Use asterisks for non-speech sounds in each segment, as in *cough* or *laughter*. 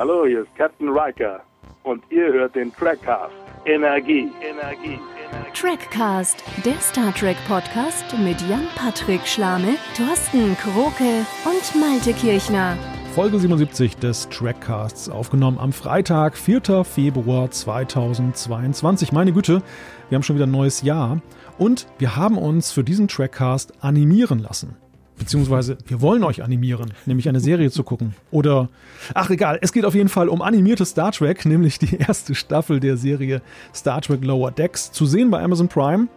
Hallo, hier ist Captain Riker und ihr hört den Trackcast. Energie, Energie, Energie. Trackcast, der Star Trek Podcast mit Jan-Patrick Schlame, Thorsten Kroke und Malte Kirchner. Folge 77 des Trackcasts, aufgenommen am Freitag, 4. Februar 2022. Meine Güte, wir haben schon wieder ein neues Jahr und wir haben uns für diesen Trackcast animieren lassen. Beziehungsweise wir wollen euch animieren, nämlich eine Serie zu gucken. Oder, ach egal, es geht auf jeden Fall um animierte Star Trek, *laughs* nämlich die erste Staffel der Serie Star Trek Lower Decks, zu sehen bei Amazon Prime.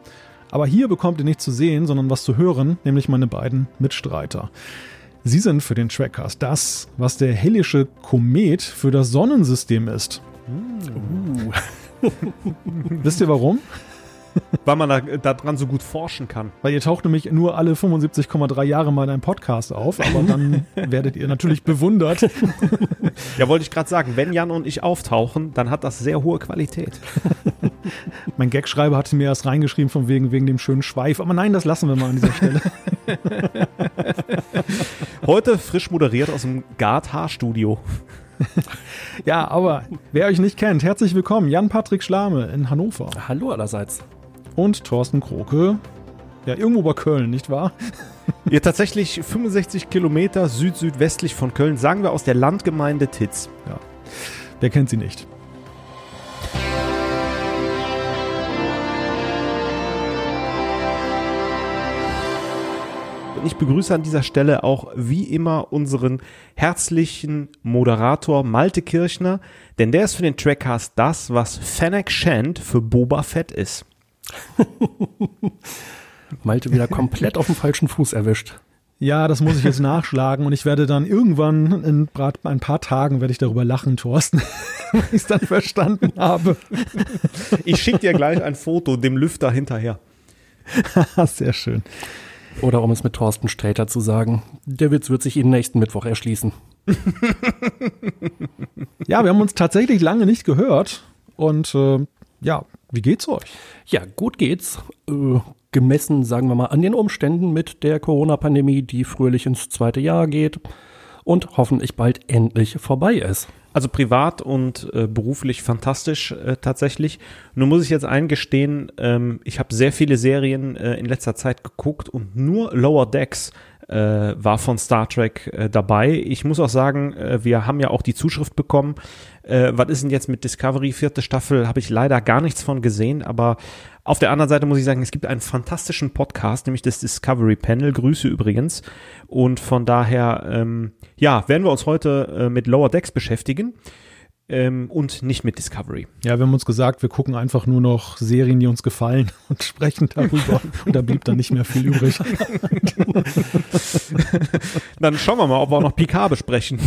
Aber hier bekommt ihr nichts zu sehen, sondern was zu hören, nämlich meine beiden Mitstreiter. Sie sind für den Trackcast das, was der hellische Komet für das Sonnensystem ist. Uh. Wisst ihr warum? Weil man da, da dran so gut forschen kann. Weil ihr taucht nämlich nur alle 75,3 Jahre mal in einem Podcast auf, aber dann *laughs* werdet ihr natürlich bewundert. *laughs* Ja, wollte ich gerade sagen, wenn Jan und ich auftauchen, dann hat das sehr hohe Qualität. *laughs* mein Gagschreiber hatte mir erst reingeschrieben von wegen, wegen dem schönen Schweif, aber nein, das lassen wir mal an dieser Stelle. Heute frisch moderiert aus dem Gard-Haar-Studio. ja, aber wer euch nicht kennt, herzlich willkommen, Jan-Patrick Schlame in Hannover. Hallo allerseits und Thorsten Kroke. Ja, irgendwo bei Köln, nicht wahr? *laughs* Ihr tatsächlich 65 Kilometer süd-südwestlich von Köln, sagen wir aus der Landgemeinde Titz. Ja. Wer kennt sie nicht? Und ich begrüße an dieser Stelle auch wie immer unseren herzlichen Moderator Malte Kirchner, denn der ist für den Trackcast das, was Fennec Shand für Boba Fett ist. *laughs* Malte wieder komplett auf dem falschen Fuß erwischt. Ja, das muss ich jetzt nachschlagen und ich werde dann irgendwann in ein paar Tagen werde ich darüber lachen, Thorsten, *laughs* wenn ich es dann verstanden habe. *laughs* Ich schicke dir gleich ein Foto dem Lüfter hinterher. Sehr schön. Oder um es mit Thorsten Sträter zu sagen, der Witz wird sich Ihnen nächsten Mittwoch erschließen. ja, wir haben uns tatsächlich lange nicht gehört und äh, ja, wie geht's euch? Ja, gut geht's. Äh, gemessen, sagen wir mal, an den Umständen mit der Corona-Pandemie, die fröhlich ins zweite Jahr geht und hoffentlich bald endlich vorbei ist. Also privat und äh, beruflich fantastisch äh, tatsächlich. Nur muss ich jetzt eingestehen, ähm, ich habe sehr viele Serien äh, in letzter Zeit geguckt und nur Lower Decks äh, war von Star Trek äh, dabei. Ich muss auch sagen, äh, wir haben ja auch die Zuschrift bekommen, äh, was ist denn jetzt mit Discovery? Vierte Staffel habe ich leider gar nichts von gesehen, aber auf der anderen Seite muss ich sagen, es gibt einen fantastischen Podcast, nämlich das Discovery Panel. Grüße übrigens. Und von daher, ähm, ja, werden wir uns heute äh, mit Lower Decks beschäftigen. Ähm, und nicht mit Discovery. Ja, wir haben uns gesagt, wir gucken einfach nur noch Serien, die uns gefallen *laughs* und sprechen darüber. und da blieb dann nicht mehr viel übrig. *laughs* dann schauen wir mal, ob wir auch noch Picard besprechen.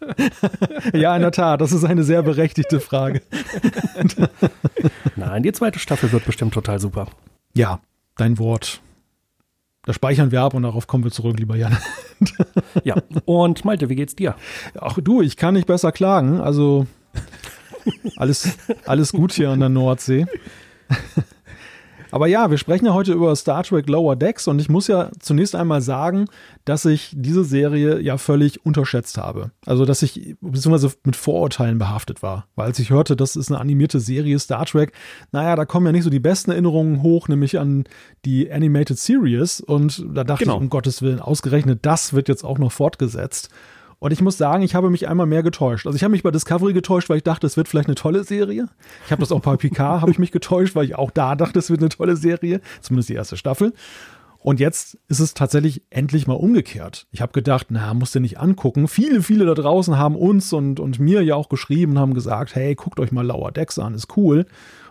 *laughs* ja, in der Tat, das ist eine sehr berechtigte Frage. Nein, die zweite Staffel wird bestimmt total super. Ja, dein Wort. Da speichern wir ab und darauf kommen wir zurück, lieber Jan. *laughs* ja, und Malte, wie geht's dir? Ach du, ich kann nicht besser klagen. Also alles, alles gut hier an der Nordsee. Aber ja, wir sprechen ja heute über Star Trek Lower Decks und ich muss ja zunächst einmal sagen, dass ich diese Serie ja völlig unterschätzt habe. Also, dass ich beziehungsweise mit Vorurteilen behaftet war. Weil als ich hörte, das ist eine animierte Serie Star Trek, naja, da kommen ja nicht so die besten Erinnerungen hoch, nämlich an die Animated Series. Und da dachte genau. ich, um Gottes Willen, ausgerechnet das wird jetzt auch noch fortgesetzt. Und ich muss sagen, ich habe mich einmal mehr getäuscht. Also ich habe mich bei Discovery getäuscht, weil ich dachte, es wird vielleicht eine tolle Serie. Ich habe das auch bei Picard, habe ich mich getäuscht, weil ich auch da dachte, es wird eine tolle Serie. Zumindest die erste Staffel. Und jetzt ist es tatsächlich endlich mal umgekehrt. Ich habe gedacht, na, musst du nicht angucken. Viele, viele da draußen haben uns und, und mir ja auch geschrieben und haben gesagt, hey, guckt euch mal Lower Decks an, ist cool.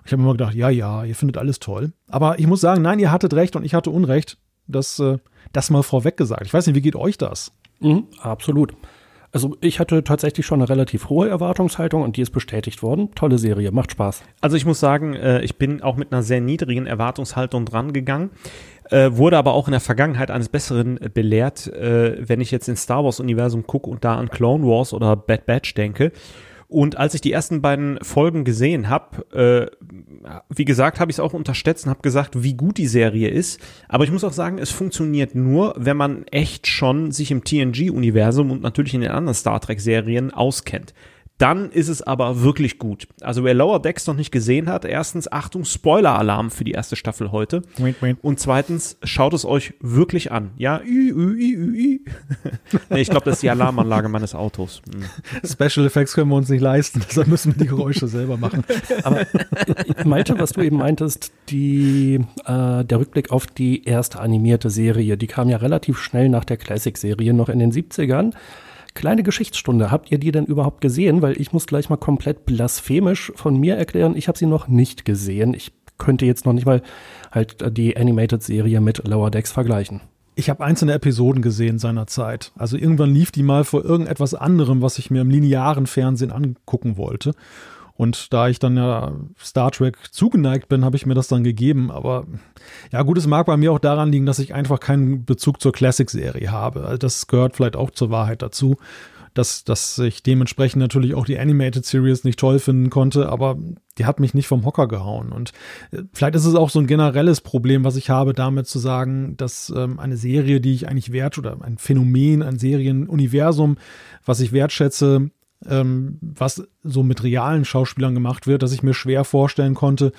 Ich habe immer gedacht, ja, ja, ihr findet alles toll. Aber ich muss sagen, nein, ihr hattet recht und ich hatte Unrecht. Das, äh, das mal vorweg gesagt. Ich weiß nicht, wie geht euch das? Mhm, absolut. Also ich hatte tatsächlich schon eine relativ hohe Erwartungshaltung und die ist bestätigt worden. Tolle Serie, macht Spaß. Also ich muss sagen, äh, ich bin auch mit einer sehr niedrigen Erwartungshaltung dran gegangen, äh, wurde aber auch in der Vergangenheit eines Besseren belehrt, äh, wenn ich jetzt ins Star Wars Universum gucke und da an Clone Wars oder Bad Batch denke. Und als ich die ersten beiden Folgen gesehen habe, äh, wie gesagt, habe ich es auch unterstützt und habe gesagt, wie gut die Serie ist. Aber ich muss auch sagen, es funktioniert nur, wenn man echt schon sich im TNG-Universum und natürlich in den anderen Star Trek-Serien auskennt. Dann ist es aber wirklich gut. Also wer Lower Decks noch nicht gesehen hat, erstens Achtung, Spoiler-Alarm für die erste Staffel heute. Wait, wait. Und zweitens, schaut es euch wirklich an. Ja, ü, ü, ü, ü, ü. *laughs* nee, ich glaube, das ist die Alarmanlage meines Autos. Hm. Special Effects können wir uns nicht leisten, *laughs* deshalb müssen wir die Geräusche selber machen. Aber *laughs* Malte, was du eben meintest, die, äh, der Rückblick auf die erste animierte Serie, die kam ja relativ schnell nach der Classic-Serie, noch in den 70ern. Kleine Geschichtsstunde, habt ihr die denn überhaupt gesehen? Weil ich muss gleich mal komplett blasphemisch von mir erklären, ich habe sie noch nicht gesehen. Ich könnte jetzt noch nicht mal halt die Animated-Serie mit Lower Decks vergleichen. Ich habe einzelne Episoden gesehen seinerzeit. Also irgendwann lief die mal vor irgendetwas anderem, was ich mir im linearen Fernsehen angucken wollte. Und da ich dann ja Star Trek zugeneigt bin, habe ich mir das dann gegeben. Aber ja, gut, es mag bei mir auch daran liegen, dass ich einfach keinen Bezug zur Classic-Serie habe. Also das gehört vielleicht auch zur Wahrheit dazu, dass, dass ich dementsprechend natürlich auch die Animated Series nicht toll finden konnte, aber die hat mich nicht vom Hocker gehauen. Und äh, vielleicht ist es auch so ein generelles Problem, was ich habe, damit zu sagen, dass ähm, eine Serie, die ich eigentlich wert oder ein Phänomen, ein Serienuniversum, was ich wertschätze, ähm, was so mit realen Schauspielern gemacht wird, dass ich mir schwer vorstellen konnte,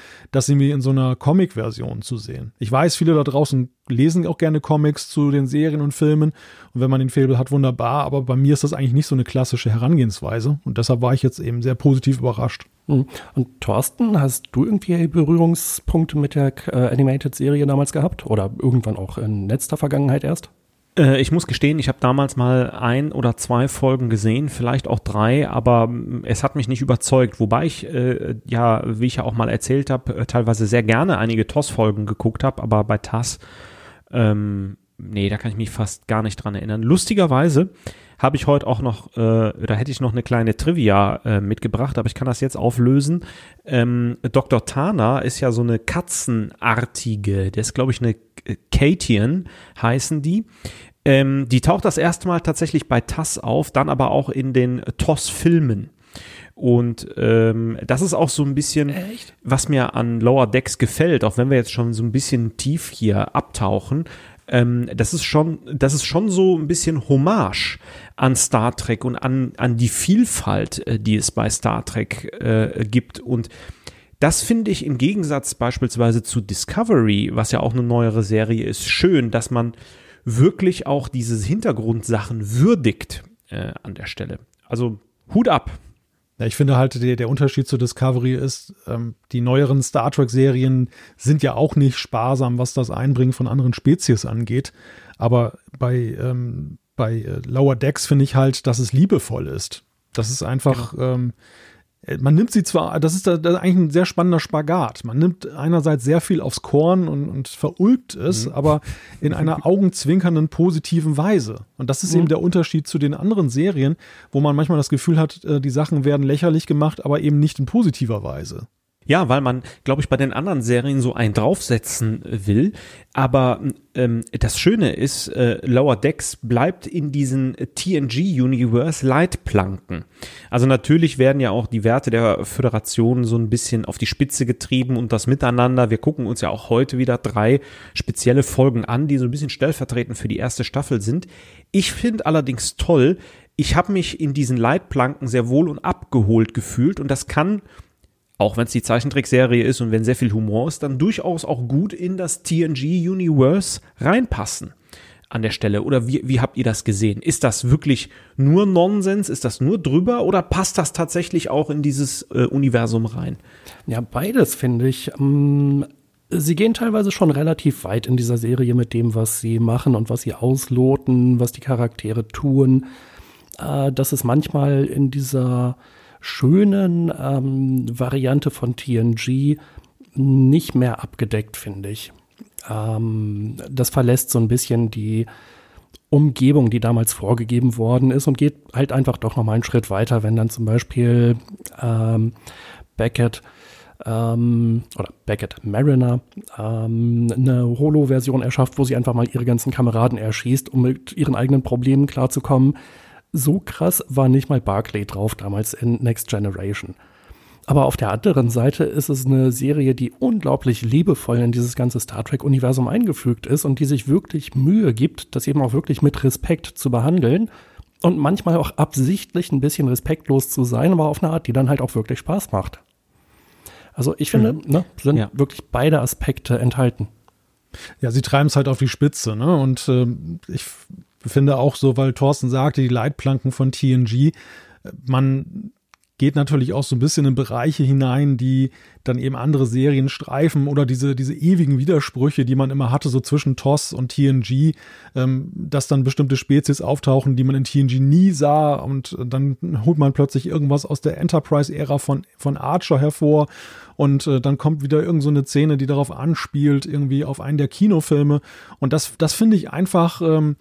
sie mir in so einer Comic-Version zu sehen. Ich weiß, viele da draußen lesen auch gerne Comics zu den Serien und Filmen und wenn man den Fable hat, wunderbar, aber bei mir ist das eigentlich nicht so eine klassische Herangehensweise und deshalb war ich jetzt eben sehr positiv überrascht. Hm. Und Thorsten, hast du irgendwie Berührungspunkte mit der äh, Animated-Serie damals gehabt oder irgendwann auch in letzter Vergangenheit erst? Äh, ich muss gestehen, ich habe damals mal ein oder zwei Folgen gesehen, vielleicht auch drei, aber mm, es hat mich nicht überzeugt. Wobei ich äh, ja, wie ich ja auch mal erzählt habe, äh, teilweise sehr gerne einige TOS-Folgen geguckt habe, aber bei TAS, ähm, nee, da kann ich mich fast gar nicht dran erinnern. Lustigerweise habe ich heute auch noch, äh, da hätte ich noch eine kleine Trivia äh, mitgebracht, aber ich kann das jetzt auflösen. Ähm, Dr. Tana ist ja so eine Katzenartige, der ist, glaube ich, eine Katian heißen die. Ähm, die taucht das erste Mal tatsächlich bei TAS auf, dann aber auch in den TOS-Filmen. Und ähm, das ist auch so ein bisschen, Echt? was mir an Lower Decks gefällt, auch wenn wir jetzt schon so ein bisschen tief hier abtauchen. Ähm, das ist schon, das ist schon so ein bisschen Hommage an Star Trek und an, an die Vielfalt, äh, die es bei Star Trek äh, gibt. Und das finde ich im Gegensatz beispielsweise zu Discovery, was ja auch eine neuere Serie ist, schön, dass man wirklich auch diese Hintergrundsachen würdigt äh, an der Stelle. Also Hut ab. Ja, ich finde halt, der, der Unterschied zu Discovery ist, ähm, die neueren Star Trek-Serien sind ja auch nicht sparsam, was das Einbringen von anderen Spezies angeht. Aber bei, ähm, bei äh, Lower Decks finde ich halt, dass es liebevoll ist. Das ist einfach, genau. ähm, äh, man nimmt sie zwar, das ist, das ist, eigentlich ein sehr spannender Spagat. Man nimmt einerseits sehr viel aufs Korn und, und verulgt es, mhm. aber in einer *laughs* augenzwinkernden positiven Weise. Und das ist mhm. eben der Unterschied zu den anderen Serien, wo man manchmal das Gefühl hat, äh, die Sachen werden lächerlich gemacht, aber eben nicht in positiver Weise. Ja, weil man, glaube ich, bei den anderen Serien so einen draufsetzen will. Aber ähm, das Schöne ist, äh, Lower Decks bleibt in diesen TNG-Universe Leitplanken. Also natürlich werden ja auch die Werte der Föderation so ein bisschen auf die Spitze getrieben und das Miteinander. Wir gucken uns ja auch heute wieder drei spezielle Folgen an, die so ein bisschen stellvertretend für die erste Staffel sind. Ich finde allerdings toll, ich habe mich in diesen Leitplanken sehr wohl und abgeholt gefühlt und das kann auch wenn es die Zeichentrickserie ist und wenn sehr viel Humor ist, dann durchaus auch gut in das TNG-Universe reinpassen an der Stelle. Oder wie, wie habt ihr das gesehen? Ist das wirklich nur Nonsens? Ist das nur drüber? Oder passt das tatsächlich auch in dieses äh, Universum rein? Ja, beides finde ich. Ähm, sie gehen teilweise schon relativ weit in dieser Serie mit dem, was sie machen und was sie ausloten, was die Charaktere tun. Äh, dass es manchmal in dieser schönen ähm, Variante von TNG nicht mehr abgedeckt, finde ich. Ähm, das verlässt so ein bisschen die Umgebung, die damals vorgegeben worden ist und geht halt einfach doch noch mal einen Schritt weiter, wenn dann zum Beispiel ähm, Beckett ähm, oder Beckett Mariner ähm, eine Holo-Version erschafft, wo sie einfach mal ihre ganzen Kameraden erschießt, um mit ihren eigenen Problemen klarzukommen So krass war nicht mal Barclay drauf damals in Next Generation. Aber auf der anderen Seite ist es eine Serie, die unglaublich liebevoll in dieses ganze Star Trek-Universum eingefügt ist und die sich wirklich Mühe gibt, das eben auch wirklich mit Respekt zu behandeln und manchmal auch absichtlich ein bisschen respektlos zu sein, aber auf eine Art, die dann halt auch wirklich Spaß macht. Also ich finde, mhm. ne, sind ja. wirklich beide Aspekte enthalten. Ja, sie treiben es halt auf die Spitze, ne? Und äh, ich finde auch so, weil Thorsten sagte, die Leitplanken von TNG, äh, man geht natürlich auch so ein bisschen in Bereiche hinein, die dann eben andere Serien streifen oder diese, diese ewigen Widersprüche, die man immer hatte, so zwischen TOS und TNG, ähm, dass dann bestimmte Spezies auftauchen, die man in TNG nie sah und dann holt man plötzlich irgendwas aus der Enterprise-Ära von, von Archer hervor und äh, dann kommt wieder irgend so eine Szene, die darauf anspielt, irgendwie auf einen der Kinofilme und das, das finde ich einfach, ähm,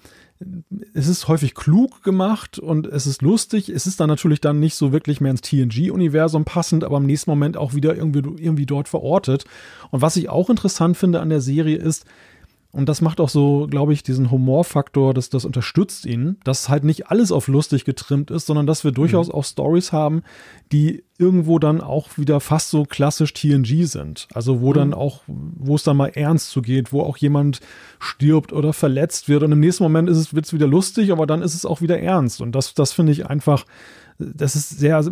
es ist häufig klug gemacht und es ist lustig. Es ist dann natürlich dann nicht so wirklich mehr ins TNG-Universum passend, aber im nächsten Moment auch wieder irgendwie, irgendwie dort verortet. Und was ich auch interessant finde an der Serie ist, und das macht auch so, glaube ich, diesen Humorfaktor, dass das unterstützt ihn, dass halt nicht alles auf lustig getrimmt ist, sondern dass wir durchaus mhm. auch Stories haben, die irgendwo dann auch wieder fast so klassisch TNG sind. Also wo mhm. dann auch, wo es dann mal ernst zugeht, wo auch jemand stirbt oder verletzt wird und im nächsten Moment ist es, wird es wieder lustig, aber dann ist es auch wieder ernst. Und das, das finde ich einfach das ist sehr,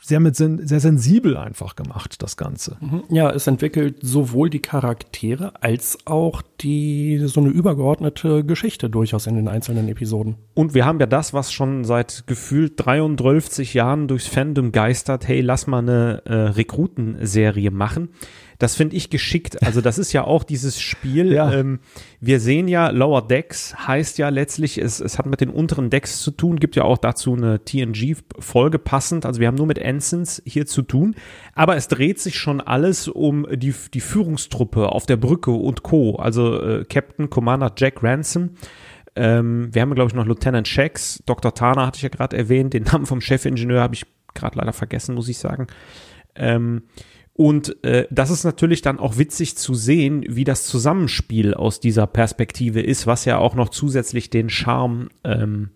sehr mit sehr sensibel einfach gemacht, das Ganze. Mhm. Ja, es entwickelt sowohl die Charaktere als auch die so eine übergeordnete Geschichte durchaus in den einzelnen Episoden. Und wir haben ja das, was schon seit gefühlt 33 Jahren durchs Fandom geistert, hey, lass mal eine äh, Rekrutenserie machen. Das finde ich geschickt. Also das ist ja auch dieses Spiel. *laughs* Ja. Ähm, wir sehen ja, Lower Decks heißt ja letztlich, es, es hat mit den unteren Decks zu tun, gibt ja auch dazu eine TNG-Folge passend. Also wir haben nur mit Ensigns hier zu tun. Aber es dreht sich schon alles um die, die Führungstruppe auf der Brücke und Co. Also äh, Captain Commander Jack Ransom. Ähm, wir haben, glaube ich, noch Lieutenant Shax. Dr. Tana hatte ich ja gerade erwähnt. Den Namen vom Chefingenieur habe ich gerade leider vergessen, muss ich sagen. Ähm, und äh, das ist natürlich dann auch witzig zu sehen, wie das Zusammenspiel aus dieser Perspektive ist, was ja auch noch zusätzlich den Charme ähm,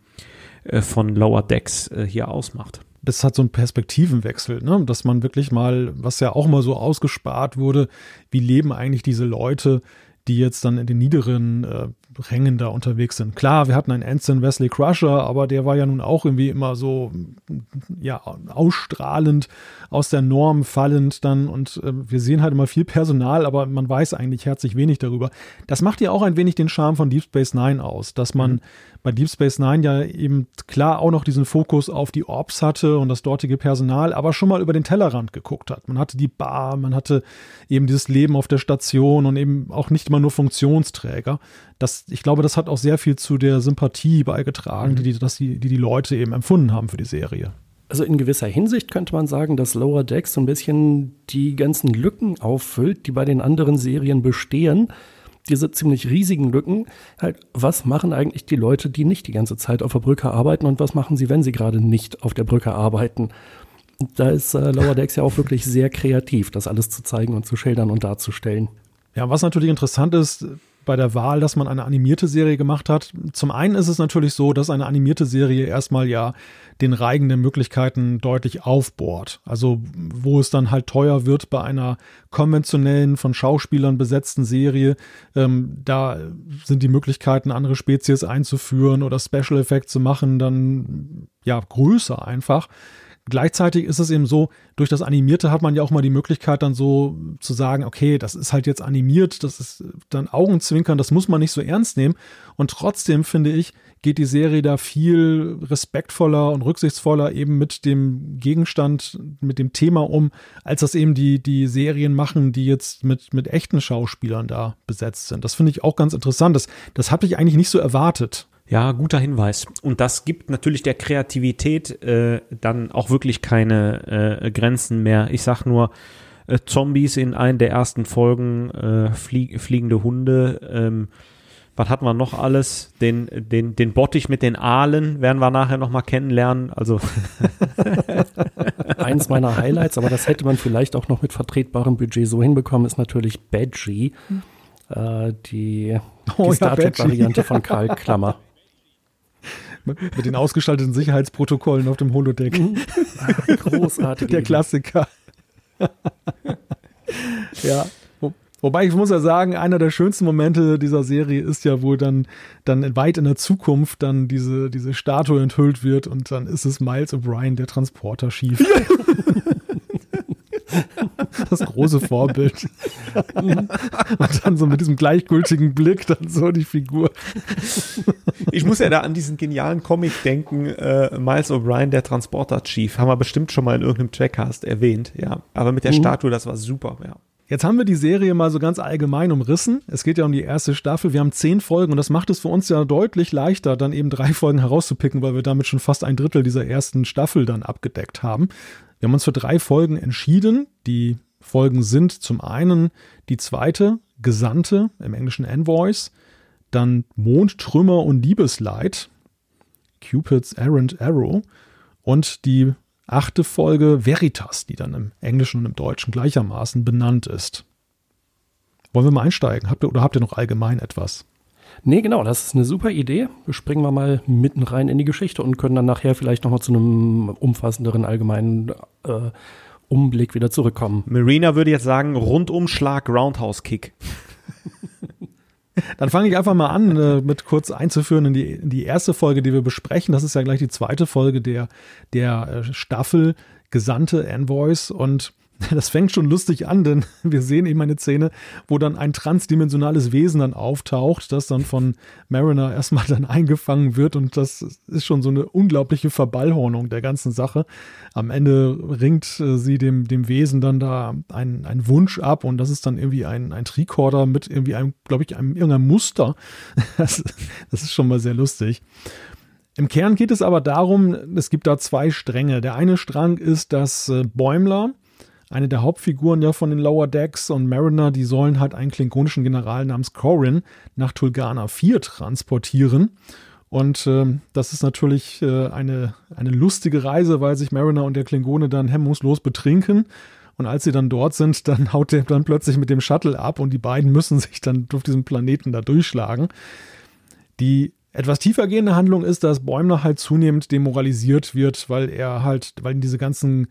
äh, von Lower Decks äh, hier ausmacht. Das hat so einen Perspektivenwechsel, ne? dass man wirklich mal, was ja auch mal so ausgespart wurde, wie leben eigentlich diese Leute, die jetzt dann in den niederen äh, Rängen da unterwegs sind. Klar, wir hatten einen Ensign Wesley Crusher, aber der war ja nun auch irgendwie immer so ja ausstrahlend aus der Norm fallend dann und äh, wir sehen halt immer viel Personal, aber man weiß eigentlich herzlich wenig darüber. Das macht ja auch ein wenig den Charme von Deep Space Nine aus, dass man mhm. Bei Deep Space Nine ja eben klar auch noch diesen Fokus auf die Orbs hatte und das dortige Personal, aber schon mal über den Tellerrand geguckt hat. Man hatte die Bar, man hatte eben dieses Leben auf der Station und eben auch nicht immer nur Funktionsträger. Das, ich glaube, das hat auch sehr viel zu der Sympathie beigetragen, mhm. die, die, die, die die Leute eben empfunden haben für die Serie. Also in gewisser Hinsicht könnte man sagen, dass Lower Decks so ein bisschen die ganzen Lücken auffüllt, die bei den anderen Serien bestehen. Diese ziemlich riesigen Lücken. Halt, was machen eigentlich die Leute, die nicht die ganze Zeit auf der Brücke arbeiten und was machen sie, wenn sie gerade nicht auf der Brücke arbeiten? Da ist äh, Lower Decks ja auch wirklich sehr kreativ, das alles zu zeigen und zu schildern und darzustellen. Ja, was natürlich interessant ist, bei der Wahl, dass man eine animierte Serie gemacht hat. Zum einen ist es natürlich so, dass eine animierte Serie erstmal ja den Reigen der Möglichkeiten deutlich aufbohrt. Also wo es dann halt teuer wird bei einer konventionellen, von Schauspielern besetzten Serie, ähm, da sind die Möglichkeiten, andere Spezies einzuführen oder Special Effects zu machen, dann ja größer einfach. Gleichzeitig ist es eben so, durch das Animierte hat man ja auch mal die Möglichkeit, dann so zu sagen, okay, das ist halt jetzt animiert, das ist dann Augenzwinkern, das muss man nicht so ernst nehmen. Und trotzdem finde ich, geht die Serie da viel respektvoller und rücksichtsvoller eben mit dem Gegenstand, mit dem Thema um, als das eben die, die Serien machen, die jetzt mit, mit echten Schauspielern da besetzt sind. Das finde ich auch ganz interessant. Das, das habe ich eigentlich nicht so erwartet. Ja, guter Hinweis. Und das gibt natürlich der Kreativität äh, dann auch wirklich keine äh, Grenzen mehr. Ich sag nur, äh, Zombies in einer der ersten Folgen, äh, flie fliegende Hunde, ähm, was hatten wir noch alles? Den, den, den Bottich mit den Aalen werden wir nachher nochmal kennenlernen. Also *laughs* Eins meiner Highlights, aber das hätte man vielleicht auch noch mit vertretbarem Budget so hinbekommen, ist natürlich Badgie, äh, die, oh, die Star Trek-Variante von Karl *laughs* Klammer. mit, den ausgestalteten Sicherheitsprotokollen auf dem Holodeck. Ah, Großartig. Der Klassiker. ja. Wo- Wobei ich muss ja sagen, einer der schönsten Momente dieser Serie ist ja, wo dann, dann weit in der Zukunft dann diese, diese Statue enthüllt wird und dann ist es Miles O'Brien, der Transporter schief. Das große Vorbild. Und dann so mit diesem gleichgültigen Blick dann so die Figur. Ich muss ja da an diesen genialen Comic denken, äh, Miles O'Brien, der Transporter Chief. Haben wir bestimmt schon mal in irgendeinem Trackcast erwähnt, ja. Aber mit der Statue, das war super, ja. Jetzt haben wir die Serie mal so ganz allgemein umrissen. Es geht ja um die erste Staffel. Wir haben zehn Folgen und das macht es für uns ja deutlich leichter, dann eben drei *laughs* Folgen herauszupicken, weil wir damit schon fast ein Drittel dieser ersten Staffel dann abgedeckt haben. Wir haben uns für drei Folgen entschieden. Die Folgen sind zum einen die zweite, Gesandte, im Englischen Envoys, dann Mondtrümmer und Liebesleid, Cupid's Errant Arrow und die achte Folge Veritas, die dann im Englischen und im Deutschen gleichermaßen benannt ist. Wollen wir mal einsteigen? Habt ihr, oder habt ihr noch allgemein etwas? Nee, genau, das ist eine super Idee. Springen wir mal mitten rein in die Geschichte und können dann nachher vielleicht nochmal zu einem umfassenderen allgemeinen äh, Umblick wieder zurückkommen. Marina würde jetzt sagen, Rundumschlag, Roundhouse Kick. *laughs* Dann fange ich einfach mal an, äh, mit kurz einzuführen in die, in die erste Folge, die wir besprechen. Das ist ja gleich die zweite Folge der, der äh, Staffel Gesandte Envoys und *laughs* das fängt schon lustig an, denn *laughs* wir sehen eben eine Szene, wo dann ein transdimensionales Wesen dann auftaucht, das dann von Mariner erstmal dann eingefangen wird und das ist schon so eine unglaubliche Verballhornung der ganzen Sache. Am Ende ringt äh, sie dem, dem Wesen dann da einen, einen Wunsch ab und das ist dann irgendwie ein, ein Tricorder mit irgendwie einem, glaube ich, einem irgendeinem Muster. *laughs* Das, das ist schon mal sehr lustig. Im Kern geht es aber darum, es gibt da zwei Stränge. Der eine Strang ist, dass äh, Bäumler, eine der Hauptfiguren ja von den Lower Decks und Mariner, die sollen halt einen klingonischen General namens Corin nach Tulgana 4 transportieren. Und ähm, das ist natürlich äh, eine, eine lustige Reise, weil sich Mariner und der Klingone dann hemmungslos betrinken. Und als sie dann dort sind, dann *laughs* haut der dann plötzlich mit dem Shuttle ab und die beiden müssen sich dann auf diesem Planeten da durchschlagen. Die etwas tiefergehende Handlung ist, dass Bäumler halt zunehmend demoralisiert wird, weil er halt, weil diese ganzen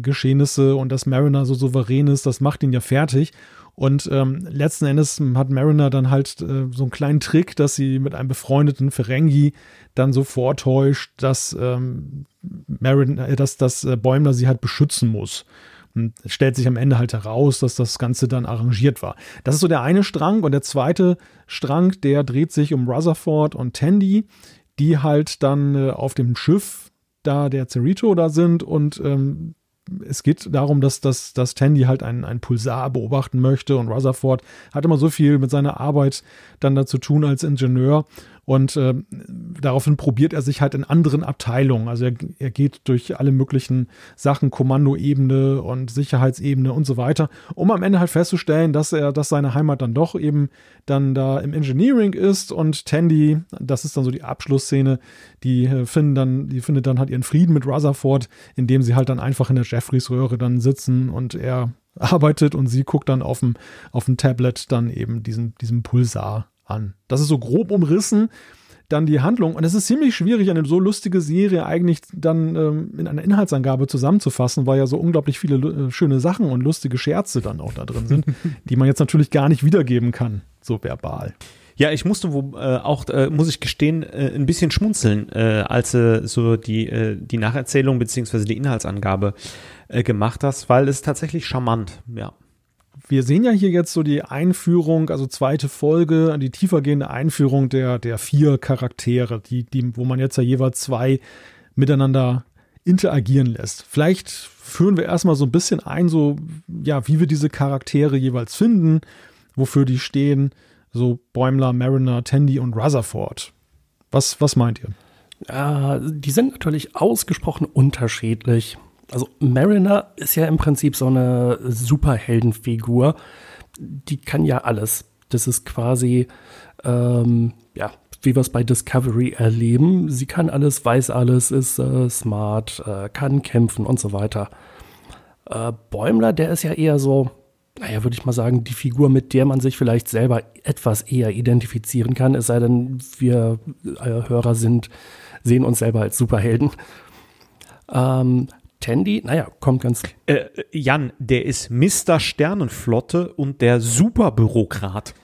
Geschehnisse und dass Mariner so souverän ist, das macht ihn ja fertig. Und ähm, letzten Endes hat Mariner dann halt äh, so einen kleinen Trick, dass sie mit einem befreundeten Ferengi dann so vortäuscht, dass, ähm, Mariner, äh, dass, dass äh, Bäumler sie halt beschützen muss. Und stellt sich am Ende halt heraus, dass das Ganze dann arrangiert war. Das ist so der eine Strang und der zweite Strang, der dreht sich um Rutherford und Tandy, die halt dann äh, auf dem Schiff da der Cerrito da sind und ähm, es geht darum, dass, dass, dass Tandy halt einen, einen Pulsar beobachten möchte und Rutherford hat immer so viel mit seiner Arbeit dann dazu tun als Ingenieur und äh, daraufhin probiert er sich halt in anderen Abteilungen. Also er, er geht durch alle möglichen Sachen, Kommandoebene und Sicherheitsebene und so weiter, um am Ende halt festzustellen, dass er, dass seine Heimat dann doch eben dann da im Engineering ist und Tandy, das ist dann so die Abschlussszene, die äh, finden dann, die findet dann halt ihren Frieden mit Rutherford, indem sie halt dann einfach in der Jeffreys-Röhre dann sitzen und er arbeitet und sie guckt dann auf dem, auf dem Tablet dann eben diesen, diesen Pulsar an. Das ist so grob umrissen dann die Handlung. Und es ist ziemlich schwierig, eine so lustige Serie eigentlich dann ähm, in einer Inhaltsangabe zusammenzufassen, weil ja so unglaublich viele äh, schöne Sachen und lustige Scherze dann auch da drin sind, *laughs* die man jetzt natürlich gar nicht wiedergeben kann, so verbal. Ja, ich musste wo, äh, auch, äh, muss ich gestehen, äh, ein bisschen schmunzeln, äh, als du so die, äh, die Nacherzählung beziehungsweise die Inhaltsangabe äh, gemacht hast, weil es tatsächlich charmant, ja. Wir sehen ja hier jetzt so die Einführung, also zweite Folge, die tiefergehende Einführung der, der vier Charaktere, die, die, wo man jetzt ja jeweils zwei miteinander interagieren lässt. Vielleicht führen wir erstmal so ein bisschen ein, so, ja, wie wir diese Charaktere jeweils finden, wofür die stehen, so Bäumler, Mariner, Tandy und Rutherford. Was, was meint ihr? Äh, die sind natürlich ausgesprochen unterschiedlich. Also Mariner ist ja im Prinzip so eine Superheldenfigur. Die kann ja alles. Das ist quasi, ähm, ja, wie wir es bei Discovery erleben. Sie kann alles, weiß alles, ist äh, smart, äh, kann kämpfen und so weiter. Äh, Bäumler, der ist ja eher so, naja, würde ich mal sagen, die Figur, mit der man sich vielleicht selber etwas eher identifizieren kann, es sei denn, wir äh, Hörer sind sehen uns selber als Superhelden. Ähm, Tandy, naja, kommt ganz. Äh, Jan, der ist Mr. Sternenflotte und der Superbürokrat.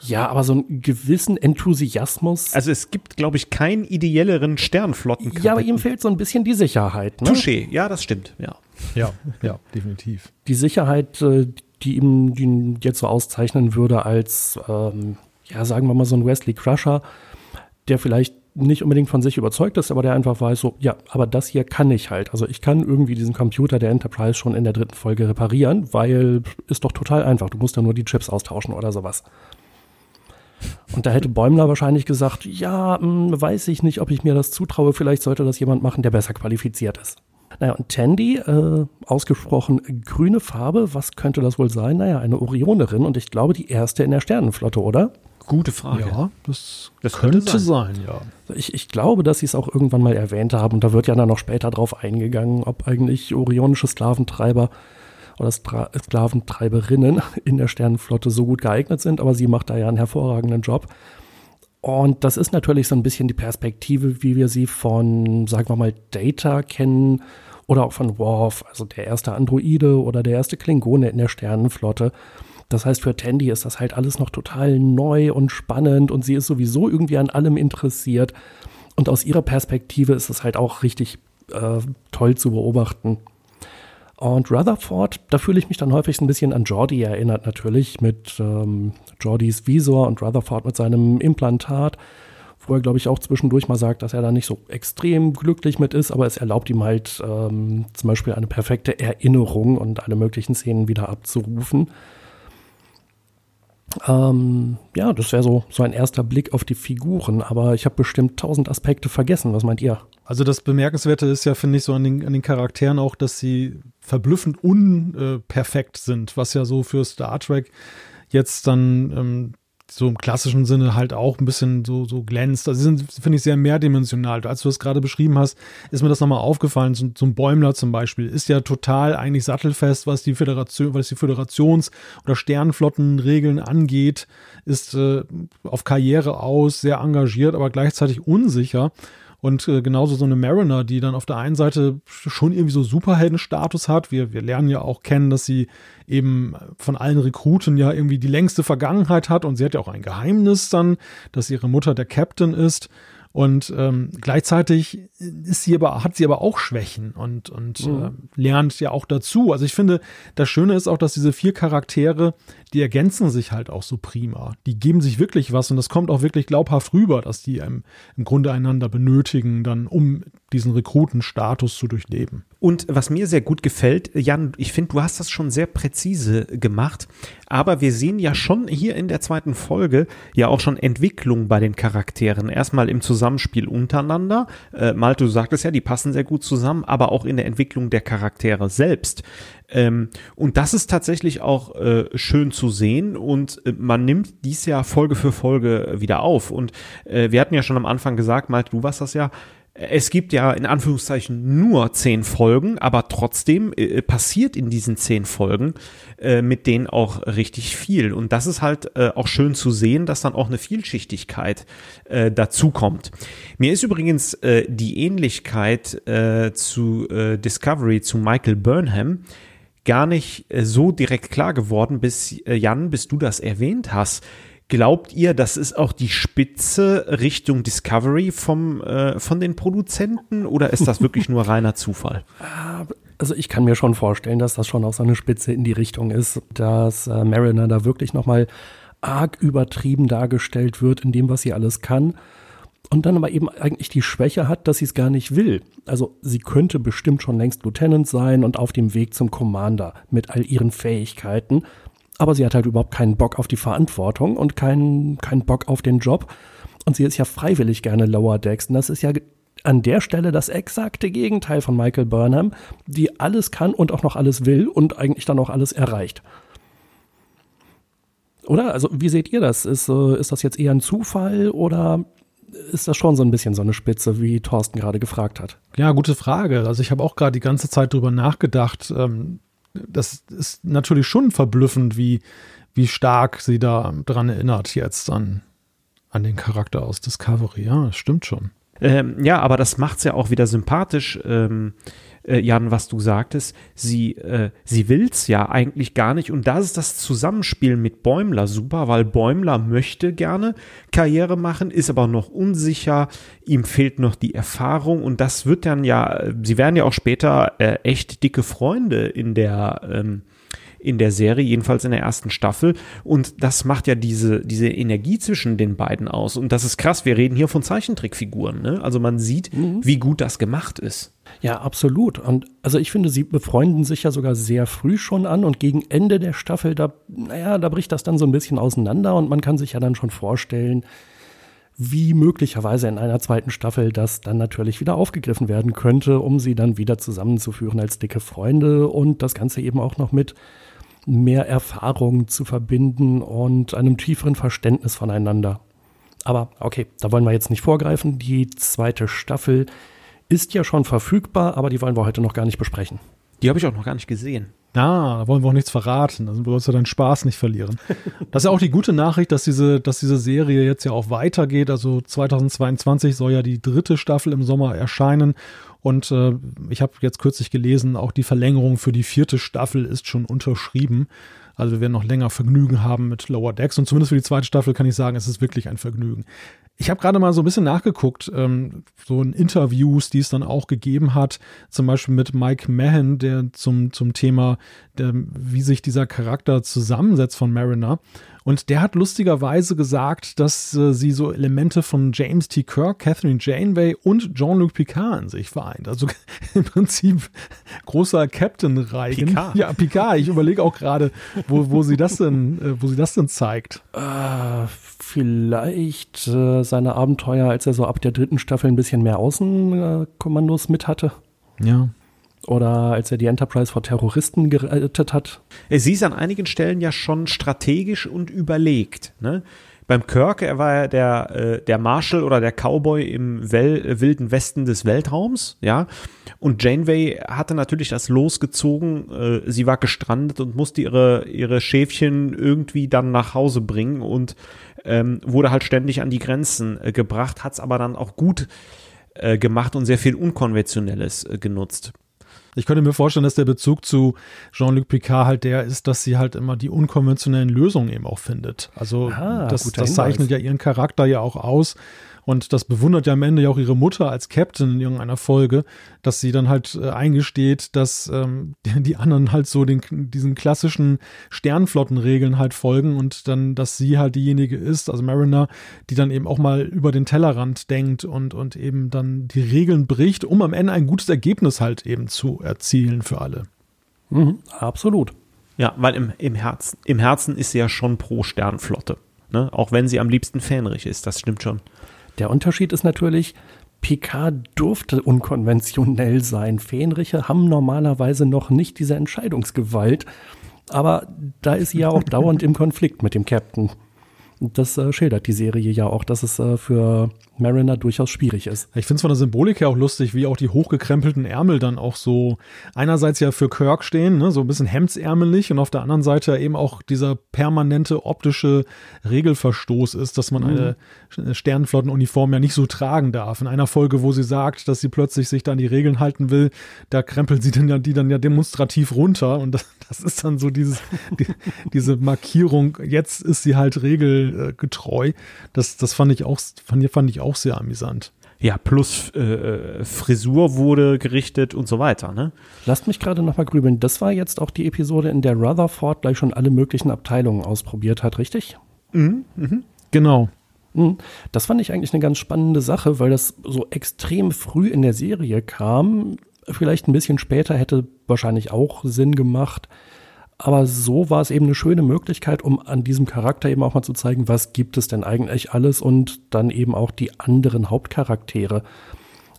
Ja, aber so einen gewissen Enthusiasmus. Also es gibt, glaube ich, keinen ideelleren Sternflotten. Ja, aber ihm fehlt so ein bisschen die Sicherheit. Ne? Touché, ja, das stimmt, ja. Ja, ja, definitiv. Die Sicherheit, äh, die ihm, die ihn jetzt so auszeichnen würde als, ähm, ja, sagen wir mal so ein Wesley Crusher, der vielleicht nicht unbedingt von sich überzeugt ist, aber der einfach weiß so, ja, aber das hier kann ich halt. Also ich kann irgendwie diesen Computer der Enterprise schon in der dritten Folge reparieren, weil ist doch total einfach. Du musst ja nur die Chips austauschen oder sowas. Und da hätte Bäumler wahrscheinlich gesagt, ja, mh, weiß ich nicht, ob ich mir das zutraue. Vielleicht sollte das jemand machen, der besser qualifiziert ist. Naja, und Tandy, äh, ausgesprochen grüne Farbe, was könnte das wohl sein? Naja, eine Orionerin und ich glaube die erste in der Sternenflotte, oder? Gute Frage. Ja, das, Das könnte, könnte sein. ja. Ich, ich glaube, dass sie es auch irgendwann mal erwähnt haben. Und da wird ja dann noch später drauf eingegangen, ob eigentlich orionische Sklaventreiber oder Stra Sklaventreiberinnen *laughs* in der Sternenflotte so gut geeignet sind. Aber sie macht da ja einen hervorragenden Job. Und das ist natürlich so ein bisschen die Perspektive, wie wir sie von, sagen wir mal, Data kennen oder auch von Worf, also der erste Androide oder der erste Klingone in der Sternenflotte. Das heißt, für Tandy ist das halt alles noch total neu und spannend und sie ist sowieso irgendwie an allem interessiert. Und aus ihrer Perspektive ist es halt auch richtig äh, toll zu beobachten. Und Rutherford, da fühle ich mich dann häufig ein bisschen an Jordi erinnert, natürlich, mit ähm, Jordis Visor und Rutherford mit seinem Implantat, wo er, glaube ich, auch zwischendurch mal sagt, dass er da nicht so extrem glücklich mit ist, aber es erlaubt ihm halt ähm, zum Beispiel eine perfekte Erinnerung und alle möglichen Szenen wieder abzurufen. Ähm, ja, das wäre so, so ein erster Blick auf die Figuren, aber ich habe bestimmt tausend Aspekte vergessen. Was meint ihr? Also das Bemerkenswerte ist ja, finde ich, so an den, an den Charakteren auch, dass sie verblüffend unperfekt sind, was ja so für Star Trek jetzt dann ähm, so im klassischen Sinne halt auch ein bisschen so, so glänzt. Also sie sind, finde ich, sehr mehrdimensional. Als du das gerade beschrieben hast, ist mir das nochmal aufgefallen. So, so ein Bäumler zum Beispiel ist ja total eigentlich sattelfest, was die Föderation, was die Föderations- oder Sternflottenregeln angeht, ist äh, auf Karriere aus, sehr engagiert, aber gleichzeitig unsicher. Und äh, genauso so eine Mariner, die dann auf der einen Seite schon irgendwie so Superheldenstatus hat. Wir, wir lernen ja auch kennen, dass sie eben von allen Rekruten ja irgendwie die längste Vergangenheit hat und sie hat ja auch ein Geheimnis dann, dass ihre Mutter der Captain ist. Und ähm, gleichzeitig ist sie aber, hat sie aber auch Schwächen und, und Mhm. äh, lernt ja auch dazu. Also ich finde, das Schöne ist auch, dass diese vier Charaktere, die ergänzen sich halt auch so prima. Die geben sich wirklich was und das kommt auch wirklich glaubhaft rüber, dass die im, im Grunde einander benötigen, dann um diesen Rekrutenstatus zu durchleben. Und was mir sehr gut gefällt, Jan, ich finde, du hast das schon sehr präzise gemacht, aber wir sehen ja schon hier in der zweiten Folge ja auch schon Entwicklung bei den Charakteren. Erstmal im Zusammenspiel untereinander. Äh, Malte, du sagtest ja, die passen sehr gut zusammen, aber auch in der Entwicklung der Charaktere selbst. Ähm, und das ist tatsächlich auch äh, schön zu sehen und äh, man nimmt dies ja Folge für Folge wieder auf. Und äh, wir hatten ja schon am Anfang gesagt, Malte, du warst das ja, es gibt ja in Anführungszeichen nur zehn Folgen, aber trotzdem äh, passiert in diesen zehn Folgen äh, mit denen auch richtig viel. Und das ist halt äh, auch schön zu sehen, dass dann auch eine Vielschichtigkeit äh, dazu kommt. Mir ist übrigens äh, die Ähnlichkeit äh, zu äh, Discovery, zu Michael Burnham, gar nicht äh, so direkt klar geworden, bis äh, Jan, bis du das erwähnt hast. Glaubt ihr, das ist auch die Spitze Richtung Discovery vom, äh, von den Produzenten oder ist das wirklich nur reiner Zufall? *laughs* Also ich kann mir schon vorstellen, dass das schon auch so eine Spitze in die Richtung ist, dass äh, Mariner da wirklich nochmal arg übertrieben dargestellt wird in dem, was sie alles kann. Und dann aber eben eigentlich die Schwäche hat, dass sie es gar nicht will. Also sie könnte bestimmt schon längst Lieutenant sein und auf dem Weg zum Commander mit all ihren Fähigkeiten. Aber sie hat halt überhaupt keinen Bock auf die Verantwortung und keinen, keinen Bock auf den Job. Und sie ist ja freiwillig gerne Lower Decks. Und das ist ja an der Stelle das exakte Gegenteil von Michael Burnham, die alles kann und auch noch alles will und eigentlich dann auch alles erreicht. Oder? Also, wie seht ihr das? Ist, äh, ist das jetzt eher ein Zufall oder ist das schon so ein bisschen so eine Spitze, wie Thorsten gerade gefragt hat? Ja, gute Frage. Also ich habe auch gerade die ganze Zeit drüber nachgedacht. Ähm, das ist natürlich schon verblüffend, wie, wie stark sie da dran erinnert jetzt an, an den Charakter aus Discovery. Ja, das stimmt schon. Ähm, ja, aber das macht's ja auch wieder sympathisch. Ähm, äh, Jan, was du sagtest, sie, äh, sie will's ja eigentlich gar nicht. Und da ist das Zusammenspiel mit Bäumler. Super, weil Bäumler möchte gerne Karriere machen, ist aber noch unsicher, ihm fehlt noch die Erfahrung. Und das wird dann ja, sie werden ja auch später äh, echt dicke Freunde in der, ähm, in der Serie, jedenfalls in der ersten Staffel. Und das macht ja diese, diese Energie zwischen den beiden aus. Und das ist krass. Wir reden hier von Zeichentrickfiguren. Ne? Also man sieht, mhm. wie gut das gemacht ist. Ja, absolut. Und also ich finde, sie befreunden sich ja sogar sehr früh schon an und gegen Ende der Staffel, da, naja, da bricht das dann so ein bisschen auseinander und man kann sich ja dann schon vorstellen, wie möglicherweise in einer zweiten Staffel das dann natürlich wieder aufgegriffen werden könnte, um sie dann wieder zusammenzuführen als dicke Freunde und das Ganze eben auch noch mit mehr Erfahrung zu verbinden und einem tieferen Verständnis voneinander. Aber okay, da wollen wir jetzt nicht vorgreifen. Die zweite Staffel ist ja schon verfügbar, aber die wollen wir heute noch gar nicht besprechen. Die habe ich auch noch gar nicht gesehen. Ah, da wollen wir auch nichts verraten. Da sollst du deinen Spaß nicht verlieren. Das ist ja auch die gute Nachricht, dass diese, dass diese Serie jetzt ja auch weitergeht. Also 2022 soll ja die dritte Staffel im Sommer erscheinen. Und äh, ich habe jetzt kürzlich gelesen, auch die Verlängerung für die vierte Staffel ist schon unterschrieben. Also wir werden noch länger Vergnügen haben mit Lower Decks. Und zumindest für die zweite Staffel kann ich sagen, es ist wirklich ein Vergnügen. Ich habe gerade mal so ein bisschen nachgeguckt, ähm, so in Interviews, die es dann auch gegeben hat, zum Beispiel mit Mike Mahan, der zum, zum Thema, der, wie sich dieser Charakter zusammensetzt von Mariner. Und der hat lustigerweise gesagt, dass äh, sie so Elemente von James T. Kirk, Catherine Janeway und Jean-Luc Picard in sich vereint. Also *laughs* im Prinzip großer Captain-Reigen. Picard. Ja, Picard. Ich überlege auch gerade, wo, wo sie das denn, äh, wo sie das denn zeigt. Äh, vielleicht äh, seine Abenteuer, als er so ab der dritten Staffel ein bisschen mehr Außenkommandos mit hatte. Ja. Oder als er die Enterprise vor Terroristen gerettet hat. Sie ist an einigen Stellen ja schon strategisch und überlegt. Ne? Beim Kirk, er war ja der, äh, der Marshal oder der Cowboy im Wel wilden Westen des Weltraums, ja. Und Janeway hatte natürlich das losgezogen. Äh, sie war gestrandet und musste ihre, ihre Schäfchen irgendwie dann nach Hause bringen und ähm, wurde halt ständig an die Grenzen äh, gebracht, hat es aber dann auch gut äh, gemacht und sehr viel Unkonventionelles äh, genutzt. Ich könnte mir vorstellen, dass der Bezug zu Jean-Luc Picard halt der ist, dass sie halt immer die unkonventionellen Lösungen eben auch findet. Also Aha, das, das zeichnet ja ihren Charakter ja auch aus. Und das bewundert ja am Ende ja auch ihre Mutter als Captain in irgendeiner Folge, dass sie dann halt äh, eingesteht, dass ähm, *laughs* die anderen halt so den, diesen klassischen Sternflottenregeln halt folgen und dann, dass sie halt diejenige ist, also Mariner, die dann eben auch mal über den Tellerrand denkt und, und eben dann die Regeln bricht, um am Ende ein gutes Ergebnis halt eben zu erzielen für alle. Mhm, absolut. Ja, weil im, im, Herzen, im Herzen ist sie ja schon pro Sternflotte. Ne? Auch wenn sie am liebsten fähnrich ist, das stimmt schon. Der Unterschied ist natürlich, Picard durfte unkonventionell sein. Fähnriche haben normalerweise noch nicht diese Entscheidungsgewalt. Aber da ist sie ja auch dauernd im *laughs* Konflikt mit dem Captain. Das äh, schildert die Serie ja auch, dass es äh, für Mariner durchaus schwierig ist. Ich finde es von der Symbolik her auch lustig, wie auch die hochgekrempelten Ärmel dann auch so einerseits ja für Kirk stehen, ne, so ein bisschen hemdsärmelig und auf der anderen Seite eben auch dieser permanente optische Regelverstoß ist, dass man mhm. eine Sternenflottenuniform ja nicht so tragen darf. In einer Folge, wo sie sagt, dass sie plötzlich sich dann die Regeln halten will, da krempelt sie dann ja die dann ja demonstrativ runter und *laughs* das, das ist dann so dieses, die, diese Markierung, jetzt ist sie halt regelgetreu. Das, das fand ich auch, fand, fand ich auch sehr amüsant. Ja, plus äh, Frisur wurde gerichtet und so weiter, ne? Lasst mich gerade nochmal grübeln. Das war jetzt auch die Episode, in der Rutherford gleich schon alle möglichen Abteilungen ausprobiert hat, richtig? Mhm, mhm. Genau. Mhm. Das fand ich eigentlich eine ganz spannende Sache, weil das so extrem früh in der Serie kam. Vielleicht ein bisschen später hätte wahrscheinlich auch Sinn gemacht. Aber so war es eben eine schöne Möglichkeit, um an diesem Charakter eben auch mal zu zeigen, was gibt es denn eigentlich alles und dann eben auch die anderen Hauptcharaktere,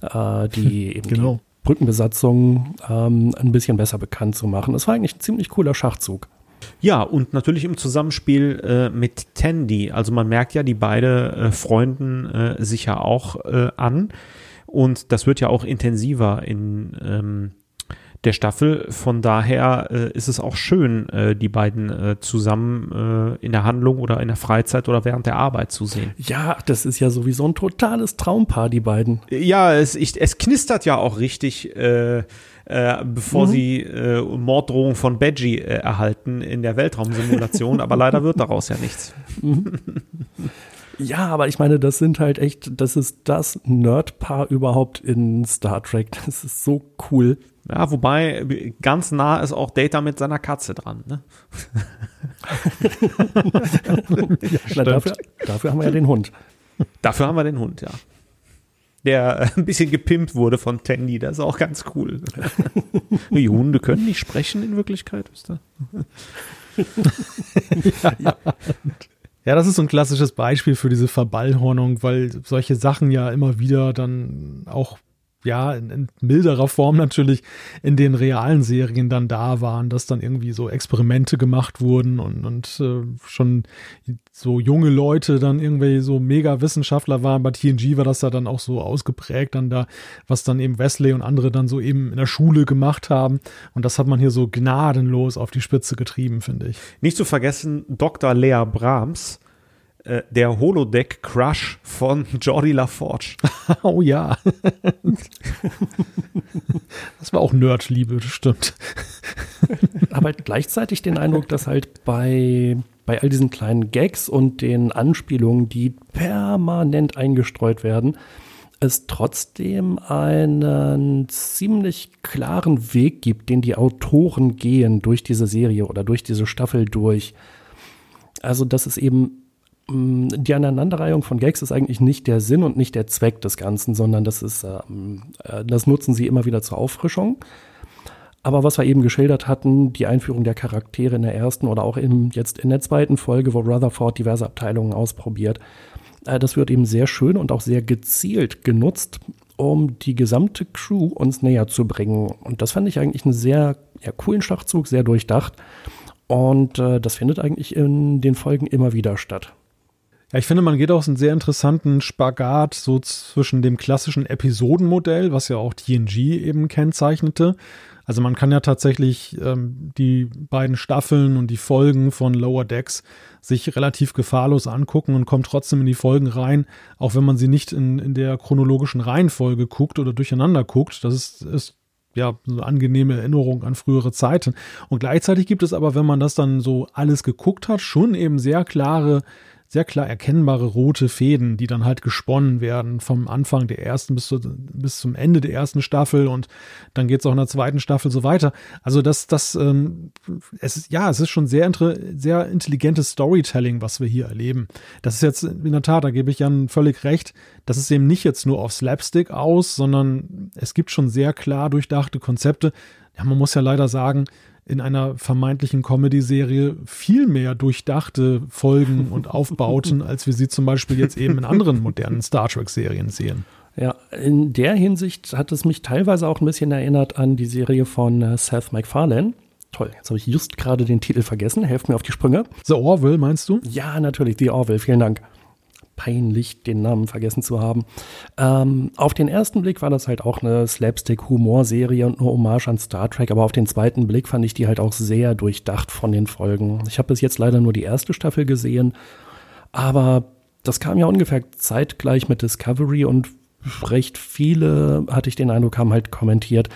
äh, die *laughs* eben genau. die Brückenbesatzung ähm, ein bisschen besser bekannt zu machen. Das war eigentlich ein ziemlich cooler Schachzug. Ja, und natürlich im Zusammenspiel äh, mit Tandy. Also man merkt ja, die beide äh, freunden äh, sich ja auch äh, an. Und das wird ja auch intensiver in ähm, der Staffel. Von daher äh, ist es auch schön, äh, die beiden äh, zusammen äh, in der Handlung oder in der Freizeit oder während der Arbeit zu sehen. Ja, das ist ja sowieso ein totales Traumpaar, die beiden. Ja, es, ich, es knistert ja auch richtig. Äh, äh, bevor mhm. sie äh, Morddrohungen von Badgie äh, erhalten in der Weltraumsimulation, aber leider wird daraus ja nichts. Mhm. Ja, aber ich meine, das sind halt echt, das ist das Nerdpaar überhaupt in Star Trek. Das ist so cool. Ja, wobei ganz nah ist auch Data mit seiner Katze dran. Ne? *laughs* ja, Na, dafür, dafür haben wir ja den Hund. Dafür haben wir den Hund, ja. Der ein bisschen gepimpt wurde von Tandy, das ist auch ganz cool. *laughs* Die Hunde können nicht sprechen in Wirklichkeit, wisst ihr? ja. Ja, das ist so ein klassisches Beispiel für diese Verballhornung, weil solche Sachen ja immer wieder dann auch ja, in, in, milderer Form natürlich in den realen Serien dann da waren, dass dann irgendwie so Experimente gemacht wurden und, und äh, schon so junge Leute dann irgendwie so mega Wissenschaftler waren. Bei TNG war das ja dann auch so ausgeprägt dann da, was dann eben Wesley und andere dann so eben in der Schule gemacht haben. Und das hat man hier so gnadenlos auf die Spitze getrieben, finde ich. Nicht zu vergessen, Dr. Lea Brahms, äh, der Holodeck-Crush von *laughs* Jordi LaForge. *laughs* oh ja. das war auch Nerdliebe, stimmt. *laughs* Aber gleichzeitig den Eindruck, dass halt bei, bei all diesen kleinen Gags und den Anspielungen, die permanent eingestreut werden, es trotzdem einen ziemlich klaren Weg gibt, den die Autoren gehen durch diese Serie oder durch diese Staffel durch. Also, dass es eben die Aneinanderreihung von Gags ist eigentlich nicht der Sinn und nicht der Zweck des Ganzen, sondern das ist, ähm, äh, das nutzen sie immer wieder zur Auffrischung. Aber was wir eben geschildert hatten, die Einführung der Charaktere in der ersten oder auch im, jetzt in der zweiten Folge, wo Rutherford diverse Abteilungen ausprobiert, äh, das wird eben sehr schön und auch sehr gezielt genutzt, um die gesamte Crew uns näher zu bringen. Und das fand ich eigentlich einen sehr ja, coolen Schachzug, sehr durchdacht. Und äh, das findet eigentlich in den Folgen immer wieder statt. Ja, ich finde, man geht auch einen sehr interessanten Spagat so zwischen dem klassischen Episodenmodell, was ja auch TNG eben kennzeichnete. Also man kann ja tatsächlich ähm, die beiden Staffeln und die Folgen von Lower Decks sich relativ gefahrlos angucken und kommt trotzdem in die Folgen rein, auch wenn man sie nicht in, in der chronologischen Reihenfolge guckt oder durcheinander guckt. Das ist, ist ja, eine angenehme Erinnerung an frühere Zeiten. Und gleichzeitig gibt es aber, wenn man das dann so alles geguckt hat, schon eben sehr klare sehr klar erkennbare rote Fäden, die dann halt gesponnen werden vom Anfang der ersten bis, zu, bis zum Ende der ersten Staffel und dann geht es auch in der zweiten Staffel so weiter. Also das, das, ähm, es ist, ja, es ist schon sehr, sehr intelligentes Storytelling, was wir hier erleben. Das ist jetzt in der Tat, da gebe ich Jan völlig recht, das ist eben nicht jetzt nur auf Slapstick aus, sondern es gibt schon sehr klar durchdachte Konzepte. Ja, man muss ja leider sagen, in einer vermeintlichen Comedy-Serie viel mehr durchdachte Folgen *laughs* und Aufbauten, als wir sie zum Beispiel jetzt eben in anderen modernen Star Trek-Serien sehen. Ja, in der Hinsicht hat es mich teilweise auch ein bisschen erinnert an die Serie von äh, Seth MacFarlane. Toll, jetzt habe ich just gerade den Titel vergessen. Helft mir auf die Sprünge. The Orville, meinst du? Ja, natürlich, The Orville, vielen Dank peinlich, den Namen vergessen zu haben. Ähm, auf den ersten Blick war das halt auch eine Slapstick-Humor-Serie und eine Hommage an Star Trek, aber auf den zweiten Blick fand ich die halt auch sehr durchdacht von den Folgen. Ich habe bis jetzt leider nur die erste Staffel gesehen, aber das kam ja ungefähr zeitgleich mit Discovery und recht viele, hatte ich den Eindruck, haben halt kommentiert,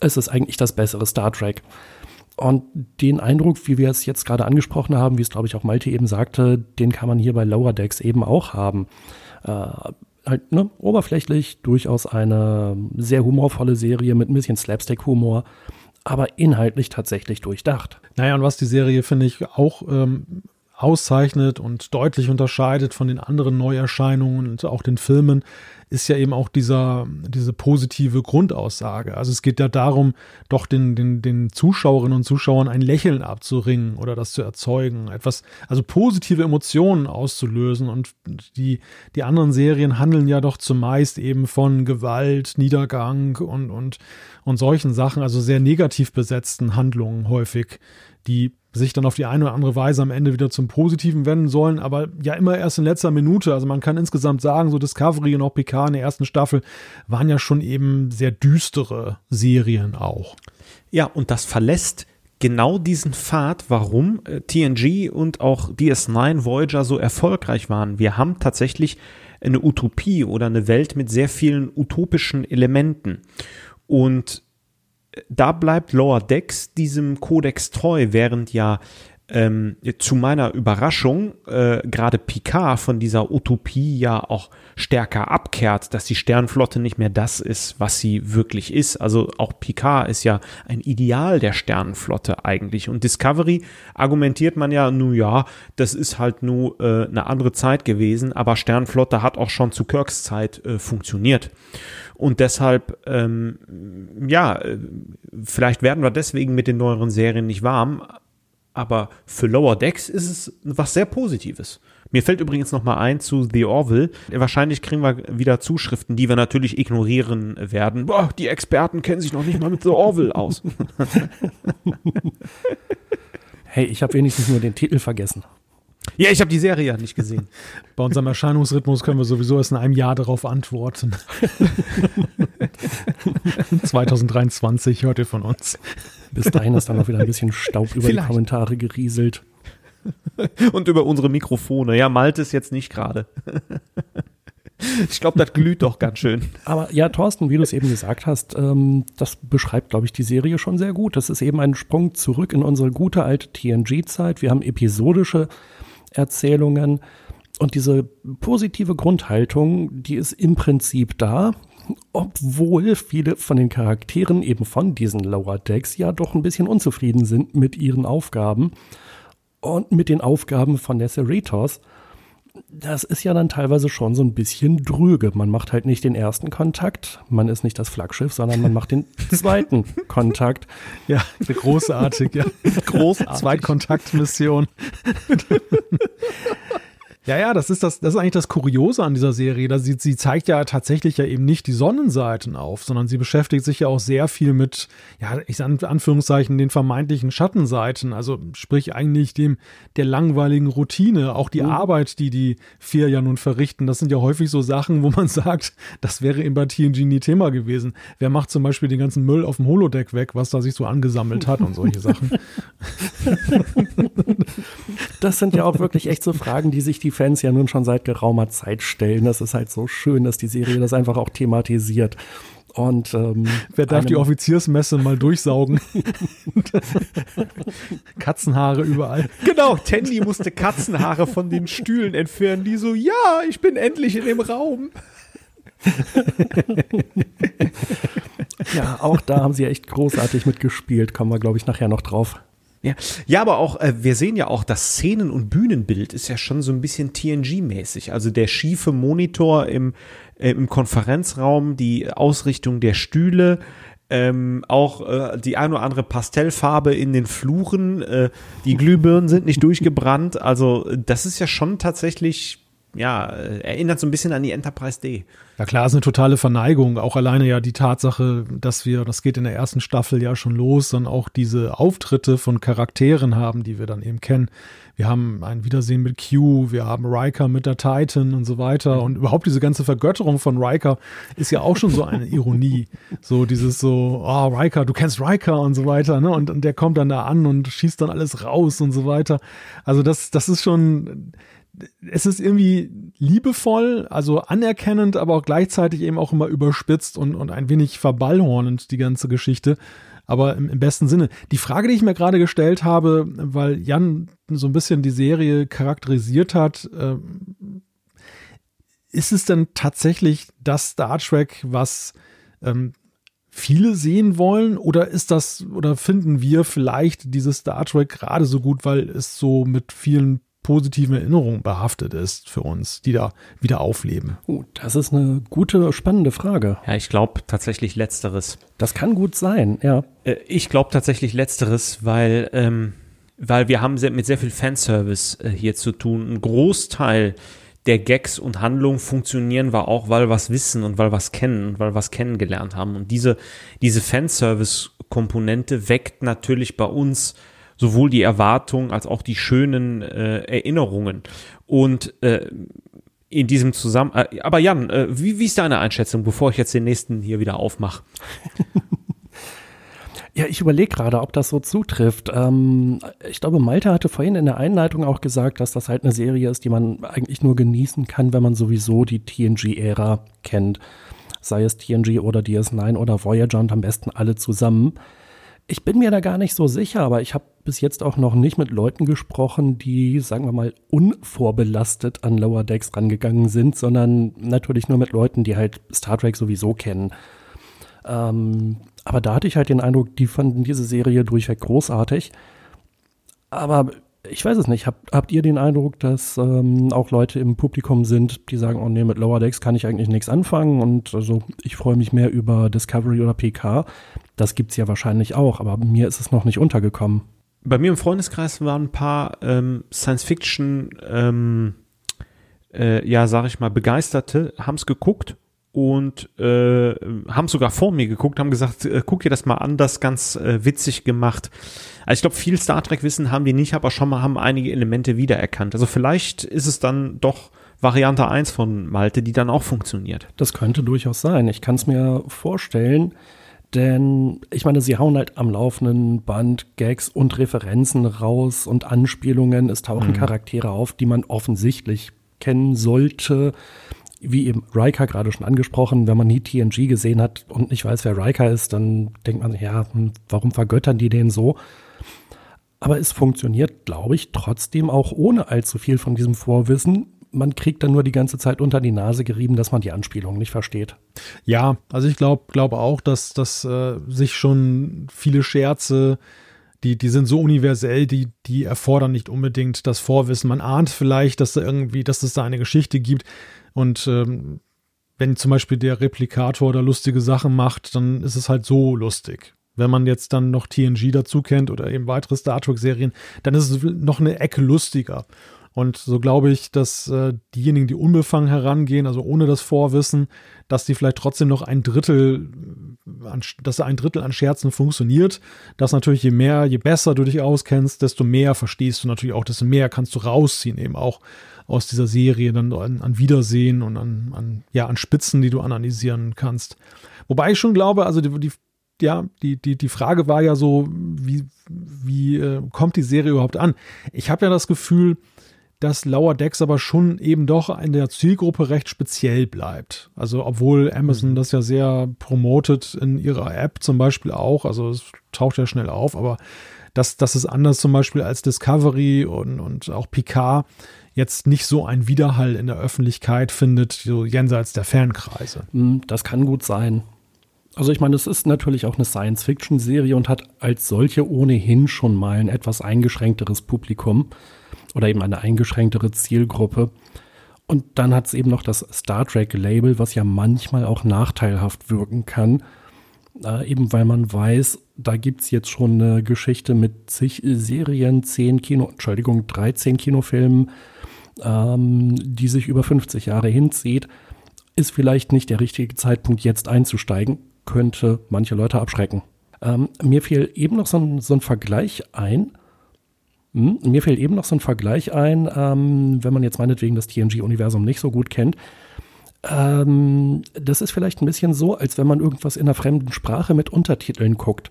es ist eigentlich das bessere Star Trek. Und den Eindruck, wie wir es jetzt gerade angesprochen haben, wie es glaube ich auch Malte eben sagte, den kann man hier bei Lower Decks eben auch haben. Äh, halt, ne, oberflächlich durchaus eine sehr humorvolle Serie mit ein bisschen Slapstick-Humor, aber inhaltlich tatsächlich durchdacht. Naja, und was die Serie, finde ich, auch ähm, auszeichnet und deutlich unterscheidet von den anderen Neuerscheinungen und auch den Filmen, ist ja eben auch dieser, diese positive Grundaussage. Also es geht ja darum, doch den, den, den Zuschauerinnen und Zuschauern ein Lächeln abzuringen oder das zu erzeugen, etwas, also positive Emotionen auszulösen. Und die, die anderen Serien handeln ja doch zumeist eben von Gewalt, Niedergang und, und, und solchen Sachen, also sehr negativ besetzten Handlungen häufig, die sich dann auf die eine oder andere Weise am Ende wieder zum Positiven wenden sollen, aber ja immer erst in letzter Minute. Also man kann insgesamt sagen, so Discovery und auch PK in der ersten Staffel waren ja schon eben sehr düstere Serien auch. Ja, und das verlässt genau diesen Pfad, warum äh, TNG und auch DS9 Voyager so erfolgreich waren. Wir haben tatsächlich eine Utopie oder eine Welt mit sehr vielen utopischen Elementen. Und da bleibt Lower Decks diesem Kodex treu, während ja ähm, zu meiner Überraschung äh, gerade Picard von dieser Utopie ja auch stärker abkehrt, dass die Sternflotte nicht mehr das ist, was sie wirklich ist. Also auch Picard ist ja ein Ideal der Sternenflotte eigentlich. Und Discovery argumentiert man ja, nu ja, das ist halt nur äh, eine andere Zeit gewesen, aber Sternenflotte hat auch schon zu Kirks Zeit äh, funktioniert. Und deshalb, ähm, ja, äh, vielleicht werden wir deswegen mit den neueren Serien nicht warm, aber für Lower Decks ist es was sehr Positives. Mir fällt übrigens noch mal ein zu The Orville. Wahrscheinlich kriegen wir wieder Zuschriften, die wir natürlich ignorieren werden. Boah, die Experten kennen sich noch nicht mal mit The Orville aus. *laughs* hey, ich habe wenigstens nur den Titel vergessen. Ja, ich habe die Serie ja nicht gesehen. *laughs* Bei unserem Erscheinungsrhythmus können wir sowieso erst in einem Jahr darauf antworten. *laughs* *laughs* 2023 hört ihr von uns. Bis dahin ist dann noch wieder ein bisschen Staub über Vielleicht. die Kommentare gerieselt. Und über unsere Mikrofone. Ja, Malte ist jetzt nicht gerade. Ich glaube, das glüht doch ganz schön. Aber ja, Thorsten, wie du es eben gesagt hast, ähm, das beschreibt, glaube ich, die Serie schon sehr gut. Das ist eben ein Sprung zurück in unsere gute alte TNG-Zeit. Wir haben episodische Erzählungen und diese positive Grundhaltung, die ist im Prinzip da, obwohl viele von den Charakteren eben von diesen Lower Decks ja doch ein bisschen unzufrieden sind mit ihren Aufgaben und mit den Aufgaben von der Cerritos. Das ist ja dann teilweise schon so ein bisschen drüge. Man macht halt nicht den ersten Kontakt, man ist nicht das Flaggschiff, sondern man macht den *laughs* zweiten Kontakt. Ja, großartig, ja. *laughs* Großartig. Zweitkontaktmission. *laughs* Ja, ja, das ist das, das ist eigentlich das Kuriose an dieser Serie. Dass sie, sie zeigt ja tatsächlich ja eben nicht die Sonnenseiten auf, sondern sie beschäftigt sich ja auch sehr viel mit, ja, ich sage in Anführungszeichen, den vermeintlichen Schattenseiten. Also sprich eigentlich dem, der langweiligen Routine. Auch die mhm. Arbeit, die die vier ja nun verrichten, das sind ja häufig so Sachen, wo man *laughs* sagt, das wäre eben bei TNG nie Thema gewesen. Wer macht zum Beispiel den ganzen Müll auf dem Holodeck weg, was da sich so angesammelt hat und solche Sachen. *laughs* Das sind ja auch wirklich echt so Fragen, die sich die Fans ja nun schon seit geraumer Zeit stellen. Das ist halt so schön, dass die Serie das einfach auch thematisiert. Und ähm, wer darf die Offiziersmesse mal durchsaugen? *laughs* Katzenhaare überall. Genau, Tandy musste Katzenhaare von den Stühlen entfernen, die so, ja, ich bin endlich in dem Raum. ja, auch da haben sie echt großartig mitgespielt. Kommen wir, glaube ich, nachher noch drauf. Ja, ja aber auch, äh, wir sehen ja auch, das Szenen- und Bühnenbild ist ja schon so ein bisschen TNG-mäßig. Also der schiefe Monitor im, äh, im Konferenzraum, die Ausrichtung der Stühle, ähm, auch äh, die ein oder andere Pastellfarbe in den Fluren, äh, die Glühbirnen sind nicht durchgebrannt. Also das ist ja schon tatsächlich ja, erinnert so ein bisschen an die Enterprise D. Ja klar, ist eine totale Verneigung. Auch alleine ja die Tatsache, dass wir, das geht in der ersten Staffel ja schon los, dann auch diese Auftritte von Charakteren haben, die wir dann eben kennen. Wir haben ein Wiedersehen mit Q, wir haben Riker mit der Titan und so weiter. Und überhaupt diese ganze Vergötterung von Riker ist ja auch schon so eine Ironie. *laughs* So dieses so, oh, Riker, du kennst Riker und so weiter, ne? Und, und der kommt dann da an und schießt dann alles raus und so weiter. Also das, das ist schon, es ist irgendwie liebevoll, also anerkennend, aber auch gleichzeitig eben auch immer überspitzt und, und ein wenig verballhornend, die ganze Geschichte. Aber im, im besten Sinne. Die Frage, die ich mir gerade gestellt habe, weil Jan so ein bisschen die Serie charakterisiert hat, äh, ist es denn tatsächlich das Star Trek, was ähm, viele sehen wollen? Oder ist das, oder finden wir vielleicht dieses Star Trek gerade so gut, weil es so mit vielen positiven Erinnerungen behaftet ist für uns, die da wieder aufleben? Oh, das ist eine gute, spannende Frage. Ja, ich glaube tatsächlich letzteres. Das kann gut sein, ja. Äh, ich glaube tatsächlich letzteres, weil, ähm, weil wir haben mit sehr viel Fanservice äh, hier zu tun. Ein Großteil der Gags und Handlungen funktionieren wir auch, weil wir was wissen und weil wir was kennen und weil wir was kennengelernt haben. Und diese, diese Fanservice-Komponente weckt natürlich bei uns sowohl die Erwartungen als auch die schönen äh, Erinnerungen. Und äh, in diesem Zusammenhang, äh, aber Jan, äh, wie, wie ist deine Einschätzung, bevor ich jetzt den nächsten hier wieder aufmache? *laughs* Ja, ich überlege gerade, ob das so zutrifft. Ähm, ich glaube, Malte hatte vorhin in der Einleitung auch gesagt, dass das halt eine Serie ist, die man eigentlich nur genießen kann, wenn man sowieso die TNG-Ära kennt. Sei es TNG oder DS9 oder Voyager und am besten alle zusammen. Ich bin mir da gar nicht so sicher, aber ich habe bis jetzt auch noch nicht mit Leuten gesprochen, die, sagen wir mal, unvorbelastet an Lower Decks rangegangen sind, sondern natürlich nur mit Leuten, die halt Star Trek sowieso kennen. Ähm, aber da hatte ich halt den Eindruck, die fanden diese Serie durchweg großartig. Aber ich weiß es nicht. Habt, habt ihr den Eindruck, dass ähm, auch Leute im Publikum sind, die sagen, oh nee, mit Lower Decks kann ich eigentlich nichts anfangen und also ich freue mich mehr über Discovery oder PK. Das gibt's ja wahrscheinlich auch, aber mir ist es noch nicht untergekommen. Bei mir im Freundeskreis waren ein paar ähm, Science-Fiction, ähm, äh, ja, sag ich mal, Begeisterte, haben's geguckt und äh, haben sogar vor mir geguckt, haben gesagt, äh, guck dir das mal an, das ganz äh, witzig gemacht. Also ich glaube, viel Star Trek Wissen haben die nicht, aber schon mal haben einige Elemente wiedererkannt. Also vielleicht ist es dann doch Variante 1 von Malte, die dann auch funktioniert. Das könnte durchaus sein. Ich kann es mir vorstellen, denn ich meine, sie hauen halt am laufenden Band Gags und Referenzen raus und Anspielungen. Es tauchen mhm. Charaktere auf, die man offensichtlich kennen sollte wie eben Riker gerade schon angesprochen, wenn man nie TNG gesehen hat und nicht weiß, wer Riker ist, dann denkt man sich, ja, hm, warum vergöttern die den so? Aber es funktioniert, glaube ich, trotzdem auch ohne allzu viel von diesem Vorwissen. Man kriegt dann nur die ganze Zeit unter die Nase gerieben, dass man die Anspielung nicht versteht. Ja, also ich glaube glaube auch, dass, dass äh, sich schon viele Scherze die, die sind so universell, die, die erfordern nicht unbedingt das Vorwissen. Man ahnt vielleicht, dass da irgendwie, dass es da eine Geschichte gibt, und ähm, wenn zum Beispiel der Replikator da lustige Sachen macht, dann ist es halt so lustig. Wenn man jetzt dann noch TNG dazu kennt oder eben weitere Star Trek-Serien, dann ist es noch eine Ecke lustiger. Und so glaube ich, dass äh, diejenigen, die unbefangen herangehen, also ohne das Vorwissen, dass die vielleicht trotzdem noch ein Drittel, dass ein Drittel an Scherzen funktioniert. Dass natürlich je mehr, je besser du dich auskennst, desto mehr verstehst du natürlich auch, desto mehr kannst du rausziehen, eben auch aus dieser Serie dann an, an Wiedersehen und an, an, ja, an Spitzen, die du analysieren kannst. Wobei ich schon glaube, also die, die ja, die, die, die Frage war ja so, wie, wie äh, kommt die Serie überhaupt an? Ich habe ja das Gefühl, dass Lower Decks aber schon eben doch in der Zielgruppe recht speziell bleibt. Also obwohl Amazon mhm. das ja sehr promotet in ihrer App zum Beispiel auch, also es taucht ja schnell auf, aber das, das ist anders zum Beispiel als Discovery und, und auch Picard jetzt nicht so einen Widerhall in der Öffentlichkeit findet, so jenseits der Fankreise. Hm, das kann gut sein. Also ich meine, es ist natürlich auch eine Science-Fiction-Serie und hat als solche ohnehin schon mal ein etwas eingeschränkteres Publikum oder eben eine eingeschränktere Zielgruppe. Und dann hat es eben noch das Star Trek-Label, was ja manchmal auch nachteilhaft wirken kann. Äh, eben weil man weiß, da gibt es jetzt schon eine Geschichte mit zig Serien, zehn Kino, Entschuldigung, 13 Kinofilmen, ähm, die sich über 50 Jahre hinzieht, ist vielleicht nicht der richtige Zeitpunkt, jetzt einzusteigen, könnte manche Leute abschrecken. Ähm, mir fiel eben noch so ein, so ein Vergleich ein. Hm, mir fällt eben noch so ein Vergleich ein, ähm, wenn man jetzt meinetwegen das TNG-Universum nicht so gut kennt. Ähm, das ist vielleicht ein bisschen so, als wenn man irgendwas in einer fremden Sprache mit Untertiteln guckt.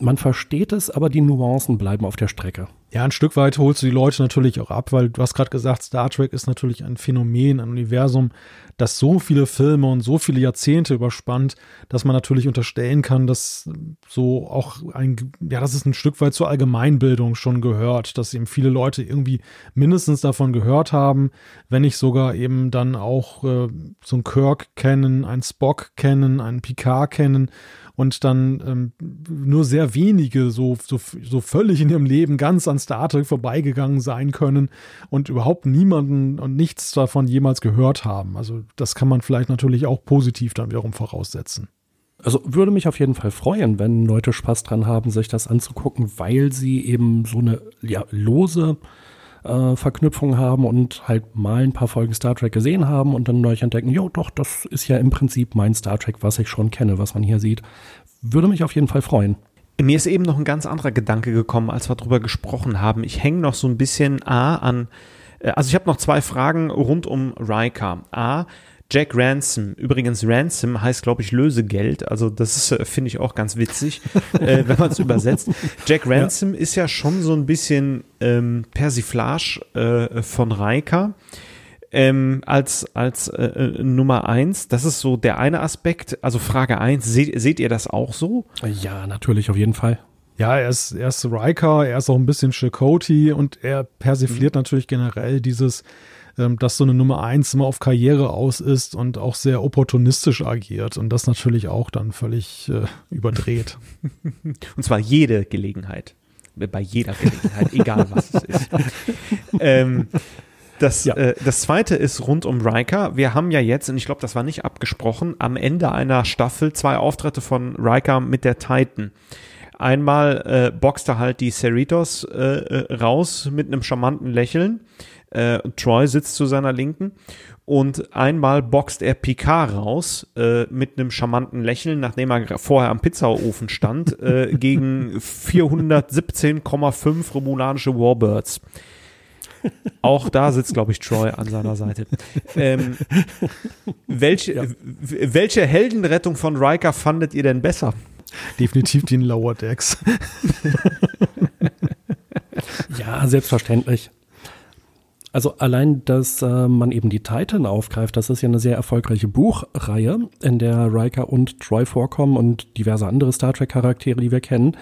Man versteht es, aber die Nuancen bleiben auf der Strecke. Ja, ein Stück weit holst du die Leute natürlich auch ab, weil du hast gerade gesagt, Star Trek ist natürlich ein Phänomen, ein Universum, das so viele Filme und so viele Jahrzehnte überspannt, dass man natürlich unterstellen kann, dass so auch ein, ja, dass es ein Stück weit zur Allgemeinbildung schon gehört, dass eben viele Leute irgendwie mindestens davon gehört haben, wenn nicht sogar eben dann auch äh, so ein Kirk kennen, ein Spock kennen, einen Picard kennen und dann ähm, nur sehr wenige so, so, so völlig in ihrem Leben ganz an Star Trek vorbeigegangen sein können und überhaupt niemanden und nichts davon jemals gehört haben. Also das kann man vielleicht natürlich auch positiv dann wiederum voraussetzen. Also würde mich auf jeden Fall freuen, wenn Leute Spaß dran haben, sich das anzugucken, weil sie eben so eine ja, lose äh, Verknüpfung haben und halt mal ein paar Folgen Star Trek gesehen haben und dann neu entdecken, jo, doch, das ist ja im Prinzip mein Star Trek, was ich schon kenne, was man hier sieht. Würde mich auf jeden Fall freuen. Mir ist eben noch ein ganz anderer Gedanke gekommen, als wir darüber gesprochen haben. Ich hänge noch so ein bisschen A an, äh, also ich habe noch zwei Fragen rund um Riker. A, Jack Ransom. Übrigens, Ransom heißt, glaube ich, Lösegeld. Also das äh, finde ich auch ganz witzig, *laughs* äh, wenn man es übersetzt. Jack Ransom ja. ist ja schon so ein bisschen ähm, Persiflage äh, von Reika. Ähm, als als äh, äh, Nummer eins. Das ist so der eine Aspekt. Also Frage eins, seht, seht ihr das auch so? Ja, natürlich, auf jeden Fall. Ja, er ist, er ist Riker, er ist auch ein bisschen Chakoti und er persifliert mhm. natürlich generell dieses, dass so eine Nummer eins immer auf Karriere aus ist und auch sehr opportunistisch agiert und das natürlich auch dann völlig äh, überdreht. *laughs* Und zwar jede Gelegenheit. Bei jeder Gelegenheit, egal was es ist. *laughs* ähm, das, ja. äh, das zweite ist rund um Riker. Wir haben ja jetzt, und ich glaube, das war nicht abgesprochen, am Ende einer Staffel zwei Auftritte von Riker mit der Titan. Einmal äh, boxt er halt die Cerritos äh, äh, raus mit einem charmanten Lächeln. Äh, Troy sitzt zu seiner Linken. Und einmal boxt er Picard raus äh, mit einem charmanten Lächeln, nachdem er vorher am Pizzaofen stand, äh, *laughs* gegen 417,5 romulanische Warbirds. Auch da sitzt, glaube ich, Troy an seiner Seite. Ähm, welche, ja. welche Heldenrettung von Riker fandet ihr denn besser? definitiv den Lower Decks. *laughs* *laughs* ja, selbstverständlich. Also allein, dass äh, man eben die Titan aufgreift, das ist ja eine sehr erfolgreiche Buchreihe, in der Riker und Troy vorkommen und diverse andere Star Trek-Charaktere, die wir kennen.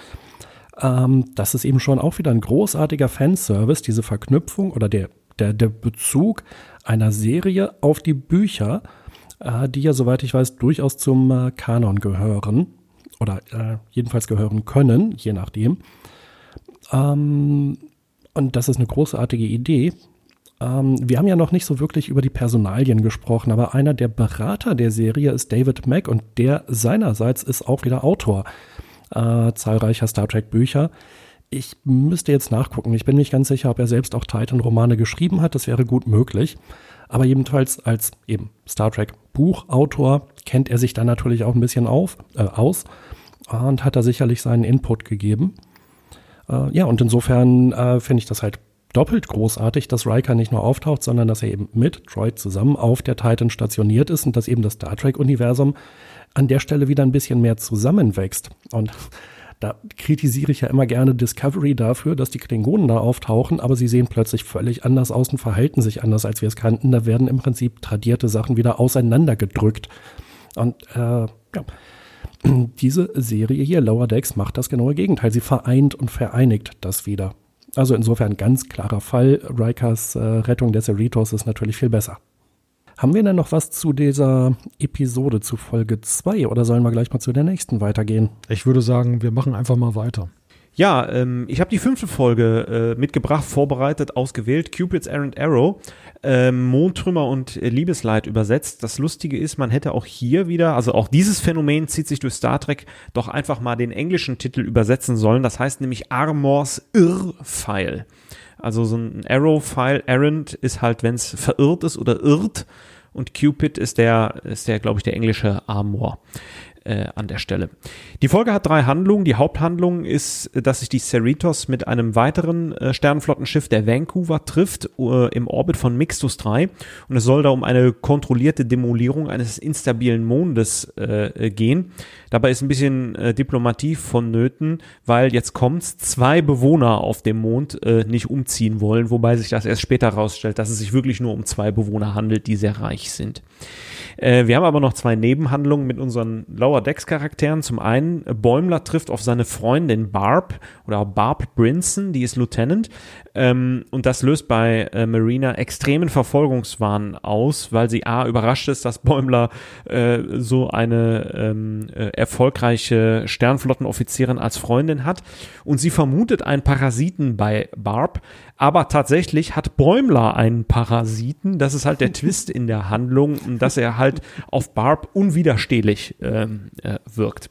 Ähm, das ist eben schon auch wieder ein großartiger Fanservice, diese Verknüpfung oder der, der, der Bezug einer Serie auf die Bücher, äh, die ja, soweit ich weiß, durchaus zum äh, Kanon gehören oder äh, jedenfalls gehören können, je nachdem. Ähm, und das ist eine großartige Idee. Ähm, wir haben ja noch nicht so wirklich über die Personalien gesprochen, aber einer der Berater der Serie ist David Mack und der seinerseits ist auch wieder Autor äh, zahlreicher Star Trek Bücher. Ich müsste jetzt nachgucken. Ich bin nicht ganz sicher, ob er selbst auch Titan-Romane geschrieben hat. Das wäre gut möglich. Aber jedenfalls als eben Star Trek Buchautor kennt er sich dann natürlich auch ein bisschen auf, äh, aus und hat da sicherlich seinen Input gegeben. Äh, ja, und insofern äh, finde ich das halt doppelt großartig, dass Riker nicht nur auftaucht, sondern dass er eben mit Troy zusammen auf der Titan stationiert ist und dass eben das Star Trek-Universum an der Stelle wieder ein bisschen mehr zusammenwächst. Und da kritisiere ich ja immer gerne Discovery dafür, dass die Klingonen da auftauchen, aber sie sehen plötzlich völlig anders aus und verhalten sich anders, als wir es kannten. Da werden im Prinzip tradierte Sachen wieder auseinandergedrückt. Und äh, ja, *clears throat* diese Serie hier, Lower Decks, macht das genaue Gegenteil. Sie vereint und vereinigt das wieder. Also insofern ganz klarer Fall. Rikers äh, Rettung des Cerritos ist natürlich viel besser. Haben wir denn noch was zu dieser Episode zu Folge 2 oder sollen wir gleich mal zu der nächsten weitergehen? Ich würde sagen, wir machen einfach mal weiter. Ja, ähm, ich habe die fünfte Folge äh, mitgebracht, vorbereitet, ausgewählt. Cupid's Errant Arrow, äh, Mondtrümmer und äh, Liebesleid übersetzt. Das Lustige ist, man hätte auch hier wieder, also auch dieses Phänomen zieht sich durch Star Trek, doch einfach mal den englischen Titel übersetzen sollen. Das heißt nämlich Armors Irrpfeil. Also so ein Arrow-Pfeil, Errant ist halt, wenn es verirrt ist oder irrt. Und Cupid ist der, ist der, glaube ich, der englische Armor äh, an der Stelle. Die Folge hat drei Handlungen. Die Haupthandlung ist, dass sich die Cerritos mit einem weiteren äh, Sternenflottenschiff der Vancouver trifft äh, im Orbit von Mixtus 3 und es soll da um eine kontrollierte Demolierung eines instabilen Mondes äh, gehen. Dabei ist ein bisschen äh, Diplomatie vonnöten, weil jetzt kommt's, zwei Bewohner auf dem Mond äh, nicht umziehen wollen, wobei sich das erst später herausstellt, dass es sich wirklich nur um zwei Bewohner handelt, die sehr reich sind. Äh, wir haben aber noch zwei Nebenhandlungen mit unseren Lower Decks Charakteren. Zum einen, Bäumler trifft auf seine Freundin Barb oder Barb Brinson, die ist Lieutenant. Ähm, und das löst bei äh, Marina extremen Verfolgungswahn aus, weil sie A, überrascht ist, dass Bäumler äh, so eine ähm, äh, erfolgreiche Sternflottenoffizierin als Freundin hat. Und sie vermutet einen Parasiten bei Barb, aber tatsächlich hat Bäumler einen Parasiten. Das ist halt der *laughs* Twist in der Handlung, dass er halt auf Barb unwiderstehlich ähm, äh, wirkt.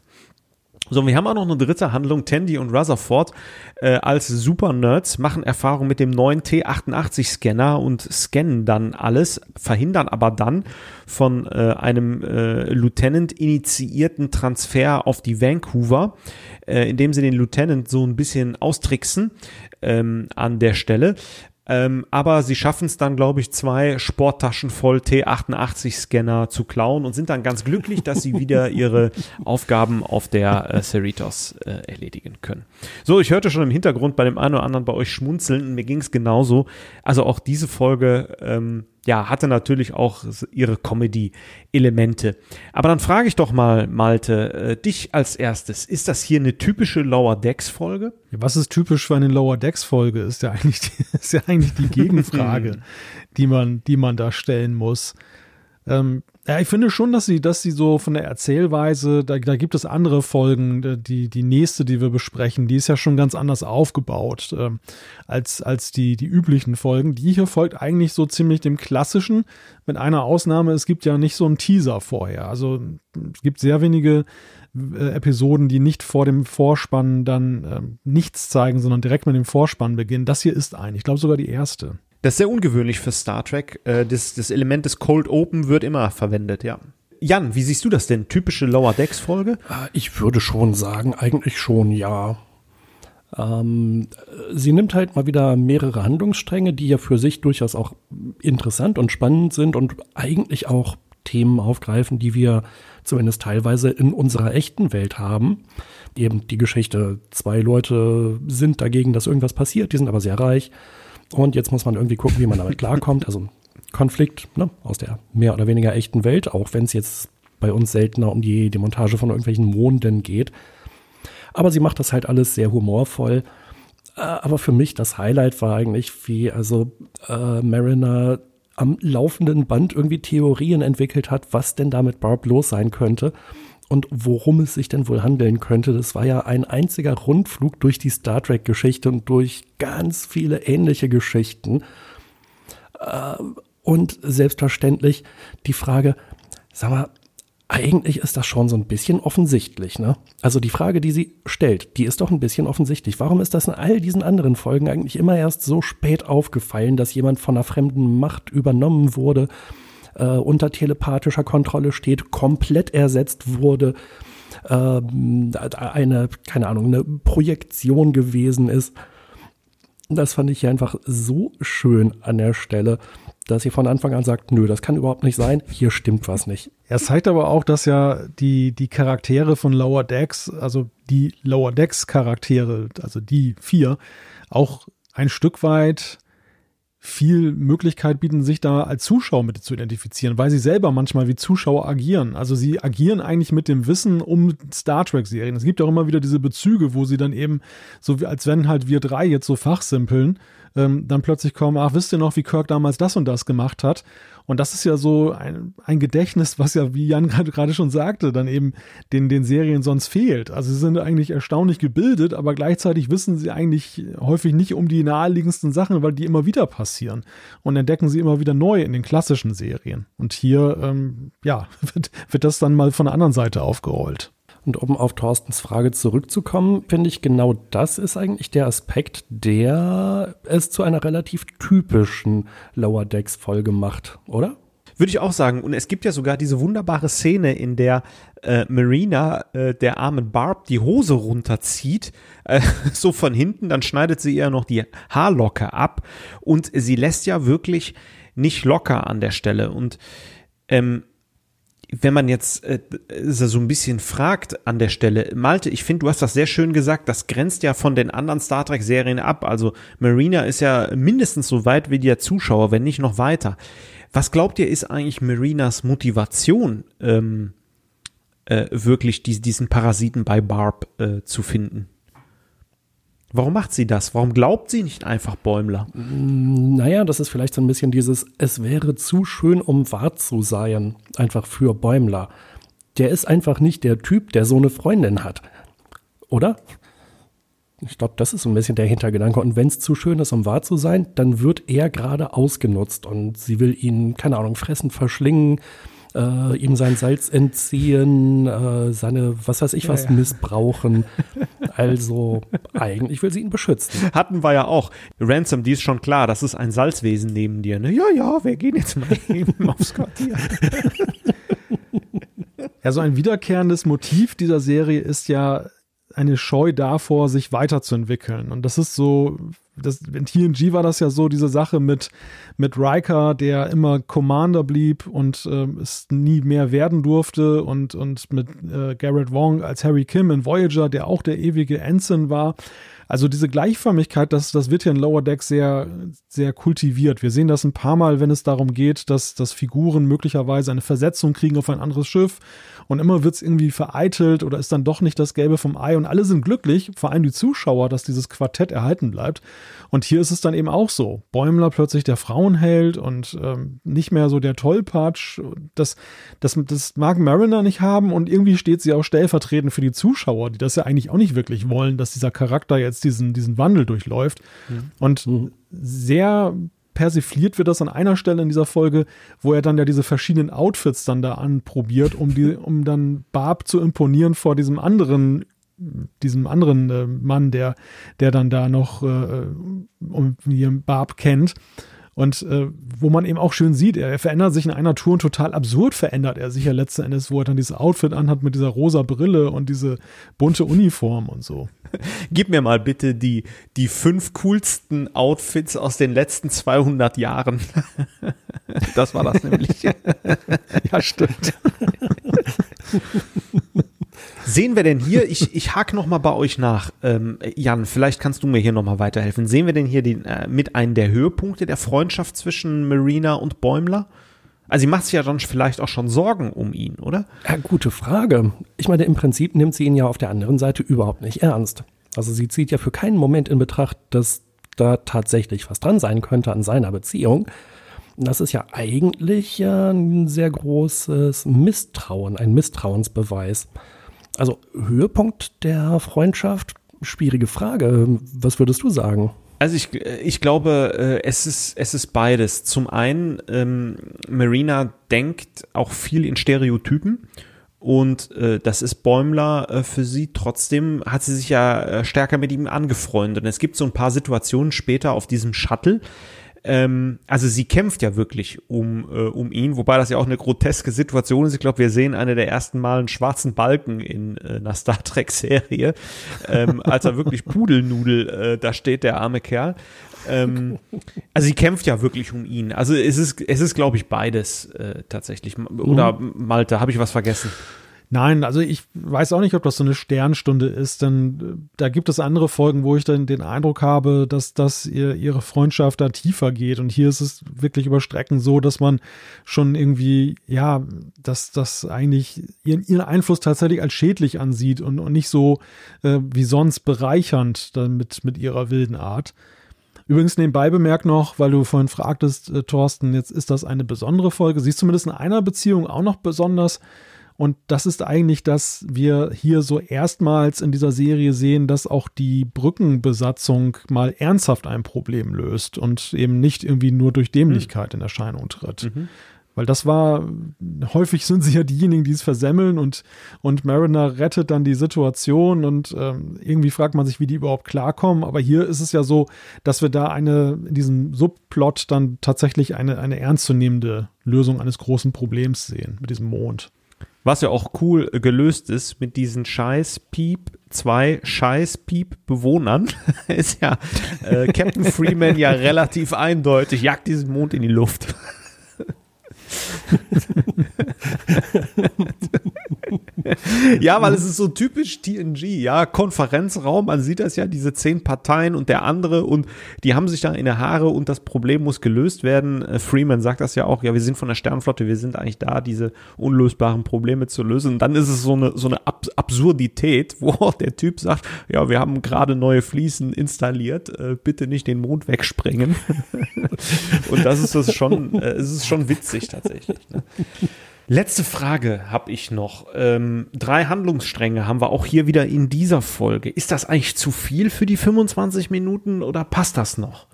So, wir haben auch noch eine dritte Handlung. Tandy und Rutherford äh, als Super-Nerds machen Erfahrung mit dem neuen T88-Scanner und scannen dann alles, verhindern aber dann von äh, einem äh, Lieutenant initiierten Transfer auf die Vancouver, äh, indem sie den Lieutenant so ein bisschen austricksen ähm, an der Stelle. Ähm, aber sie schaffen es dann, glaube ich, zwei Sporttaschen voll T88-Scanner zu klauen und sind dann ganz glücklich, dass sie wieder *laughs* ihre Aufgaben auf der äh, Cerritos äh, erledigen können. So, ich hörte schon im Hintergrund bei dem einen oder anderen bei euch schmunzeln. Mir ging es genauso. Also auch diese Folge ähm, ja, hatte natürlich auch ihre Comedy-Elemente. Aber dann frage ich doch mal, Malte, äh, dich als erstes. Ist das hier eine typische Lower Decks-Folge? Was ist typisch für eine Lower Decks-Folge? Ist ja eigentlich die, *laughs* ist ja eigentlich die *laughs* Gegenfrage, die man, die man da stellen muss. Ähm, ja, ich finde schon, dass sie, dass sie so von der Erzählweise, da, da gibt es andere Folgen, die, die nächste, die wir besprechen, die ist ja schon ganz anders aufgebaut ähm, als, als die, die üblichen Folgen. Die hier folgt eigentlich so ziemlich dem klassischen, mit einer Ausnahme, es gibt ja nicht so einen Teaser vorher. Also es gibt sehr wenige äh, Episoden, die nicht vor dem Vorspann dann äh, nichts zeigen, sondern direkt mit dem Vorspann beginnen. Das hier ist eine. Ich glaube sogar die erste. Das ist sehr ungewöhnlich für Star Trek. Äh, das, das Element des Cold Open wird immer verwendet, ja. Jan, wie siehst du das denn? Typische Lower Decks Folge? Ah, ich würde schon sagen, eigentlich schon, ja. Ähm, sie nimmt halt mal wieder mehrere Handlungsstränge, die ja für sich durchaus auch interessant und spannend sind und eigentlich auch Themen aufgreifen, die wir zumindest teilweise in unserer echten Welt haben. Eben die Geschichte, zwei Leute sind dagegen, dass irgendwas passiert, die sind aber sehr reich und jetzt muss man irgendwie gucken, wie man damit klarkommt. Also Konflikt ne, aus der mehr oder weniger echten Welt, auch wenn es jetzt bei uns seltener um die Demontage von irgendwelchen Monden geht. Aber sie macht das halt alles sehr humorvoll. Äh, aber für mich das Highlight war eigentlich, wie also äh, Mariner am laufenden Band irgendwie Theorien entwickelt hat, was denn da mit Barb los sein könnte und worum es sich denn wohl handeln könnte. Das war ja ein einziger Rundflug durch die Star Trek-Geschichte und durch ganz viele ähnliche Geschichten. Äh, und selbstverständlich die Frage, sag mal, eigentlich ist das schon so ein bisschen offensichtlich, ne? Also die Frage, die sie stellt, die ist doch ein bisschen offensichtlich. Warum ist das in all diesen anderen Folgen eigentlich immer erst so spät aufgefallen, dass jemand von einer fremden Macht übernommen wurde? Äh, unter telepathischer Kontrolle steht, komplett ersetzt wurde, ähm, eine, keine Ahnung, eine Projektion gewesen ist. Das fand ich einfach so schön an der Stelle, dass sie von Anfang an sagt, nö, das kann überhaupt nicht sein, hier stimmt was nicht. Er zeigt aber auch, dass ja die, die Charaktere von Lower Decks, also die Lower Decks Charaktere, also die vier, auch ein Stück weit viel Möglichkeit bieten, sich da als Zuschauer mit zu identifizieren, weil sie selber manchmal wie Zuschauer agieren. Also sie agieren eigentlich mit dem Wissen um Star Trek-Serien. Es gibt auch immer wieder diese Bezüge, wo sie dann eben, so wie als wenn halt wir drei jetzt so fachsimpeln, ähm, dann plötzlich kommen, ach, wisst ihr noch, wie Kirk damals das und das gemacht hat? Und das ist ja so ein, ein Gedächtnis, was ja, wie Jan gerade schon sagte, dann eben den, den Serien sonst fehlt. Also sie sind eigentlich erstaunlich gebildet, aber gleichzeitig wissen sie eigentlich häufig nicht um die naheliegendsten Sachen, weil die immer wieder passieren. Und entdecken sie immer wieder neu in den klassischen Serien. Und hier, ähm, ja, *laughs* wird, wird das dann mal von der anderen Seite aufgerollt. Und um auf Thorstens Frage zurückzukommen, finde ich, genau das ist eigentlich der Aspekt, der es zu einer relativ typischen Lower Decks Folge macht, oder? Würde ich auch sagen. Und es gibt ja sogar diese wunderbare Szene, in der äh, Marina äh, der armen Barb die Hose runterzieht, äh, *laughs* so von hinten, dann schneidet sie ihr noch die Haarlocke ab und sie lässt ja wirklich nicht locker an der Stelle. Und ähm, wenn man jetzt äh, so ein bisschen fragt an der Stelle, Malte, ich finde, du hast das sehr schön gesagt, das grenzt ja von den anderen Star Trek-Serien ab. Also Marina ist ja mindestens so weit wie der Zuschauer, wenn nicht noch weiter. Was glaubt ihr, ist eigentlich Marinas Motivation, ähm, äh, wirklich die, diesen Parasiten bei Barb äh, zu finden? Warum macht sie das? Warum glaubt sie nicht einfach Bäumler? Naja, das ist vielleicht so ein bisschen dieses, es wäre zu schön, um wahr zu sein, einfach für Bäumler. Der ist einfach nicht der Typ, der so eine Freundin hat. Oder? Ich glaube, das ist so ein bisschen der Hintergedanke. Und wenn es zu schön ist, um wahr zu sein, dann wird er gerade ausgenutzt und sie will ihn, keine Ahnung, fressen, verschlingen, äh, ihm sein Salz entziehen, äh, seine, was weiß ich was, ja, ja. missbrauchen. *laughs* Also eigentlich will sie ihn beschützen. Hatten wir ja auch. Ransom, die ist schon klar, das ist ein Salzwesen neben dir. Ne? Ja, ja, wir gehen jetzt mal *laughs* eben aufs Quartier. *laughs* Ja, so ein wiederkehrendes Motiv dieser Serie ist ja eine Scheu davor, sich weiterzuentwickeln. Und das ist so, das, in TNG war das ja so, diese Sache mit, mit Riker, der immer Commander blieb und äh, es nie mehr werden durfte und, und mit äh, Garrett Wong als Harry Kim in Voyager, der auch der ewige Ensign war. Also diese Gleichförmigkeit, das, das wird hier in Lower Deck sehr, sehr kultiviert. Wir sehen das ein paar Mal, wenn es darum geht, dass, dass Figuren möglicherweise eine Versetzung kriegen auf ein anderes Schiff und immer wird es irgendwie vereitelt oder ist dann doch nicht das Gelbe vom Ei und alle sind glücklich, vor allem die Zuschauer, dass dieses Quartett erhalten bleibt. Und hier ist es dann eben auch so. Bäumler plötzlich der Frauenheld und ähm, nicht mehr so der Tollpatsch. Das, das, das mag Mariner nicht haben und irgendwie steht sie auch stellvertretend für die Zuschauer, die das ja eigentlich auch nicht wirklich wollen, dass dieser Charakter jetzt diesen, diesen Wandel durchläuft. Mhm. Und mhm. sehr persifliert wird das an einer Stelle in dieser Folge, wo er dann ja diese verschiedenen Outfits dann da anprobiert, um die, um dann Barb zu imponieren vor diesem anderen diesem anderen äh, Mann, der, der dann da noch äh, um, Barb kennt. Und äh, wo man eben auch schön sieht, er, er, verändert sich in einer Tour und total absurd verändert er sich ja letzten Endes, wo er dann dieses Outfit anhat mit dieser rosa Brille und diese bunte Uniform und so. *laughs* Gib mir mal bitte die, die fünf coolsten Outfits aus den letzten 200 Jahren. *laughs* Das war das nämlich. *laughs* ja, stimmt. Sehen wir denn hier, ich, ich hake noch mal bei euch nach, ähm, Jan, vielleicht kannst du mir hier noch mal weiterhelfen. Sehen wir denn hier den, äh, mit einem der Höhepunkte der Freundschaft zwischen Marina und Bäumler? Also sie macht sich ja dann vielleicht auch schon Sorgen um ihn, oder? Ja, gute Frage. Ich meine, im Prinzip nimmt sie ihn ja auf der anderen Seite überhaupt nicht ernst. Also sie zieht ja für keinen Moment in Betracht, dass da tatsächlich was dran sein könnte an seiner Beziehung. Das ist ja eigentlich ein sehr großes Misstrauen, ein Misstrauensbeweis. Also Höhepunkt der Freundschaft, schwierige Frage. Was würdest du sagen? Also ich, ich glaube, äh, es ist, es ist beides. Zum einen, ähm, Marina denkt auch viel in Stereotypen. Und äh, das ist Bäumler äh, für sie. Trotzdem hat sie sich ja äh, stärker mit ihm angefreundet. Und es gibt so ein paar Situationen später auf diesem Shuttle, ähm, also sie kämpft ja wirklich um, äh, um ihn, wobei das ja auch eine groteske Situation ist. Ich glaube, wir sehen eine der ersten Mal einen schwarzen Balken in äh, einer Star Trek-Serie, ähm, als er wirklich *laughs* Pudelnudel äh, da steht, der arme Kerl. Ähm, also sie kämpft ja wirklich um ihn. Also es ist, es ist, glaube ich, beides äh, tatsächlich. Oder mhm. Malte, habe ich was vergessen? Nein, also ich weiß auch nicht, ob das so eine Sternstunde ist, denn äh, da gibt es andere Folgen, wo ich dann den Eindruck habe, dass, dass ihr, ihre Freundschaft da tiefer geht. Und hier ist es wirklich über Strecken so, dass man schon irgendwie, ja, dass das eigentlich ihren, ihren Einfluss tatsächlich als schädlich ansieht und, und nicht so äh, wie sonst bereichernd dann mit, mit ihrer wilden Art. Übrigens nebenbei bemerkt noch, weil du vorhin fragtest, äh, Thorsten, jetzt ist das eine besondere Folge. Sie ist zumindest in einer Beziehung auch noch besonders. Und das ist eigentlich, dass wir hier so erstmals in dieser Serie sehen, dass auch die Brückenbesatzung mal ernsthaft ein Problem löst und eben nicht irgendwie nur durch Dämlichkeit in Erscheinung tritt. Mhm. Weil das war, häufig sind sie ja diejenigen, die es versemmeln und, und Mariner rettet dann die Situation und ähm, irgendwie fragt man sich, wie die überhaupt klarkommen. Aber hier ist es ja so, dass wir da eine, in diesem Subplot dann tatsächlich eine, eine ernstzunehmende Lösung eines großen Problems sehen mit diesem Mond. Was ja auch cool gelöst ist mit diesen scheiß Piep, zwei scheiß Piep Bewohnern, *laughs* ist ja äh, Captain Freeman ja relativ eindeutig, jagt diesen Mond in die Luft. Ja, weil es ist so typisch TNG, ja, Konferenzraum, man sieht das ja, diese zehn Parteien und der andere und die haben sich da in der Haare und das Problem muss gelöst werden. Äh, Freeman sagt das ja auch, ja, wir sind von der Sternflotte, wir sind eigentlich da, diese unlösbaren Probleme zu lösen. Und dann ist es so eine, so eine Ab Absurdität, *laughs* wo auch der Typ sagt, ja, wir haben gerade neue Fliesen installiert, äh, bitte nicht den Mond wegsprengen. *laughs* und das ist das schon, äh, es ist schon witzig tatsächlich. Ne? *laughs* Letzte Frage habe ich noch. Ähm, drei Handlungsstränge haben wir auch hier wieder in dieser Folge. Ist das eigentlich zu viel für die 25 Minuten oder passt das noch?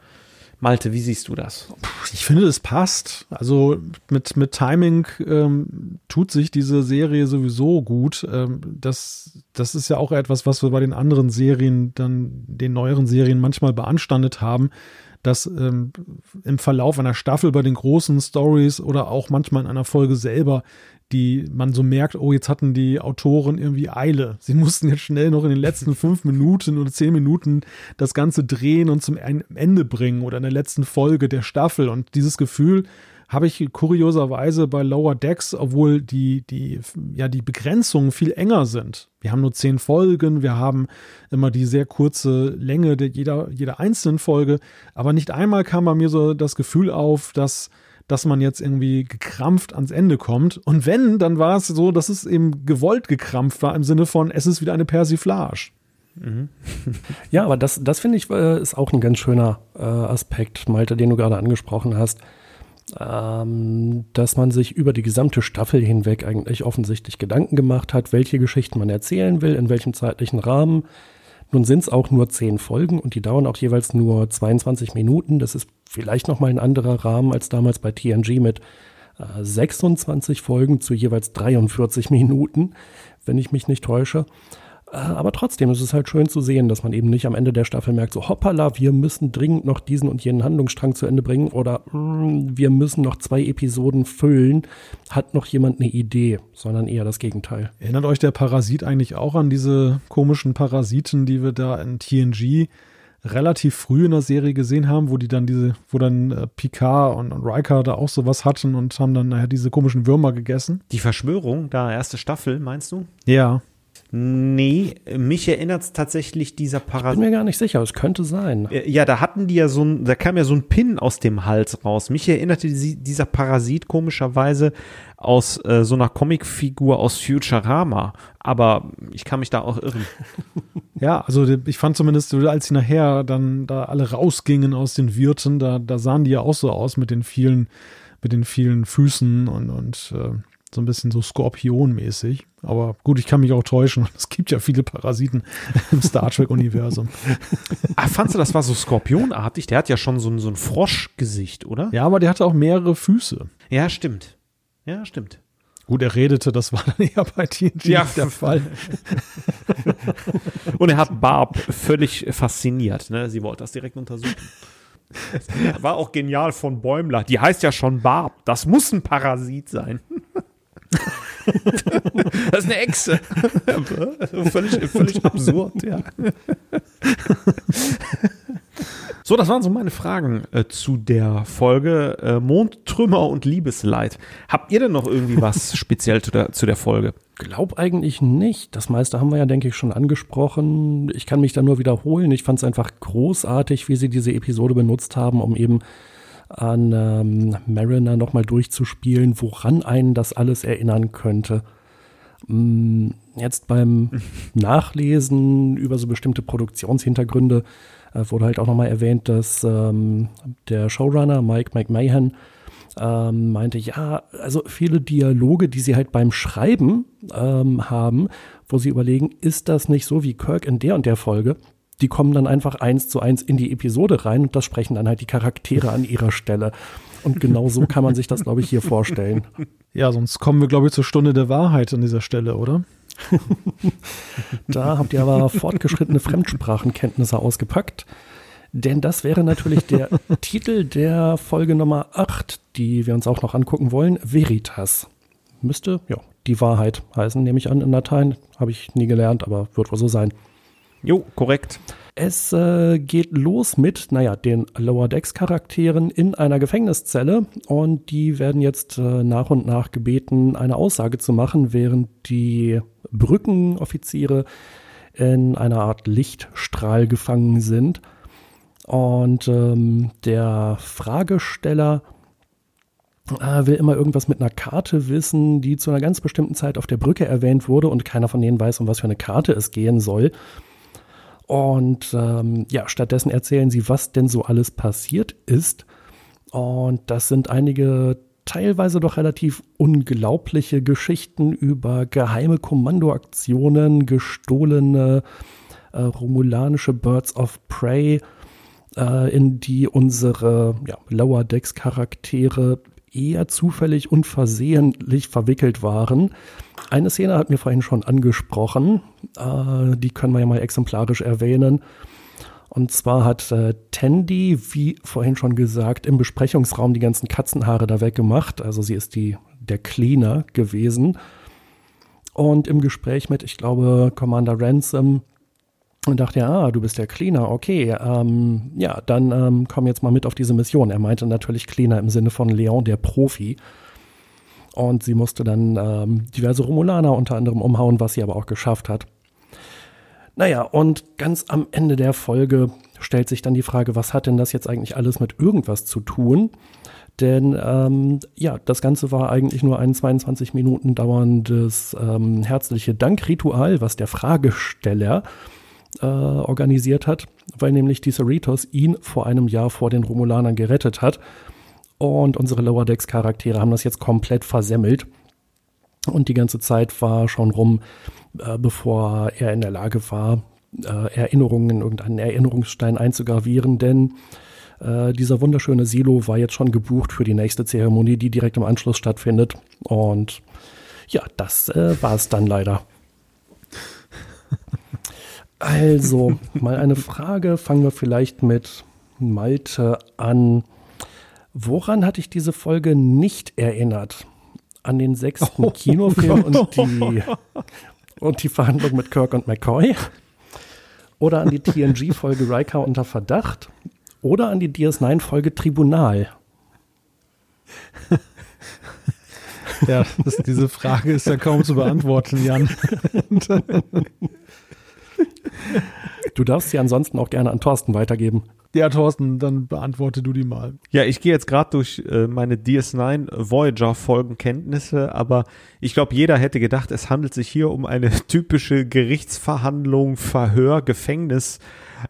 Malte, wie siehst du das? Ich finde, es passt. Also mit, mit Timing ähm, tut sich diese Serie sowieso gut. Ähm, das, das ist ja auch etwas, was wir bei den anderen Serien, dann den neueren Serien manchmal beanstandet haben, dass ähm, im Verlauf einer Staffel bei den großen Stories oder auch manchmal in einer Folge selber die man so merkt, oh, jetzt hatten die Autoren irgendwie Eile. Sie *laughs* mussten jetzt schnell noch in den letzten fünf Minuten oder zehn Minuten das Ganze drehen und zum Ende bringen oder in der letzten Folge der Staffel. Und dieses Gefühl habe ich kurioserweise bei Lower Decks, obwohl die, die, ja, die Begrenzungen viel enger sind. Wir haben nur zehn Folgen, wir haben immer die sehr kurze Länge der, jeder, jeder einzelnen Folge, aber nicht einmal kam bei mir so das Gefühl auf, dass dass man jetzt irgendwie gekrampft ans Ende kommt. Und wenn, dann war es so, dass es eben gewollt gekrampft war im Sinne von, es ist wieder eine Persiflage. Mhm. *laughs* ja, aber das, das finde ich äh, ist auch ein ganz schöner äh, Aspekt, Malte, den du gerade angesprochen hast. Ähm, dass man sich über die gesamte Staffel hinweg eigentlich offensichtlich Gedanken gemacht hat, welche Geschichten man erzählen will, in welchem zeitlichen Rahmen, nun sind es auch nur zehn Folgen und die dauern auch jeweils nur 22 Minuten. Das ist vielleicht nochmal ein anderer Rahmen als damals bei TNG mit äh, 26 Folgen zu jeweils 43 Minuten, wenn ich mich nicht täusche. Äh, aber trotzdem ist es halt schön zu sehen, dass man eben nicht am Ende der Staffel merkt, so hoppala, wir müssen dringend noch diesen und jenen Handlungsstrang zu Ende bringen oder mh, mm, wir müssen noch zwei Episoden füllen. Hat noch jemand eine Idee, sondern eher das Gegenteil. Erinnert euch der Parasit eigentlich auch an diese komischen Parasiten, die wir da in TNG relativ früh in der Serie gesehen haben, wo die dann diese, wo dann äh, Picard und, und Riker da auch sowas hatten und haben dann nachher diese komischen Würmer gegessen. Die Verschwörung, da erste Staffel, meinst du? Ja. Nee, mich erinnert es tatsächlich dieser Parasit. Ich bin mir gar nicht sicher, es könnte sein. Äh, ja, da hatten die ja so ein, da kam ja so ein Pin aus dem Hals raus. Mich erinnerte dieser Parasit komischerweise aus äh, so einer Comicfigur aus Futurama. Aber ich kann mich da auch irren. *laughs* Ja, also ich fand zumindest, als sie nachher dann da alle rausgingen aus den Wirten, da, da sahen die ja auch so aus mit den vielen, mit den vielen Füßen und, und äh, so ein bisschen so Skorpionmäßig. Aber gut, ich kann mich auch täuschen. *laughs* Es gibt ja viele Parasiten im Star Trek-Universum. Ach, *laughs* fandst du, das war so skorpionartig? Der hat ja schon so ein, so ein Froschgesicht, oder? Ja, aber der hatte auch mehrere Füße. Ja, stimmt. Ja, stimmt. Gut, er redete, das war dann *laughs* eher bei TNG ja. der Fall. Und er hat Barb völlig fasziniert. Ne? Sie wollte das direkt untersuchen. War auch genial von Bäumler. Die heißt ja schon Barb. Das muss ein Parasit sein. *laughs* das ist eine Echse. *laughs* völlig, völlig absurd, ja. *laughs* So, das waren so meine Fragen äh, zu der Folge äh, Mondtrümmer und Liebesleid. Habt ihr denn noch irgendwie was speziell zu der, zu der Folge? Glaub eigentlich nicht. Das meiste haben wir ja, denke ich, schon angesprochen. Ich kann mich da nur wiederholen. Ich fand es einfach großartig, wie sie diese Episode benutzt haben, um eben an ähm, Mariner nochmal durchzuspielen, woran einen das alles erinnern könnte. Mm, jetzt beim *laughs* Nachlesen über so bestimmte Produktionshintergründe äh, wurde halt auch nochmal erwähnt, dass ähm, der Showrunner Mike McMahon ähm, meinte, ja, also viele Dialoge, die sie halt beim Schreiben ähm, haben, wo sie überlegen, ist das nicht so wie Kirk in der und der Folge? Die kommen dann einfach eins zu eins in die Episode rein und das sprechen dann halt die Charaktere an ihrer Stelle. Und genau so kann man sich das, glaube ich, hier vorstellen. Ja, sonst kommen wir, glaube ich, zur Stunde der Wahrheit an dieser Stelle, oder? da habt ihr aber fortgeschrittene Fremdsprachenkenntnisse ausgepackt. Denn das wäre natürlich der Titel der Folge Nummer 8, die wir uns auch noch angucken wollen. Veritas. Müsste, ja, die Wahrheit heißen, nehme ich an in Latein. Habe ich nie gelernt, aber wird wohl so sein. Jo, korrekt. Es äh, geht los mit, naja, den Lower Decks Charakteren in einer Gefängniszelle und die werden jetzt äh, nach und nach gebeten, eine Aussage zu machen, während die Brückenoffiziere in einer Art Lichtstrahl gefangen sind. Und ähm, der Fragesteller äh, will immer irgendwas mit einer Karte wissen, die zu einer ganz bestimmten Zeit auf der Brücke erwähnt wurde und keiner von denen weiß, um was für eine Karte es gehen soll. Und ähm, ja, stattdessen erzählen sie, was denn so alles passiert ist. Und das sind einige teilweise doch relativ unglaubliche Geschichten über geheime Kommandoaktionen, gestohlene äh, romulanische Birds of Prey, äh, in die unsere ja, Lower Decks Charaktere eher zufällig und versehentlich verwickelt waren. Eine Szene hat mir vorhin schon angesprochen, äh, die können wir ja mal exemplarisch erwähnen. Und zwar hat äh, Tandy, wie vorhin schon gesagt, im Besprechungsraum die ganzen Katzenhaare da weggemacht. Also sie ist die, der Cleaner gewesen. Und im Gespräch mit, ich glaube, Commander Ransom und dachte, ja, ah, du bist der Cleaner, okay, ähm, ja, dann ähm, komm jetzt mal mit auf diese Mission. Er meinte natürlich Cleaner im Sinne von Leon, der Profi. Und sie musste dann ähm, diverse Romulaner unter anderem umhauen, was sie aber auch geschafft hat. Naja, und ganz am Ende der Folge stellt sich dann die Frage, was hat denn das jetzt eigentlich alles mit irgendwas zu tun? Denn ähm, ja, das Ganze war eigentlich nur ein 22 Minuten dauerndes ähm, herzliche Dankritual, was der Fragesteller äh, organisiert hat, weil nämlich die Cerritos ihn vor einem Jahr vor den Romulanern gerettet hat. Und unsere Lower Decks Charaktere haben das jetzt komplett versemmelt. Und die ganze Zeit war schon rum, äh, bevor er in der Lage war, äh, Erinnerungen in irgendeinen Erinnerungsstein einzugravieren, denn äh, dieser wunderschöne Silo war jetzt schon gebucht für die nächste Zeremonie, die direkt im Anschluss stattfindet. Und ja, das äh, war es dann leider. Also, mal eine Frage. Fangen wir vielleicht mit Malte an. Woran hatte ich diese Folge nicht erinnert? An den sechsten oh, *laughs* Kinofilm und die, und die Verhandlung mit Kirk und McCoy? Oder an die TNG-Folge Riker unter Verdacht? Oder an die DS9-Folge Tribunal? Ja, das, diese Frage ist ja kaum zu beantworten, Jan. *laughs* *laughs* Du darfst sie ansonsten auch gerne an Thorsten weitergeben. Ja, Thorsten, dann beantworte du die mal. Ja, ich gehe jetzt gerade durch äh, meine DS9 Voyager Folgenkenntnisse, aber ich glaube, jeder hätte gedacht, es handelt sich hier um eine *laughs* typische Gerichtsverhandlung, Verhör, Gefängnis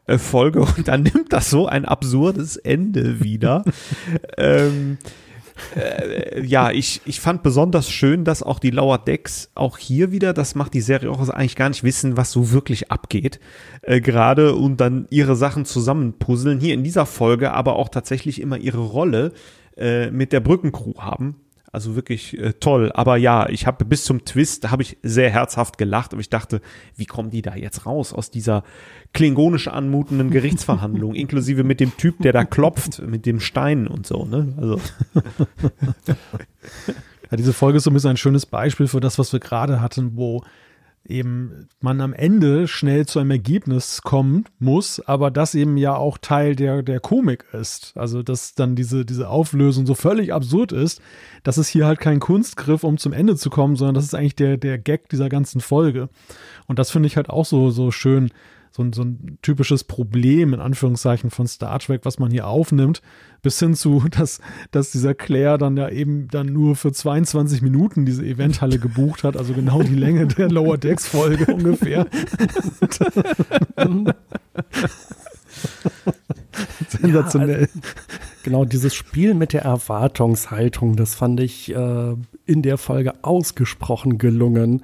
äh, Folge und dann *laughs* nimmt das so ein absurdes Ende wieder. ähm, äh, ja, ich, ich fand besonders schön, dass auch die Lower Decks auch hier wieder, das macht die Serie auch eigentlich gar nicht wissen, was so wirklich abgeht, äh, gerade und dann ihre Sachen zusammenpuzzeln. Hier in dieser Folge aber auch tatsächlich immer ihre Rolle äh, mit der Brückencrew haben. Also wirklich äh, toll. Aber ja, ich habe bis zum Twist, da habe ich sehr herzhaft gelacht, aber ich dachte, wie kommen die da jetzt raus aus dieser klingonisch anmutenden *laughs* Gerichtsverhandlung, inklusive mit dem Typ, der da klopft, mit dem Stein und so, ne? Also. *laughs* Ja, diese Folge ist so ein bisschen ein schönes Beispiel für das, was wir gerade hatten, wo eben man am Ende schnell zu einem Ergebnis kommen muss, aber das eben ja auch Teil der, der Komik ist. Also, dass dann diese, diese Auflösung so völlig absurd ist, dass es hier halt kein Kunstgriff, um zum Ende zu kommen, sondern das ist eigentlich der, der Gag dieser ganzen Folge. Und das finde ich halt auch so, so schön, so ein, so ein typisches Problem, in Anführungszeichen, von Star Trek, was man hier aufnimmt, bis hin zu, *laughs* dass, dass dieser Claire dann ja eben dann nur für 22 Minuten diese Eventhalle gebucht hat, also genau die Länge der Lower Decks Folge *laughs* ungefähr. *laughs* Sensationell. Ja, also, genau, dieses Spiel mit der Erwartungshaltung, das fand ich äh, in der Folge ausgesprochen gelungen.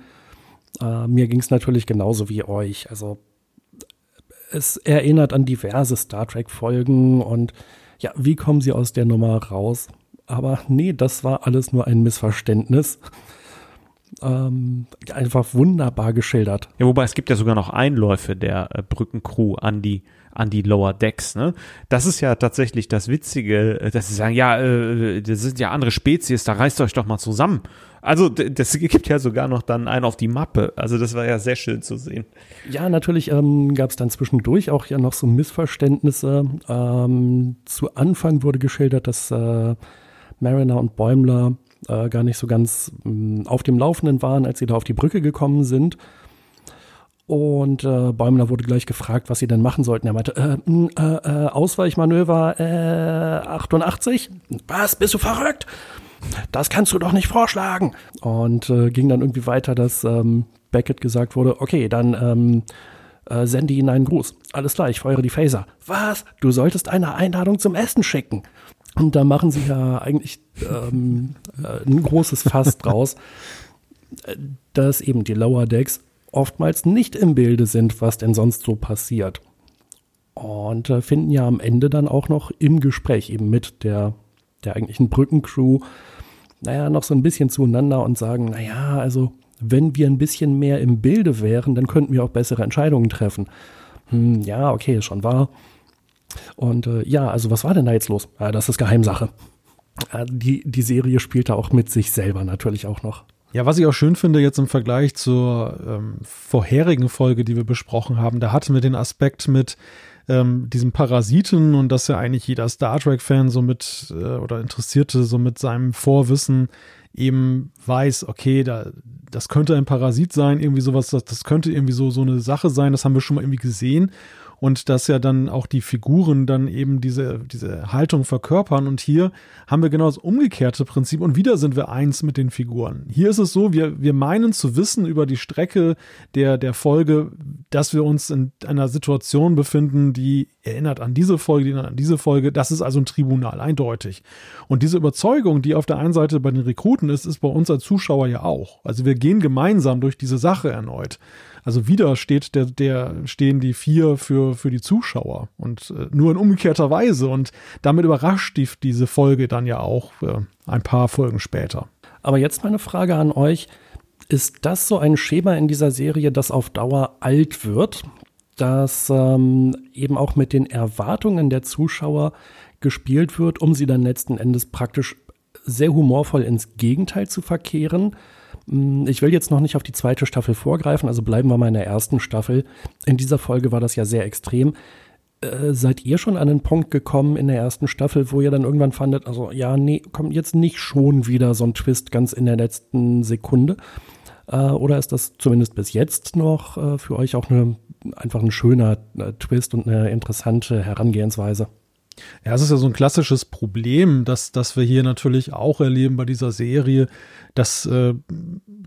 Äh, mir ging es natürlich genauso wie euch. Also es erinnert an diverse Star Trek-Folgen und ja, wie kommen sie aus der Nummer raus? Aber nee, das war alles nur ein Missverständnis. Ähm, einfach wunderbar geschildert. Ja, wobei es gibt ja sogar noch Einläufe der äh, Brückencrew an die an die Lower Decks. Ne? Das ist ja tatsächlich das Witzige, äh, dass sie sagen, ja, äh, das sind ja andere Spezies, da reißt euch doch mal zusammen. Also das gibt ja sogar noch dann einen auf die Mappe. Also das war ja sehr schön zu sehen. Ja, natürlich ähm, gab es dann zwischendurch auch ja noch so Missverständnisse. Ähm, zu Anfang wurde geschildert, dass äh, Mariner und Bäumler äh, gar nicht so ganz äh, auf dem Laufenden waren, als sie da auf die Brücke gekommen sind. Und äh, Bäumler wurde gleich gefragt, was sie denn machen sollten. Er meinte, äh, äh, äh Ausweichmanöver 88? Was, bist du verrückt? Das kannst du doch nicht vorschlagen. Und äh, ging dann irgendwie weiter, dass ähm, Beckett gesagt wurde, okay, dann ähm, äh, sende ihnen einen Gruß. Alles klar, ich feuere die Phaser. Was? Du solltest eine Einladung zum Essen schicken. Und da machen sie ja eigentlich ähm, äh, ein großes Fass *laughs* draus, äh, dass eben die Lower Decks oftmals nicht im Bilde sind, was denn sonst so passiert. Und äh, finden ja am Ende dann auch noch im Gespräch eben mit der, der eigentlichen Brückencrew naja, noch so ein bisschen zueinander und sagen, naja, also wenn wir ein bisschen mehr im Bilde wären, dann könnten wir auch bessere Entscheidungen treffen. hm, ja, okay, ist schon wahr. Und äh, ja, also was war denn da jetzt los? Ja, das ist Geheimsache. Äh, die, die Serie spielt da auch mit sich selber natürlich auch noch. Ja, was ich auch schön finde jetzt im Vergleich zur ähm, vorherigen Folge, die wir besprochen haben, da hatten wir den Aspekt mit ähm, diesem Parasiten und dass ja eigentlich jeder Star Trek-Fan so mit äh, oder Interessierte so mit seinem Vorwissen eben weiß, okay, da, das könnte ein Parasit sein, irgendwie sowas, das, das könnte irgendwie so, so eine Sache sein, das haben wir schon mal irgendwie gesehen und dass ja dann auch die Figuren dann eben diese, diese Haltung verkörpern. Und hier haben wir genau das umgekehrte Prinzip und wieder sind wir eins mit den Figuren. Hier ist es so, wir, wir meinen zu wissen über die Strecke der, der Folge, dass wir uns in einer Situation befinden, die erinnert an diese Folge, die erinnert an diese Folge. Das ist also ein Tribunal, eindeutig. Und diese Überzeugung, die auf der einen Seite bei den Rekruten ist, ist bei uns als Zuschauer ja auch. Also wir gehen gemeinsam durch diese Sache erneut. Also wieder steht der, der, stehen die vier für, für die Zuschauer und äh, nur in umgekehrter Weise. Und damit überrascht die, diese Folge dann ja auch äh, ein paar Folgen später. Aber jetzt meine Frage an euch. Ist das so ein Schema in dieser Serie, das auf Dauer alt wird? Dass ähm, eben auch mit den Erwartungen der Zuschauer gespielt wird, um sie dann letzten Endes praktisch sehr humorvoll ins Gegenteil zu verkehren? Hm, ich will jetzt noch nicht auf die zweite Staffel vorgreifen, also bleiben wir mal in der ersten Staffel. In dieser Folge war das ja sehr extrem. Äh, seid ihr schon an den Punkt gekommen in der ersten Staffel, wo ihr dann irgendwann fandet, also ja, nee, kommt jetzt nicht schon wieder so ein Twist ganz in der letzten Sekunde? Äh, oder ist das zumindest bis jetzt noch äh, für euch auch eine, einfach ein schöner äh, Twist und eine interessante Herangehensweise? Ja, es ist ja so ein klassisches Problem, dass, dass wir hier natürlich auch erleben bei dieser Serie, dass äh,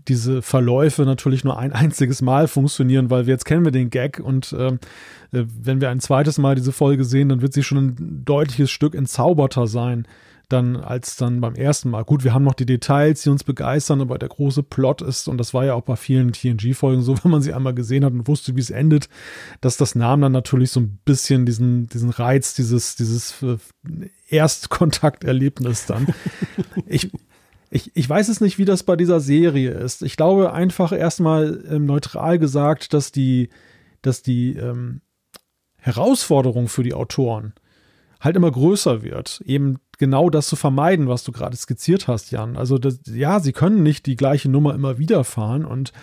diese Verläufe natürlich nur ein *laughs* einziges Mal funktionieren, weil wir jetzt kennen wir den Gag und äh, wenn wir ein zweites Mal diese Folge sehen, dann wird sie schon ein deutliches Stück entzauberter sein dann als dann beim ersten Mal. Gut, wir haben noch die Details, die uns begeistern, aber der große Plot ist, und das war ja auch bei vielen TNG-Folgen so, *laughs* wenn man sie einmal gesehen hat und wusste, wie es endet, dass das nahm dann natürlich so ein bisschen diesen, diesen Reiz, dieses, dieses äh, Erstkontakterlebnis dann. *laughs* ich, ich, ich weiß es nicht, wie das bei dieser Serie ist. Ich glaube einfach erstmal ähm, neutral gesagt, dass die, dass die ähm, Herausforderung für die Autoren halt immer größer wird. Eben genau das zu vermeiden, was du gerade skizziert hast, Jan. Also das, ja, sie können nicht die gleiche Nummer immer wieder fahren und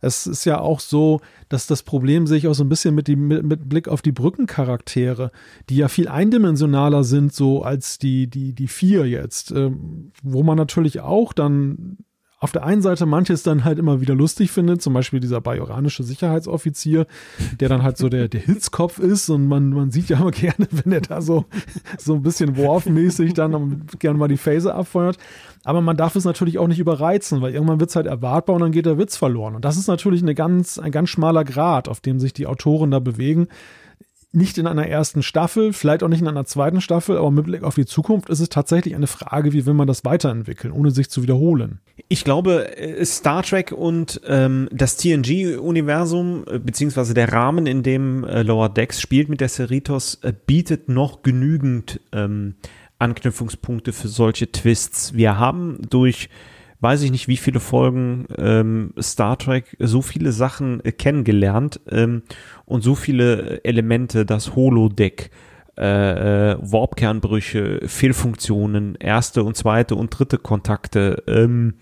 es ist ja auch so, dass das Problem sich auch so ein bisschen mit, die, mit, mit Blick auf die Brückencharaktere, die ja viel eindimensionaler sind, so als die, die, die vier jetzt, ähm, wo man natürlich auch dann auf der einen Seite manches dann halt immer wieder lustig findet, zum Beispiel dieser bajoranische Sicherheitsoffizier, der dann halt so der, der Hitzkopf ist und man, man sieht ja immer *laughs* gerne, wenn er da so, so ein bisschen Worf-mäßig dann gerne mal die Phase abfeuert. Aber man darf es natürlich auch nicht überreizen, weil irgendwann wird es halt erwartbar und dann geht der Witz verloren. Und das ist natürlich eine ganz, ein ganz schmaler Grad, auf dem sich die Autoren da bewegen nicht in einer ersten Staffel, vielleicht auch nicht in einer zweiten Staffel, aber mit Blick auf die Zukunft ist es tatsächlich eine Frage, wie will man das weiterentwickeln, ohne sich zu wiederholen. Ich glaube, äh, Star Trek und ähm, das TNG-Universum, äh, beziehungsweise der Rahmen, in dem äh, Lower Decks spielt mit der Cerritos, äh, bietet noch genügend ähm, Anknüpfungspunkte für solche Twists. Wir haben durch weiß ich nicht, wie viele Folgen ähm, Star Trek so viele Sachen äh, kennengelernt ähm, und so viele Elemente, das Holodeck, äh, äh, Warpkernbrüche, Fehlfunktionen, erste und zweite und dritte Kontakte, ähm,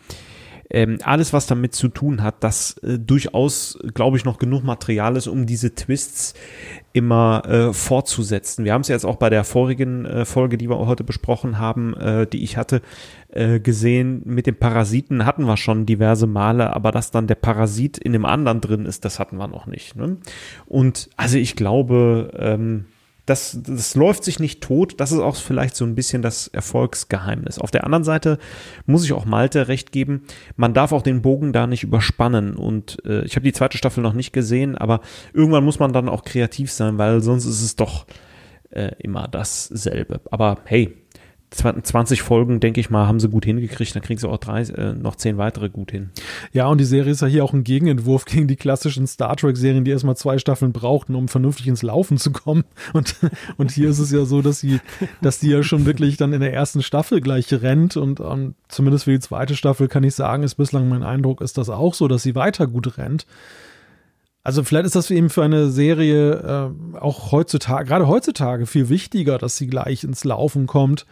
ähm, alles, was damit zu tun hat, dass äh, durchaus, glaube ich, noch genug Material ist, um diese Twists immer äh, fortzusetzen. Wir haben es jetzt auch bei der vorigen äh, Folge, die wir heute besprochen haben, äh, die ich hatte, äh, gesehen. Mit dem Parasiten hatten wir schon diverse Male, aber dass dann der Parasit in dem anderen drin ist, das hatten wir noch nicht. Ne? Und also ich glaube, ähm, das, das läuft sich nicht tot. Das ist auch vielleicht so ein bisschen das Erfolgsgeheimnis. Auf der anderen Seite muss ich auch Malte recht geben, man darf auch den Bogen da nicht überspannen. Und äh, ich habe die zweite Staffel noch nicht gesehen, aber irgendwann muss man dann auch kreativ sein, weil sonst ist es doch äh, immer dasselbe. Aber hey, 20 Folgen, denke ich mal, haben sie gut hingekriegt. Dann kriegen sie auch drei, äh, noch zehn weitere gut hin. Ja, und die Serie ist ja hier auch ein Gegenentwurf *laughs* gegen die klassischen Star Trek-Serien, die erstmal zwei Staffeln brauchten, um vernünftig ins Laufen zu kommen. *laughs* Und, und hier ist es ja so, dass sie, dass die ja schon wirklich dann in der ersten Staffel gleich rennt. Und um, zumindest für die zweite Staffel kann ich sagen, ist bislang mein Eindruck, ist das auch so, dass sie weiter gut rennt. Also vielleicht ist das eben für eine Serie äh, auch heutzutage, gerade heutzutage viel wichtiger, dass sie gleich ins Laufen kommt,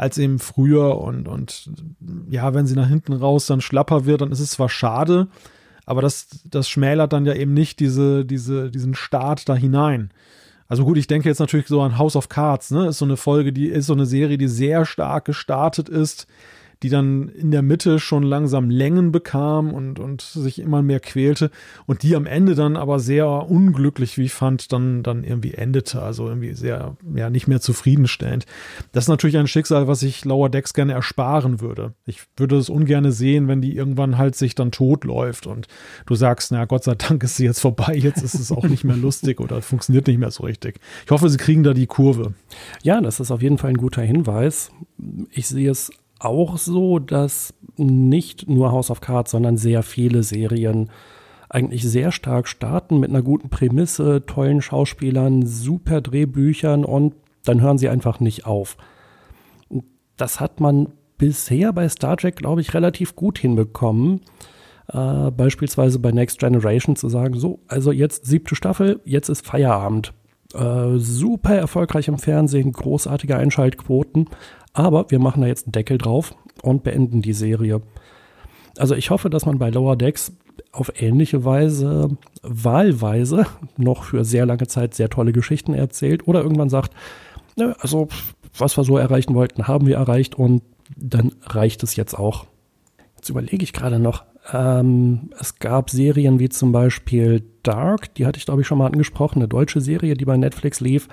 als eben früher. Und, und ja, wenn sie nach hinten raus dann schlapper wird, dann ist es zwar schade, aber das, das schmälert dann ja eben nicht diese, diese, diesen Start da hinein. Also gut, ich denke jetzt natürlich so an House of Cards, ne? Ist so eine Folge, die ist so eine Serie, die sehr stark gestartet ist, die dann in der Mitte schon langsam Längen bekam und, und sich immer mehr quälte und die am Ende dann aber sehr unglücklich, wie ich fand, dann, dann irgendwie endete. Also irgendwie sehr, ja, nicht mehr zufriedenstellend. Das ist natürlich ein Schicksal, was ich Lower Decks gerne ersparen würde. Ich würde es ungern sehen, wenn die irgendwann halt sich dann totläuft und du sagst, na Gott sei Dank ist sie jetzt vorbei, jetzt ist es auch nicht mehr lustig oder funktioniert nicht mehr so richtig. Ich hoffe, sie kriegen da die Kurve. Ja, das ist auf jeden Fall ein guter Hinweis. Ich sehe es auch so, dass nicht nur House of Cards, sondern sehr viele Serien eigentlich sehr stark starten mit einer guten Prämisse, tollen Schauspielern, super Drehbüchern und dann hören sie einfach nicht auf. Das hat man bisher bei Star Trek, glaube ich, relativ gut hinbekommen. Äh, beispielsweise bei Next Generation zu sagen, so, also jetzt siebte Staffel, jetzt ist Feierabend. Äh, super erfolgreich im Fernsehen, großartige Einschaltquoten. Aber wir machen da jetzt einen Deckel drauf und beenden die Serie. Also ich hoffe, dass man bei Lower Decks auf ähnliche Weise, wahlweise noch für sehr lange Zeit sehr tolle Geschichten erzählt oder irgendwann sagt, also was wir so erreichen wollten, haben wir erreicht und dann reicht es jetzt auch. Jetzt überlege ich gerade noch. Ähm, es gab Serien wie zum Beispiel Dark, die hatte ich glaube ich schon mal angesprochen, eine deutsche Serie, die bei Netflix lief.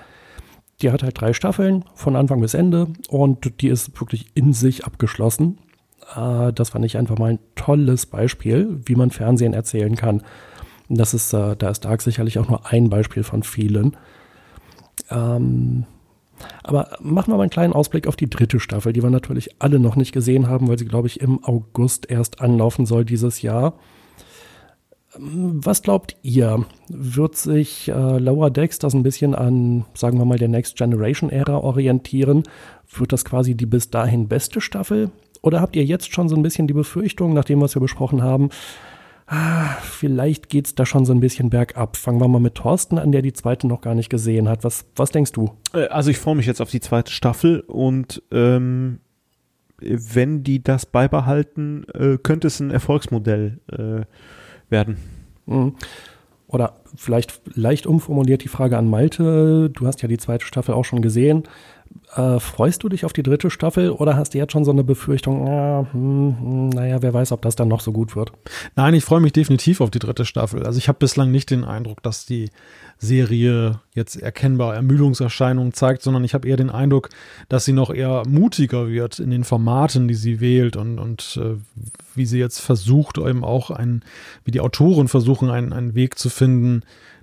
Die hat halt drei Staffeln von Anfang bis Ende und die ist wirklich in sich abgeschlossen. Äh, das fand ich einfach mal ein tolles Beispiel, wie man Fernsehen erzählen kann. Das ist, äh, da ist Dark sicherlich auch nur ein Beispiel von vielen. Ähm, aber machen wir mal einen kleinen Ausblick auf die dritte Staffel, die wir natürlich alle noch nicht gesehen haben, weil sie, glaube ich, im August erst anlaufen soll dieses Jahr. Was glaubt ihr? Wird sich äh, Lower Decks das ein bisschen an, sagen wir mal, der Next Generation Ära orientieren? Wird das quasi die bis dahin beste Staffel? Oder habt ihr jetzt schon so ein bisschen die Befürchtung, nach dem, was wir besprochen haben, ah, vielleicht geht es da schon so ein bisschen bergab? Fangen wir mal mit Thorsten an, der die zweite noch gar nicht gesehen hat. Was, was denkst du? Äh, also ich freue mich jetzt auf die zweite Staffel und ähm, wenn die das beibehalten, äh, könnte es ein Erfolgsmodell äh, werden. Mhm. Oder vielleicht leicht umformuliert die Frage an Malte. Du hast ja die zweite Staffel auch schon gesehen. Äh, freust du dich auf die dritte Staffel oder hast du jetzt schon so eine Befürchtung, ja, hm, naja, wer weiß, ob das dann noch so gut wird? Nein, ich freue mich definitiv auf die dritte Staffel. Also ich habe bislang nicht den Eindruck, dass die Serie jetzt erkennbar Ermüdungserscheinungen zeigt, sondern ich habe eher den Eindruck, dass sie noch eher mutiger wird in den Formaten, die sie wählt und, und äh, wie sie jetzt versucht, eben auch ein, wie die Autoren versuchen, einen, einen Weg zu finden,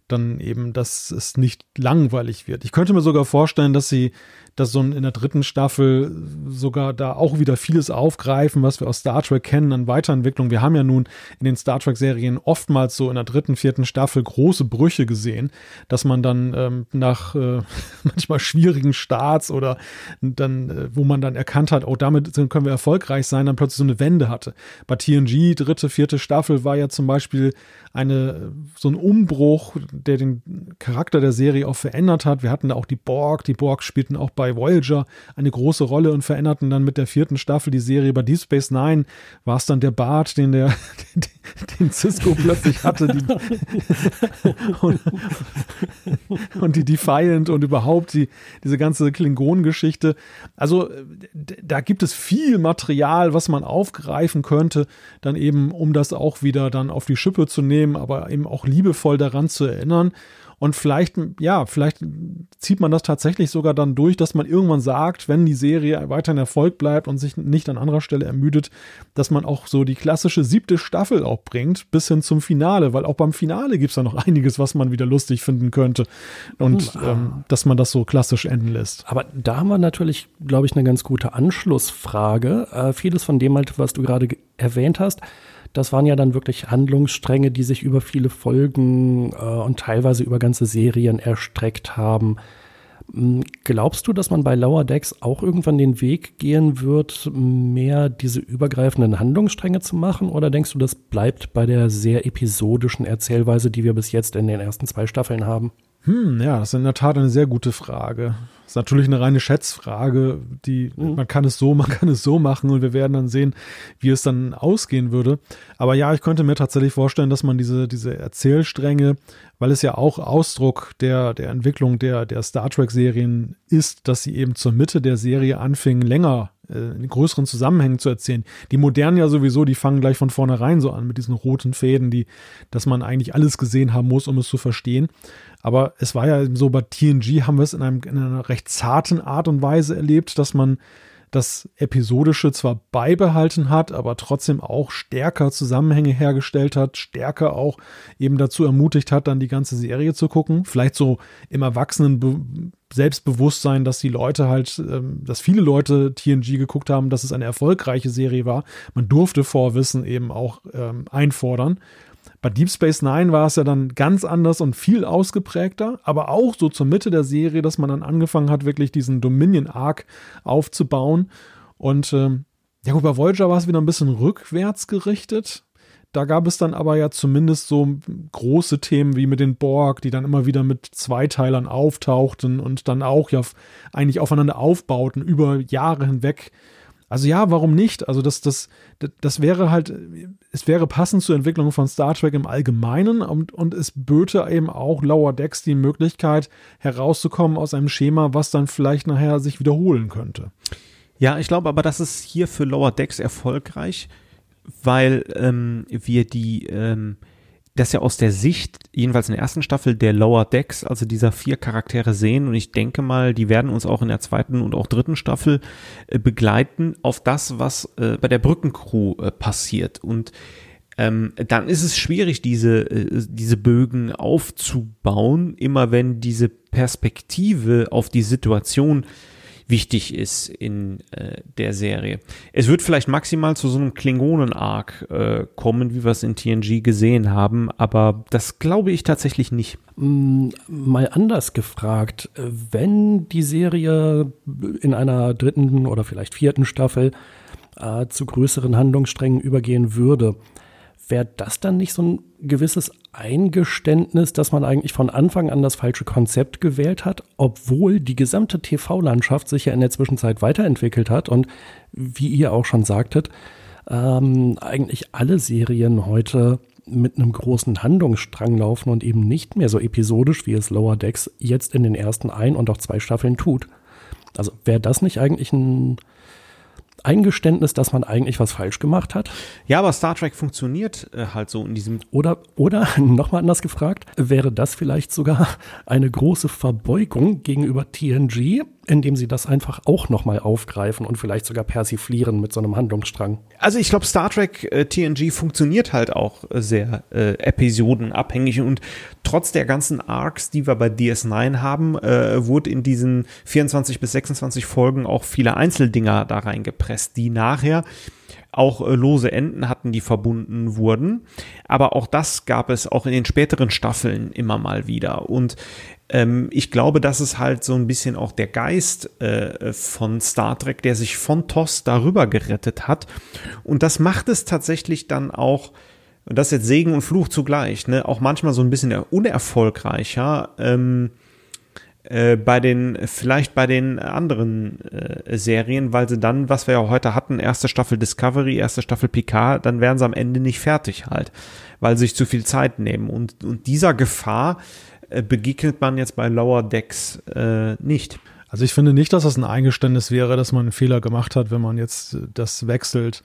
dann eben, dass es nicht langweilig wird. Ich könnte mir sogar vorstellen, dass sie dass so in der dritten Staffel sogar da auch wieder vieles aufgreifen, was wir aus Star Trek kennen an Weiterentwicklung. Wir haben ja nun in den Star Trek-Serien oftmals so in der dritten, vierten Staffel große Brüche gesehen, dass man dann ähm, nach äh, *laughs* manchmal schwierigen Starts oder dann, äh, wo man dann erkannt hat, oh, damit können wir erfolgreich sein, dann plötzlich so eine Wende hatte. Bei TNG, dritte, vierte Staffel war ja zum Beispiel eine, so ein Umbruch, der den Charakter der Serie auch verändert hat. Wir hatten da auch die Borg, die Borg spielten auch bei Voyager eine große Rolle und veränderten dann mit der vierten Staffel die Serie. Bei Deep Space Nine war es dann der Bart, den der, *laughs* den Cisco plötzlich hatte. Die, *laughs* und, und, die Defiant und überhaupt die, diese ganze Klingonengeschichte. Also da gibt es viel Material, was man aufgreifen könnte, dann eben, um das auch wieder dann auf die Schippe zu nehmen, aber eben auch liebevoll daran zu erinnern. Und vielleicht, ja, vielleicht zieht man das tatsächlich sogar dann durch, dass man irgendwann sagt, wenn die Serie weiterhin Erfolg bleibt und sich nicht an anderer Stelle ermüdet, dass man auch so die klassische siebte Staffel auch bringt, bis hin zum Finale, weil auch beim Finale gibt es da noch einiges, was man wieder lustig finden könnte. Und hm, ähm, dass man das so klassisch enden lässt. Aber da haben wir natürlich, glaube ich, eine ganz gute Anschlussfrage. Äh, vieles von dem, was du gerade erwähnt hast, das waren ja dann wirklich Handlungsstränge, die sich über viele Folgen äh, und teilweise über ganze Serien erstreckt haben. Glaubst du, dass man bei Lower Decks auch irgendwann den Weg gehen wird, mehr diese übergreifenden Handlungsstränge zu machen? Oder denkst du, das bleibt bei der sehr episodischen Erzählweise, die wir bis jetzt in den ersten zwei Staffeln haben? Hm, ja, das ist in der Tat eine sehr gute Frage. Das ist natürlich eine reine Schätzfrage, die mhm. man kann es so, *laughs* man kann es so machen und wir werden dann sehen, wie es dann ausgehen würde. Aber ja, ich könnte mir tatsächlich vorstellen, dass man diese, diese Erzählstränge, weil es ja auch Ausdruck der, der Entwicklung der, der Star Trek-Serien ist, dass sie eben zur Mitte der Serie anfingen, länger in größeren Zusammenhängen zu erzählen. Die modernen ja sowieso, die fangen gleich von vornherein so an mit diesen roten Fäden, die, dass man eigentlich alles gesehen haben muss, um es zu verstehen. Aber es war ja so, bei TNG haben wir es in, einem, in einer recht zarten Art und Weise erlebt, dass man das Episodische zwar beibehalten hat, aber trotzdem auch stärker Zusammenhänge hergestellt hat, stärker auch eben dazu ermutigt hat, dann die ganze Serie zu gucken. Vielleicht so im Erwachsenen Selbstbewusstsein, dass die Leute halt, ähm, dass viele Leute TNG geguckt haben, dass es eine erfolgreiche Serie war. Man durfte Vorwissen eben auch ähm, einfordern. Bei Deep Space Nine war es ja dann ganz anders und viel ausgeprägter, aber auch so zur Mitte der Serie, dass man dann angefangen hat, wirklich diesen Dominion-Arc aufzubauen. Und ähm, ja gut, bei Voyager war es wieder ein bisschen rückwärts gerichtet. Da gab es dann aber ja zumindest so große Themen wie mit den Borg, die dann immer wieder mit Zweiteilern auftauchten und dann auch ja eigentlich aufeinander aufbauten über Jahre hinweg. Also ja, warum nicht? Also das, das, das wäre halt, es wäre passend zur Entwicklung von Star Trek im Allgemeinen und, und es böte eben auch Lower Decks die Möglichkeit herauszukommen aus einem Schema, was dann vielleicht nachher sich wiederholen könnte. Ja, ich glaube aber, das ist hier für Lower Decks erfolgreich, weil ähm, wir die ähm, das ja aus der Sicht, jedenfalls in der ersten Staffel, der Lower Decks, also dieser vier Charaktere sehen. Und ich denke mal, die werden uns auch in der zweiten und auch dritten Staffel äh, begleiten auf das, was äh, bei der Brückencrew äh, passiert. Und ähm, dann ist es schwierig, diese, äh, diese Bögen aufzubauen, immer wenn diese Perspektive auf die Situation wichtig ist in äh, der Serie. Es wird vielleicht maximal zu so einem Klingonen-Arc äh, kommen, wie wir es in TNG gesehen haben, aber das glaube ich tatsächlich nicht. Mm, mal anders gefragt, wenn die Serie in einer dritten oder vielleicht vierten Staffel äh, zu größeren Handlungssträngen übergehen würde, wäre das dann nicht so ein gewisses Eingeständnis, dass man eigentlich von Anfang an das falsche Konzept gewählt hat, obwohl die gesamte TV-Landschaft sich ja in der Zwischenzeit weiterentwickelt hat und wie ihr auch schon sagtet, ähm, eigentlich alle Serien heute mit einem großen Handlungsstrang laufen und eben nicht mehr so episodisch, wie es Lower Decks jetzt in den ersten ein und auch zwei Staffeln tut. Also wäre das nicht eigentlich ein Eingeständnis, dass man eigentlich was falsch gemacht hat. Ja, aber Star Trek funktioniert äh, halt so in diesem. Oder, oder *laughs* nochmal anders gefragt, wäre das vielleicht sogar eine große Verbeugung gegenüber TNG, indem sie das einfach auch nochmal aufgreifen und vielleicht sogar persiflieren mit so einem Handlungsstrang. Also ich glaube, Star Trek äh, TNG funktioniert halt auch äh, sehr äh, episodenabhängig und trotz der ganzen Arcs, die wir bei DS9 haben, äh, wurde in diesen 24 bis 26 Folgen auch viele Einzeldinger da reingepresst, die nachher auch äh, lose Enden hatten, die verbunden wurden. Aber auch das gab es auch in den späteren Staffeln immer mal wieder. Und ähm, ich glaube, das ist halt so ein bisschen auch der Geist äh, von Star Trek, der sich von TOS darüber gerettet hat. Und das macht es tatsächlich dann auch, und das ist jetzt Segen und Fluch zugleich, ne, auch manchmal so ein bisschen unerfolgreicher. Ähm, äh, bei den, vielleicht bei den anderen äh, Serien, weil sie dann, was wir ja heute hatten, erste Staffel Discovery, erste Staffel Picard, dann wären sie am Ende nicht fertig halt, weil sie sich zu viel Zeit nehmen. Und, und dieser Gefahr begegnet man jetzt bei Lower Decks äh, nicht. Also ich finde nicht, dass das ein Eingeständnis wäre, dass man einen Fehler gemacht hat, wenn man jetzt äh, das wechselt,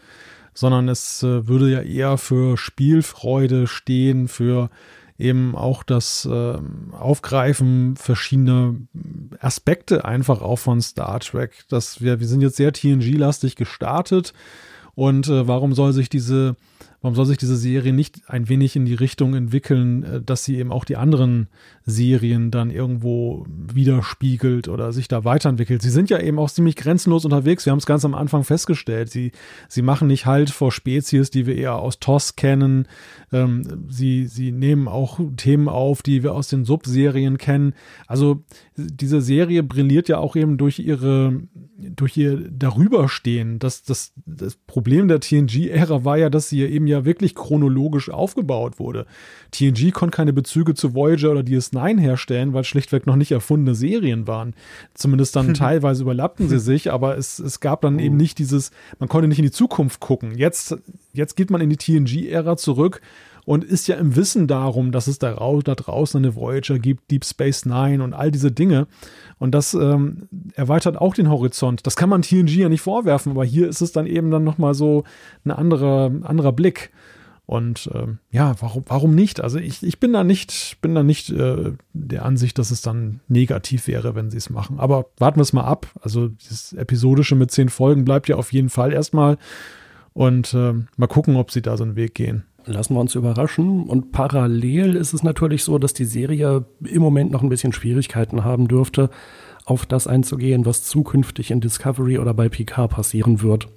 sondern es äh, würde ja eher für Spielfreude stehen, für eben auch das äh, Aufgreifen verschiedener Aspekte einfach auch von Star Trek. Dass wir, wir sind jetzt sehr TNG-lastig gestartet Und äh, warum soll sich diese warum soll sich diese Serie nicht ein wenig in die Richtung entwickeln, äh, dass sie eben auch die anderen Serien dann irgendwo widerspiegelt oder sich da weiterentwickelt? Sie sind ja eben auch ziemlich grenzenlos unterwegs. Wir haben es ganz am Anfang festgestellt. Sie, sie machen nicht halt vor Spezies, die wir eher aus TOS kennen. Ähm, sie, sie nehmen auch Themen auf, die wir aus den Subserien kennen. Also diese Serie brilliert ja auch eben durch ihre durch ihr Darüberstehen. Das, das, das Problem der TNG-Ära war ja, dass sie eben ja wirklich chronologisch aufgebaut wurde. TNG konnte keine Bezüge zu Voyager oder DS9 herstellen, weil schlichtweg noch nicht erfundene Serien waren. Zumindest dann *laughs* teilweise überlappten sie sich, aber es, es gab dann eben nicht dieses, man konnte nicht in die Zukunft gucken. Jetzt, jetzt geht man in die TNG-Ära zurück und ist ja im Wissen darum, dass es da, da draußen eine Voyager gibt, Deep Space Nine und all diese Dinge. Und das ähm, erweitert auch den Horizont. Das kann man TNG ja nicht vorwerfen, aber hier ist es dann eben dann nochmal so ein anderer, anderer Blick. Und ähm, ja, warum, warum nicht? Also ich, ich bin da nicht, bin da nicht äh, der Ansicht, dass es dann negativ wäre, wenn sie es machen. Aber warten wir es mal ab. Also das Episodische mit zehn Folgen bleibt ja auf jeden Fall erstmal. Und äh, mal gucken, ob sie da so einen Weg gehen lassen wir uns überraschen. Und parallel ist es natürlich so, dass die Serie im Moment noch ein bisschen Schwierigkeiten haben dürfte, auf das einzugehen, was zukünftig in Discovery oder bei Picard passieren wird.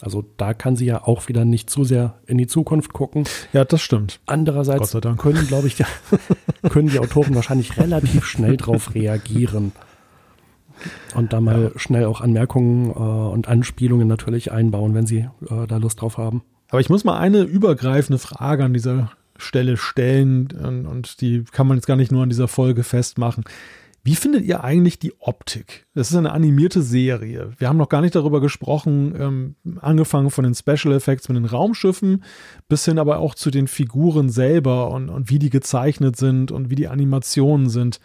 Also da kann sie ja auch wieder nicht zu sehr in die Zukunft gucken. Ja, das stimmt. Andererseits können, glaube ich, die, *laughs* können die Autoren wahrscheinlich relativ schnell darauf reagieren. Und da mal ja. schnell auch Anmerkungen äh, und Anspielungen natürlich einbauen, wenn sie äh, da Lust drauf haben. Aber ich muss mal eine übergreifende Frage an dieser Stelle stellen und die kann man jetzt gar nicht nur an dieser Folge festmachen. Wie findet ihr eigentlich die Optik? Das ist eine animierte Serie. Wir haben noch gar nicht darüber gesprochen, ähm, angefangen von den Special Effects mit den Raumschiffen bis hin aber auch zu den Figuren selber und, und wie die gezeichnet sind und wie die Animationen sind.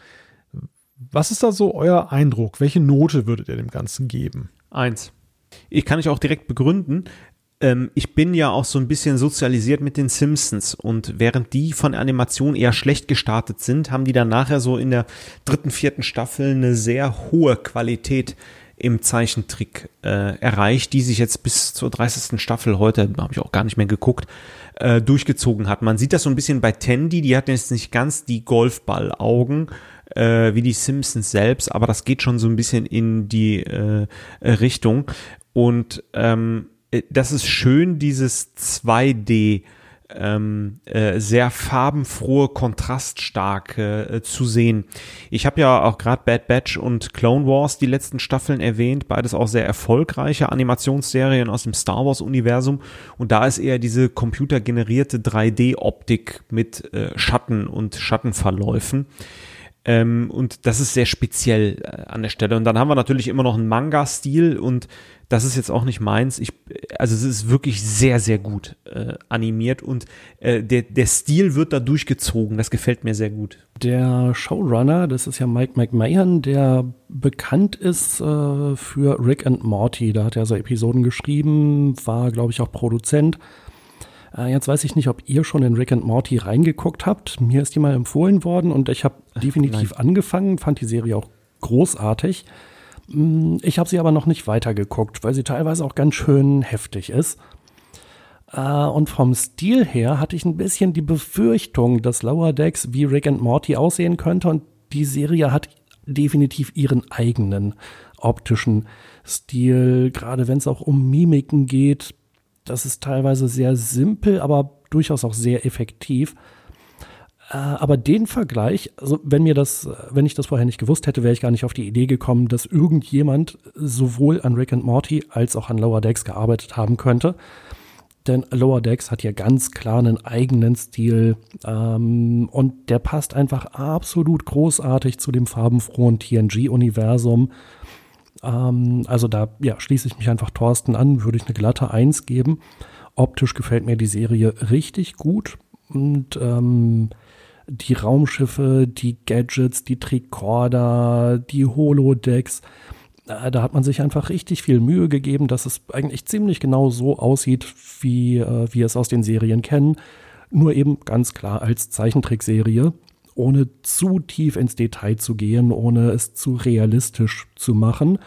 Was ist da so euer Eindruck? Welche Note würdet ihr dem Ganzen geben? Eins. Ich kann ich auch direkt begründen ähm, ich bin ja auch so ein bisschen sozialisiert mit den Simpsons und während die von Animation eher schlecht gestartet sind, haben die dann nachher so in der dritten, vierten Staffel eine sehr hohe Qualität im Zeichentrick äh, erreicht, die sich jetzt bis zur 30. Staffel heute, habe ich auch gar nicht mehr geguckt, äh, durchgezogen hat. Man sieht das so ein bisschen bei Tandy, die hat jetzt nicht ganz die Golfballaugen äh, wie die Simpsons selbst, aber das geht schon so ein bisschen in die äh, Richtung. Und ähm, äh, das ist schön, dieses 2D, ähm, äh, sehr farbenfrohe, kontraststarke äh, zu sehen. Ich habe ja auch gerade Bad Batch und Clone Wars die letzten Staffeln erwähnt, beides auch sehr erfolgreiche Animationsserien aus dem Star Wars Universum und da ist eher diese computergenerierte 3D-Optik mit äh, Schatten und Schattenverläufen. Ähm, und das ist sehr speziell äh, an der Stelle. Und dann haben wir natürlich immer noch einen Manga-Stil und das ist jetzt auch nicht meins. Ich, also es ist wirklich sehr, sehr gut äh, animiert und äh, der, der Stil wird da durchgezogen. Das gefällt mir sehr gut. Der Showrunner, das ist ja Mike McMahon, der bekannt ist äh, für Rick and Morty. Da hat er so Episoden geschrieben, war, glaube ich, auch Produzent. Äh, jetzt weiß ich nicht, ob ihr schon in Rick and Morty reingeguckt habt. Mir ist die mal empfohlen worden und ich habe definitiv Nein. angefangen, fand die Serie auch großartig. Mm, ich habe sie aber noch nicht weitergeguckt, weil sie teilweise auch ganz schön heftig ist. Äh, und vom Stil her hatte ich ein bisschen die Befürchtung, dass Lower Decks wie Rick and Morty aussehen könnte und die Serie hat definitiv ihren eigenen optischen Stil, gerade wenn es auch um Mimiken geht, das ist teilweise sehr simpel, aber durchaus auch sehr effektiv. Äh, aber den Vergleich, also wenn mir das, wenn ich das vorher nicht gewusst hätte, wäre ich gar nicht auf die Idee gekommen, dass irgendjemand sowohl an Rick and Morty als auch an Lower Decks gearbeitet haben könnte. Denn Lower Decks hat ja ganz klar einen eigenen Stil ähm, und der passt einfach absolut großartig zu dem farbenfrohen TNG-Universum. Ähm, also da ja, schließe ich mich einfach Thorsten an, würde ich eine glatte Eins geben. Optisch gefällt mir die Serie richtig gut und ähm, die Raumschiffe, die Gadgets, die Tricorder, die Holodecks, äh, da hat man sich einfach richtig viel Mühe gegeben, dass es eigentlich ziemlich genau so aussieht, wie äh, wir es aus den Serien kennen. Nur eben ganz klar als Zeichentrickserie ohne zu tief ins Detail zu gehen, ohne es zu realistisch zu machen.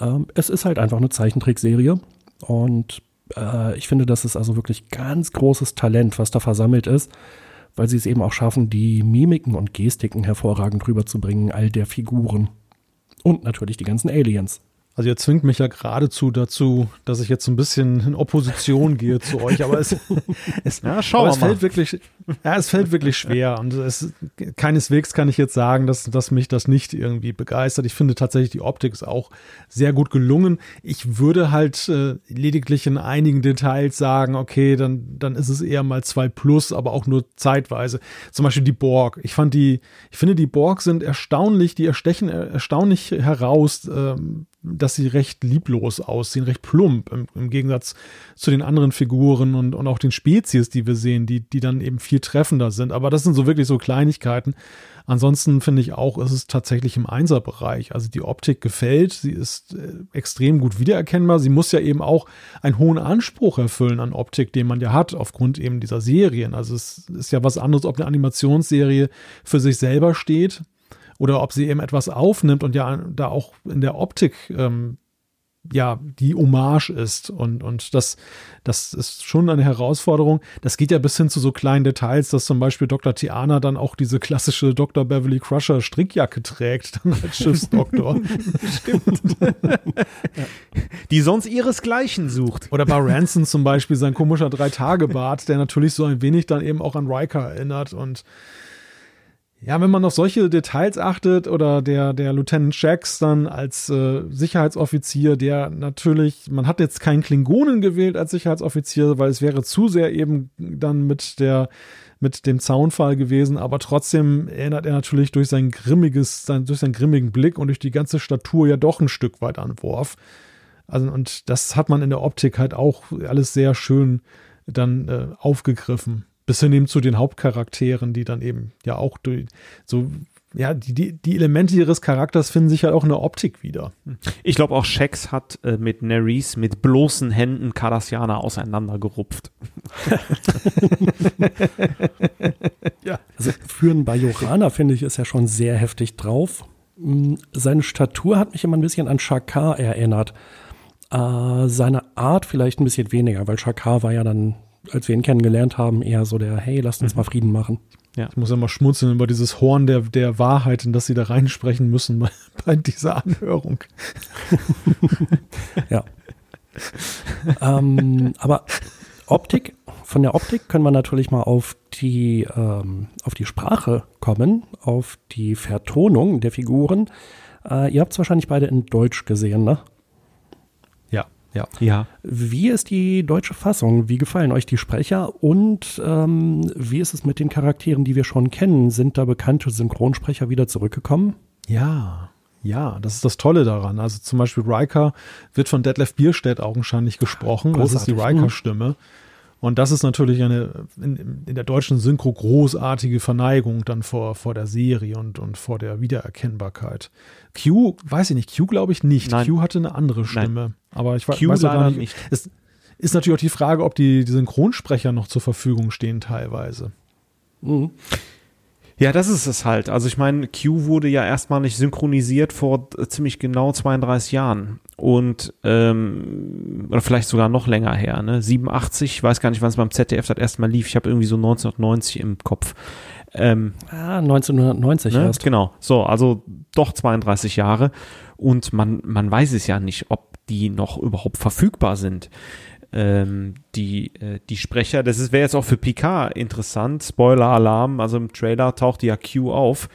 Ähm, es ist halt einfach eine Zeichentrickserie und Äh, ich finde, das ist also wirklich ganz großes Talent, was da versammelt ist, weil sie es eben auch schaffen, die Mimiken und Gestiken hervorragend rüberzubringen, all der Figuren. Und natürlich die ganzen Aliens. Also ihr zwingt mich ja geradezu dazu, dass ich jetzt so ein bisschen in Opposition *laughs* gehe zu euch, aber es, *laughs* es, Ja, aber es fällt wirklich, ja, es fällt wirklich schwer und es keineswegs kann ich jetzt sagen, dass, dass mich das nicht irgendwie begeistert. Ich finde tatsächlich die Optik ist auch sehr gut gelungen. Ich würde halt äh, lediglich in einigen Details sagen, okay, dann dann ist es eher mal zwei plus, aber auch nur zeitweise. Zum Beispiel die Borg. Ich fand die, ich finde die Borg sind erstaunlich, die erstechen erstaunlich heraus. Ähm, dass sie recht lieblos aussehen, recht plump im, im Gegensatz zu den anderen Figuren und, und auch den Spezies, die wir sehen, die, die dann eben viel treffender sind. Aber das sind so wirklich so Kleinigkeiten. Ansonsten finde ich auch, ist es tatsächlich im Einserbereich. Also die Optik gefällt, sie ist äh, extrem gut wiedererkennbar. Sie muss ja eben auch einen hohen Anspruch erfüllen an Optik, den man ja hat, aufgrund eben dieser Serien. Also es ist ja was anderes, ob eine Animationsserie für sich selber steht oder ob sie eben etwas aufnimmt und ja da auch in der Optik ähm, ja die Hommage ist und und das das ist schon eine Herausforderung. Das geht ja bis hin zu so kleinen Details, dass zum Beispiel Dr. Tiana dann auch diese klassische Dr. Beverly Crusher Strickjacke trägt *laughs* dann als Schiffsdoktor. Die sonst ihresgleichen sucht. Oder bei Ranson zum Beispiel sein komischer Drei-Tage-Bart, der natürlich so ein wenig dann eben auch an Riker erinnert und ja, wenn man auf solche Details achtet oder der, der Lieutenant Shax dann als äh, Sicherheitsoffizier, der natürlich, man hat jetzt keinen Klingonen gewählt als Sicherheitsoffizier, weil es wäre zu sehr eben dann mit der, mit dem Zaunfall gewesen, aber trotzdem erinnert er natürlich durch sein grimmiges, sein, durch seinen grimmigen Blick und durch die ganze Statur ja doch ein Stück weit an Worf. Also, und das hat man in der Optik halt auch alles sehr schön dann äh, aufgegriffen bis hin eben zu den Hauptcharakteren, die dann eben ja auch durch so ja, die, die, die Elemente ihres Charakters finden sich halt auch in der Optik wieder. Ich glaube auch Shax hat äh, mit Nerys mit bloßen Händen Cardassianer auseinandergerupft. *laughs* Ja. Also für einen Bajorana, finde ich, ist er schon sehr heftig drauf. Mm, Seine Statur hat mich immer ein bisschen an Shakar erinnert. Äh, seine Art vielleicht ein bisschen weniger, weil Shakar war ja dann, als wir ihn kennengelernt haben, eher so der, hey, lasst uns mal Frieden machen. Ich muss ja mal schmunzeln über dieses Horn der, der Wahrheit, in das sie da reinsprechen müssen bei, *laughs* bei dieser Anhörung. *laughs* Ja. ähm, aber Optik, von der Optik können wir natürlich mal auf die, ähm, auf die Sprache kommen, auf die Vertonung der Figuren. Äh, ihr habt es wahrscheinlich beide in Deutsch gesehen, ne? Ja, ja. Wie ist die deutsche Fassung? Wie gefallen euch die Sprecher? Und ähm, wie ist es mit den Charakteren, die wir schon kennen? Sind da bekannte Synchronsprecher wieder zurückgekommen? Ja, ja, das ist das Tolle daran. Also zum Beispiel Riker wird von Detlef Bierstedt augenscheinlich gesprochen. Das ist die Großartig. Riker-Stimme. Und das ist natürlich eine in, in der deutschen Synchro großartige Verneigung dann vor, vor der Serie und, und vor der Wiedererkennbarkeit. Q, weiß ich nicht, Q glaube ich nicht. Nein. Q hatte eine andere Stimme. Aber ich Q weiß gar nicht. nicht. Es ist natürlich auch die Frage, ob die, die Synchronsprecher noch zur Verfügung stehen teilweise. Mhm. Ja, das ist es halt. Also ich meine, Q wurde ja erstmalig synchronisiert vor äh, ziemlich genau 32 Jahren. Und, ähm, oder vielleicht sogar noch länger her, ne? 87, ich weiß gar nicht, wann es beim ZDF das erste Mal lief. Ich habe irgendwie so 1990 im Kopf. Ähm, Ah, 1990 ne? erst. Genau. So, also doch 32 Jahre. Und man, man weiß es ja nicht, ob die noch überhaupt verfügbar sind. Ähm, die, äh, die Sprecher, das wäre jetzt auch für Picard interessant. Spoiler-Alarm, also im Trailer taucht ja Q auf.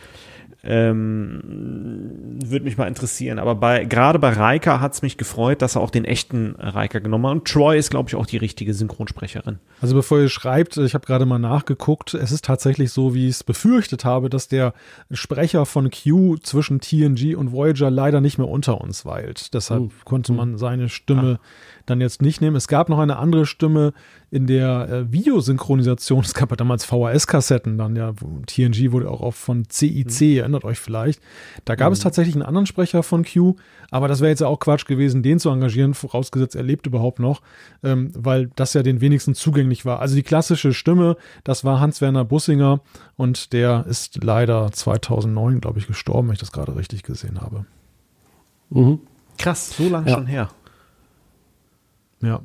Ähm, Würde mich mal interessieren. Aber bei, gerade bei Riker hat es mich gefreut, dass er auch den echten Riker genommen hat. Und Troy ist, glaube ich, auch die richtige Synchronsprecherin. Also bevor ihr schreibt, ich habe gerade mal nachgeguckt, es ist tatsächlich so, wie ich es befürchtet habe, dass der Sprecher von Q zwischen TNG und Voyager leider nicht mehr unter uns weilt. Deshalb Oh. konnte man seine Stimme dann jetzt nicht nehmen. Es gab noch eine andere Stimme in der äh, Videosynchronisation. Es gab ja damals VHS-Kassetten dann, ja, wo TNG wurde auch auf von CIC, ihr erinnert euch vielleicht. Da gab es tatsächlich einen anderen Sprecher von Q, aber das wäre jetzt ja auch Quatsch gewesen, den zu engagieren, vorausgesetzt er lebt überhaupt noch, ähm, weil das ja den wenigsten zugänglich war. Also die klassische Stimme, das war Hans-Werner Bussinger und der ist leider 2009, glaube ich, gestorben, wenn ich das gerade richtig gesehen habe. Mhm. Krass, so lange Ja. schon her. Ja.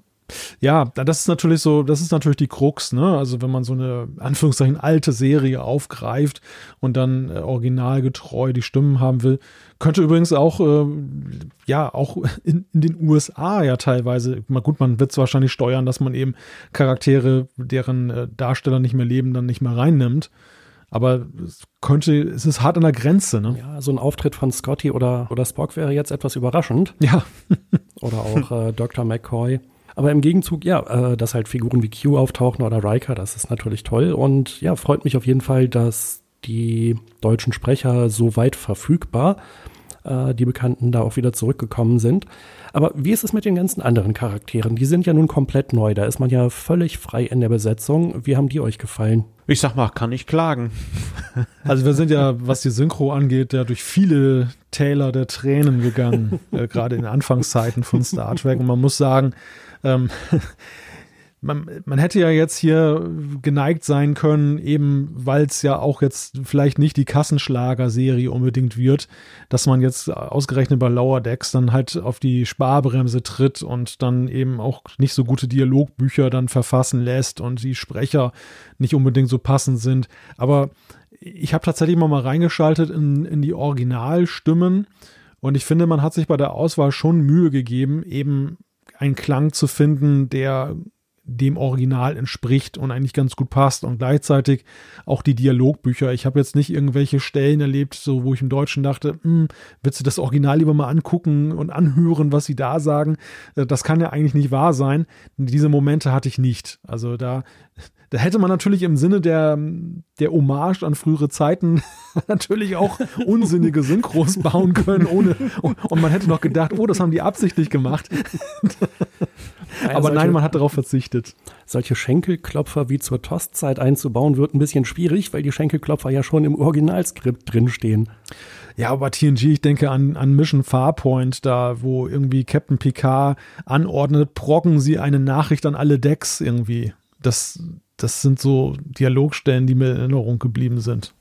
Ja, das ist natürlich so, das ist natürlich die Krux, ne? Also wenn man so eine Anführungszeichen alte Serie aufgreift und dann äh, originalgetreu die Stimmen haben will, könnte übrigens auch, äh, ja, auch *laughs* in, in, den USA ja teilweise, mal gut, man wird es wahrscheinlich steuern, dass man eben Charaktere, deren äh, Darsteller nicht mehr leben, dann nicht mehr reinnimmt. Aber es könnte, es ist hart an der Grenze, ne? Ja, so ein Auftritt von Scotty oder, oder Spock wäre jetzt etwas überraschend. Ja. *laughs* oder auch äh, Dr. McCoy. Aber im Gegenzug, ja, äh, dass halt Figuren wie Q auftauchen oder Riker, das ist natürlich toll. Und ja, freut mich auf jeden Fall, dass die deutschen Sprecher so weit verfügbar, äh, die Bekannten da auch wieder zurückgekommen sind. Aber wie ist es mit den ganzen anderen Charakteren? Die sind ja nun komplett neu. Da ist man ja völlig frei in der Besetzung. Wie haben die euch gefallen? Ich sag mal, kann ich klagen. *laughs* Also wir sind ja, was die Synchro angeht, ja durch viele Täler der Tränen gegangen, *laughs* äh, gerade in Anfangszeiten von Star Trek. Und man muss sagen, ähm, man, man hätte ja jetzt hier geneigt sein können, eben weil es ja auch jetzt vielleicht nicht die Kassenschlager-Serie unbedingt wird, dass man jetzt ausgerechnet bei Lower Decks dann halt auf die Sparbremse tritt und dann eben auch nicht so gute Dialogbücher dann verfassen lässt und die Sprecher nicht unbedingt so passend sind. Aber ich habe tatsächlich mal, mal reingeschaltet in, in die Originalstimmen und ich finde, man hat sich bei der Auswahl schon Mühe gegeben, eben einen Klang zu finden, der dem Original entspricht und eigentlich ganz gut passt und gleichzeitig auch die Dialogbücher. Ich habe jetzt nicht irgendwelche Stellen erlebt, so wo ich im Deutschen dachte, hm, willst du das Original lieber mal angucken und anhören, was sie da sagen? Äh, das kann ja eigentlich nicht wahr sein. Diese Momente hatte ich nicht. Also da da hätte man natürlich im Sinne der, der Hommage an frühere Zeiten *laughs* natürlich auch unsinnige Synchros bauen können, ohne, und man hätte noch gedacht, oh, das haben die absichtlich gemacht. *laughs* Aber solche, nein, man hat darauf verzichtet. Solche Schenkelklopfer wie zur Tostzeit einzubauen, wird ein bisschen schwierig, weil die Schenkelklopfer ja schon im Originalskript drinstehen. Ja, aber TNG, ich denke an, an Mission Farpoint, da wo irgendwie Captain Picard anordnet, brocken sie eine Nachricht an alle Decks irgendwie. Das, das sind so Dialogstellen, die mir in Erinnerung geblieben sind.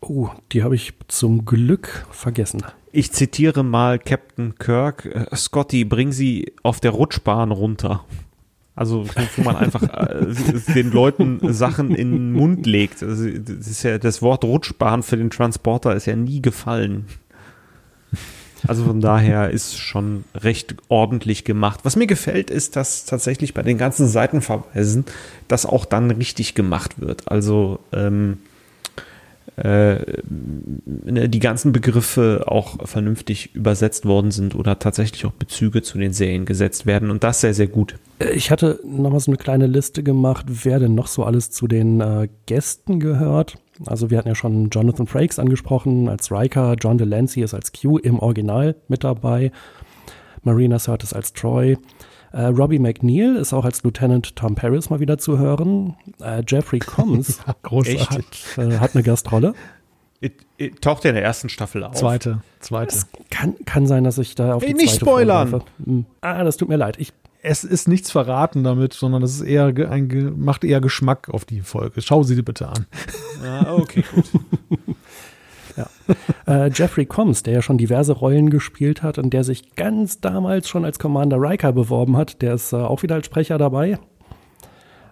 Oh, die habe ich zum Glück vergessen. Ich zitiere mal Captain Kirk. Äh, Scotty, bring sie auf der Rutschbahn runter. Also, wo man einfach äh, den Leuten Sachen in den Mund legt. Also, das, ist ja, das Wort Rutschbahn für den Transporter ist ja nie gefallen. Also von daher ist schon recht ordentlich gemacht. Was mir gefällt, ist, dass tatsächlich bei den ganzen Seitenverweisen das auch dann richtig gemacht wird. Also ähm, die ganzen Begriffe auch vernünftig übersetzt worden sind oder tatsächlich auch Bezüge zu den Serien gesetzt werden und das sehr, sehr gut. Ich hatte nochmal so eine kleine Liste gemacht, wer denn noch so alles zu den äh, Gästen gehört. Also wir hatten ja schon Jonathan Frakes angesprochen als Riker, John Delancey ist als Q im Original mit dabei, Marina Sirtis als Troy, äh, Robbie McNeil ist auch als Lieutenant Tom Paris mal wieder zu hören. Äh, Jeffrey Combs *laughs* ja, hat, äh, hat, eine Gastrolle. It, it, taucht er in der ersten Staffel auf? Zweite, zweite. Es kann, kann sein, dass ich da auf hey, die nicht spoilern. Hm. Ah, das tut mir leid. Ich es ist nichts verraten damit, sondern es ist eher ein, macht eher Geschmack auf die Folge. Schau sie dir bitte an. Ah, okay, gut. *laughs* ja. Äh, Jeffrey Combs, der ja schon diverse Rollen gespielt hat und der sich ganz damals schon als Commander Riker beworben hat, der ist äh, auch wieder als Sprecher dabei.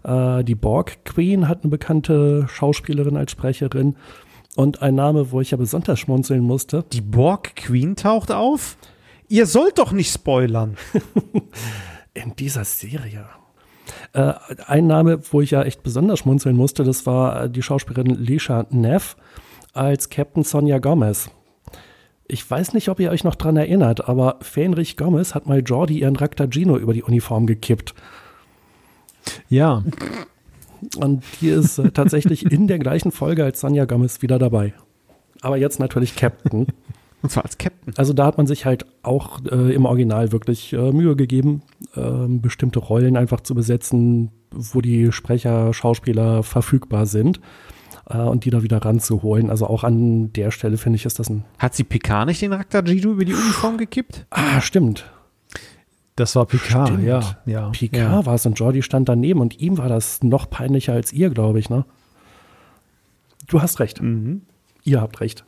Äh, die Borg Queen hat eine bekannte Schauspielerin als Sprecherin. Und ein Name, wo ich ja besonders schmunzeln musste. Die Borg Queen taucht auf? Ihr sollt doch nicht spoilern. *laughs* in dieser Serie. Äh, ein Name, wo ich ja echt besonders schmunzeln musste, das war äh, die Schauspielerin Lisha Neff als Captain Sonja Gomez. Ich weiß nicht, ob ihr euch noch dran erinnert, aber Fenrich Gomez hat mal Jordi ihren Rakta Gino über die Uniform gekippt. Ja. Und die ist äh, tatsächlich in der gleichen Folge als Sonja Gomez wieder dabei. Aber jetzt natürlich Captain. Und zwar als Captain. Also da hat man sich halt auch äh, im Original wirklich äh, Mühe gegeben, äh, bestimmte Rollen einfach zu besetzen, wo die Sprecher, Schauspieler verfügbar sind äh, und die da wieder ranzuholen. Also auch an der Stelle finde ich, ist das ein. Hat sie Picard nicht den Rakta Jidu über die Uniform gekippt? Ah, stimmt. Das war Picard, stimmt. ja. ja. Picard ja. war es und Jordi stand daneben und ihm war das noch peinlicher als ihr, glaube ich, ne? Du hast recht. Mhm. Ihr habt recht.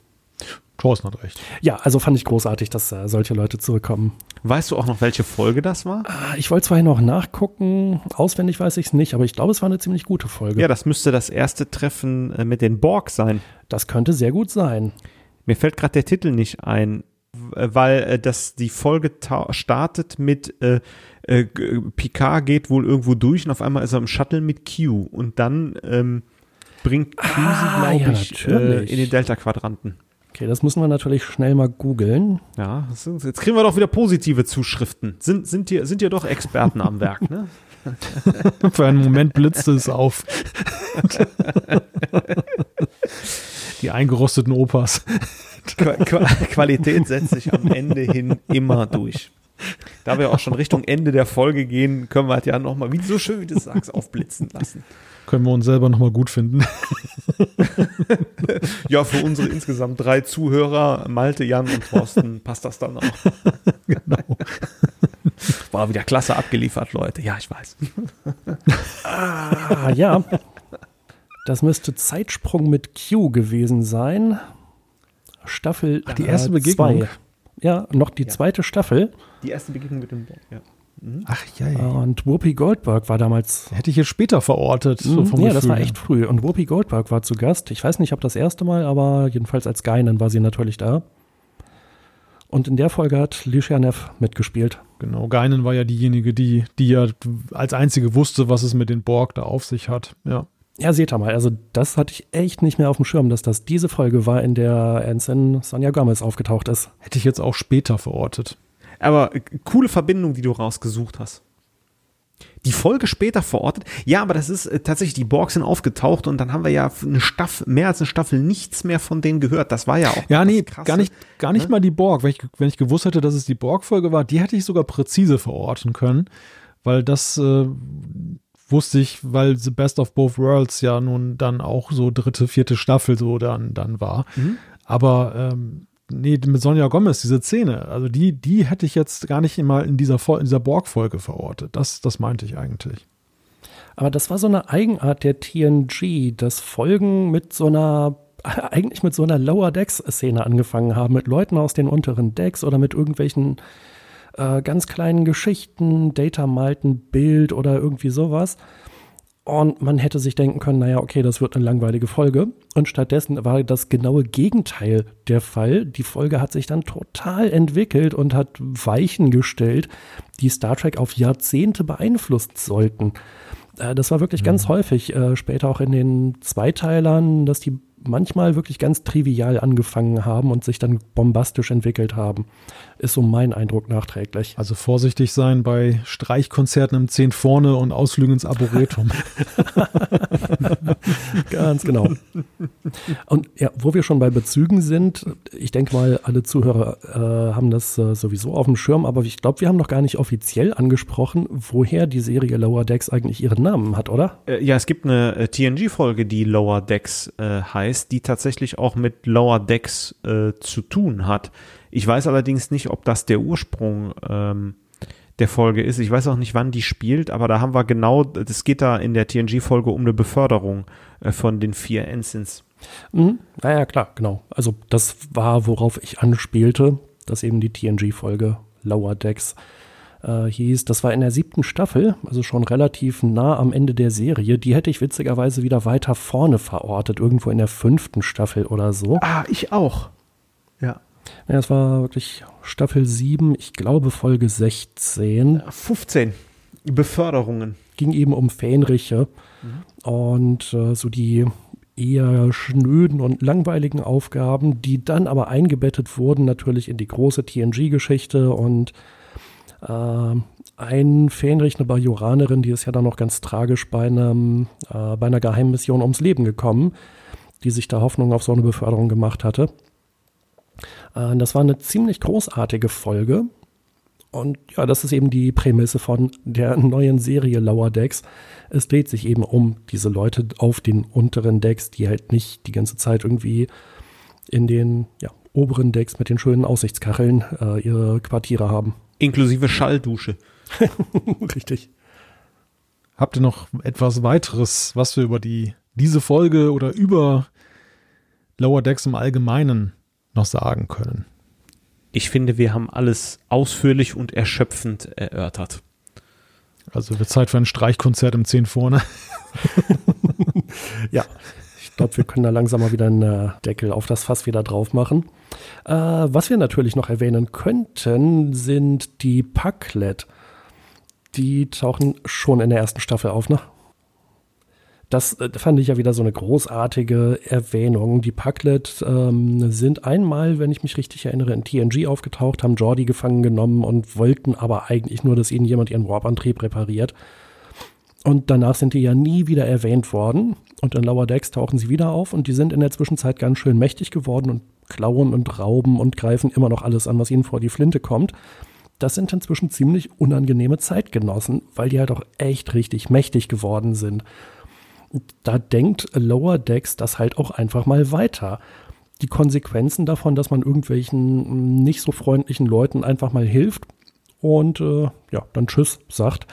Thorsten hat recht. Ja, also fand ich großartig, dass äh, solche Leute zurückkommen. Weißt du auch noch, welche Folge das war? Äh, Ich wollte zwar noch nachgucken, auswendig weiß ich es nicht, aber ich glaube, es war eine ziemlich gute Folge. Ja, das müsste das erste Treffen äh, mit den Borg sein. Das könnte sehr gut sein. Mir fällt gerade der Titel nicht ein, weil äh, das die Folge ta- startet mit äh, Picard geht wohl irgendwo durch und auf einmal ist er im Shuttle mit Q und dann ähm, bringt Q Ah, sie, glaube ja, ich, in den Delta-Quadranten. Okay, das müssen wir natürlich schnell mal googeln. Ja, jetzt kriegen wir doch wieder positive Zuschriften. Sind, sind, hier, sind hier doch Experten am Werk, ne? *laughs* Für einen Moment blitzte es auf. Die eingerosteten Opas. Qua Qua Qualität setzt sich am Ende hin immer durch. Da wir auch schon Richtung Ende der Folge gehen, können wir halt ja nochmal, wie so schön wie du sagst, aufblitzen lassen. Können wir uns selber nochmal gut finden. *laughs* Ja, für unsere insgesamt drei Zuhörer, Malte, Jan und Thorsten, *laughs* passt das dann auch. genau. War wieder klasse abgeliefert, Leute. Ja, ich weiß. Ah, ja. Das müsste Zeitsprung mit Q gewesen sein. Staffel Ach, die erste äh, Begegnung. zwei. Ja, noch die zweite Staffel. Die erste Begegnung mit dem Borg, ja. Ach ja, Und Whoopi Goldberg war damals. hätte ich jetzt später verortet. So Mhm, vom ja, Gefühl das war echt früh. Und Whoopi Goldberg war zu Gast. Ich weiß nicht, ob das erste Mal, aber jedenfalls als Geinen war sie natürlich da. Und in der Folge hat Licia Neff mitgespielt. Genau, Geinen war ja diejenige, die, die ja als einzige wusste, was es mit den Borg da auf sich hat. Ja. Ja, seht ihr mal, also das hatte ich echt nicht mehr auf dem Schirm, dass das diese Folge war, in der Ensign Sonja Gomez aufgetaucht ist. Hätte ich jetzt auch später verortet. Aber äh, coole Verbindung, die du rausgesucht hast. Die Folge später verortet. Ja, aber das ist äh, tatsächlich, die Borgs sind aufgetaucht und dann haben wir ja eine Staffel, mehr als eine Staffel nichts mehr von denen gehört. Das war ja auch. Ja, nee, Krasse. gar nicht, gar nicht ne? mal die Borg. Wenn ich, wenn ich gewusst hätte, dass es die Borg-Folge war, die hätte ich sogar präzise verorten können, weil das äh, wusste ich, weil The Best of Both Worlds ja nun dann auch so dritte, vierte Staffel so dann, dann war. Mhm. Aber ähm, nee, mit Sonja Gomez, diese Szene, also die, die hätte ich jetzt gar nicht mal in dieser, in dieser Borg-Folge verortet. Das, das meinte ich eigentlich. Aber das war so eine Eigenart der TNG, dass Folgen mit so einer, *laughs* eigentlich mit so einer Lower Decks-Szene angefangen haben, mit Leuten aus den unteren Decks oder mit irgendwelchen äh, ganz kleinen Geschichten, Data malt ein Bild oder irgendwie sowas. Und man hätte sich denken können, naja, okay, das wird eine langweilige Folge. Und stattdessen war das genaue Gegenteil der Fall. Die Folge hat sich dann total entwickelt und hat Weichen gestellt, die Star Trek auf Jahrzehnte beeinflusst sollten. Äh, Das war wirklich ganz häufig, äh, später auch in den Zweiteilern, dass die manchmal wirklich ganz trivial angefangen haben und sich dann bombastisch entwickelt haben. Ist so mein Eindruck nachträglich. Also vorsichtig sein bei Streichkonzerten im 10 vorne und Ausflügen ins Arboretum. *laughs* Ganz genau. Und ja, wo wir schon bei Bezügen sind, ich denke mal, alle Zuhörer äh, haben das äh, sowieso auf dem Schirm, aber ich glaube, wir haben noch gar nicht offiziell angesprochen, woher die Serie Lower Decks eigentlich ihren Namen hat, oder? Äh, ja, es gibt eine äh, TNG-Folge, die Lower Decks äh, heißt, die tatsächlich auch mit Lower Decks äh, zu tun hat. Ich weiß allerdings nicht, ob das der Ursprung ähm, der Folge ist. Ich weiß auch nicht, wann die spielt, aber da haben wir genau, es geht da in der TNG-Folge um eine Beförderung äh, von den vier Ensigns. Mhm. Naja, klar, genau. Also das war, worauf ich anspielte, dass eben die TNG-Folge Lower Decks äh, hieß. Das war in der siebten Staffel, also schon relativ nah am Ende der Serie. Die hätte ich witzigerweise wieder weiter vorne verortet, irgendwo in der fünften Staffel oder so. Ah, ich auch. Ja. Es war wirklich Staffel 7, ich glaube Folge 16. 15 Beförderungen. Ging eben um Fähnriche und äh, so die eher schnöden und langweiligen Aufgaben, die dann aber eingebettet wurden natürlich in die große TNG-Geschichte und äh, ein Fähnrich, eine Bajoranerin, die ist ja dann noch ganz tragisch bei, einem, äh, bei einer Geheimmission ums Leben gekommen, die sich da Hoffnung auf so eine Beförderung gemacht hatte. Äh, das war eine ziemlich großartige Folge. Und ja, das ist eben die Prämisse von der neuen Serie Lower Decks. Es dreht sich eben um diese Leute auf den unteren Decks, die halt nicht die ganze Zeit irgendwie in den ja, oberen Decks mit den schönen Aussichtskacheln äh, ihre Quartiere haben. Inklusive Schalldusche. *laughs* Richtig. Habt ihr noch etwas weiteres, was wir über die, diese Folge oder über Lower Decks im Allgemeinen noch sagen können. Ich finde, wir haben alles ausführlich und erschöpfend erörtert. Also wird Zeit für ein Streichkonzert im 10 vorne. *laughs* ja, ich glaube, wir können da langsam mal wieder einen äh, Deckel auf das Fass wieder drauf machen. Äh, was wir natürlich noch erwähnen könnten, sind die Packlet. Die tauchen schon in der ersten Staffel auf, ne? Das äh, fand ich ja wieder so eine großartige Erwähnung. Die Packlet ähm, sind einmal, wenn ich mich richtig erinnere, in TNG aufgetaucht, haben Jordi gefangen genommen und wollten aber eigentlich nur, dass ihnen jemand ihren Warp-Antrieb repariert. Und danach sind die ja nie wieder erwähnt worden. Und in Lower Decks tauchen sie wieder auf und die sind in der Zwischenzeit ganz schön mächtig geworden und klauen und rauben und greifen immer noch alles an, was ihnen vor die Flinte kommt. Das sind inzwischen ziemlich unangenehme Zeitgenossen, weil die halt auch echt richtig mächtig geworden sind da denkt Lower Decks das halt auch einfach mal weiter. Die Konsequenzen davon, dass man irgendwelchen nicht so freundlichen Leuten einfach mal hilft und äh, ja, dann Tschüss sagt,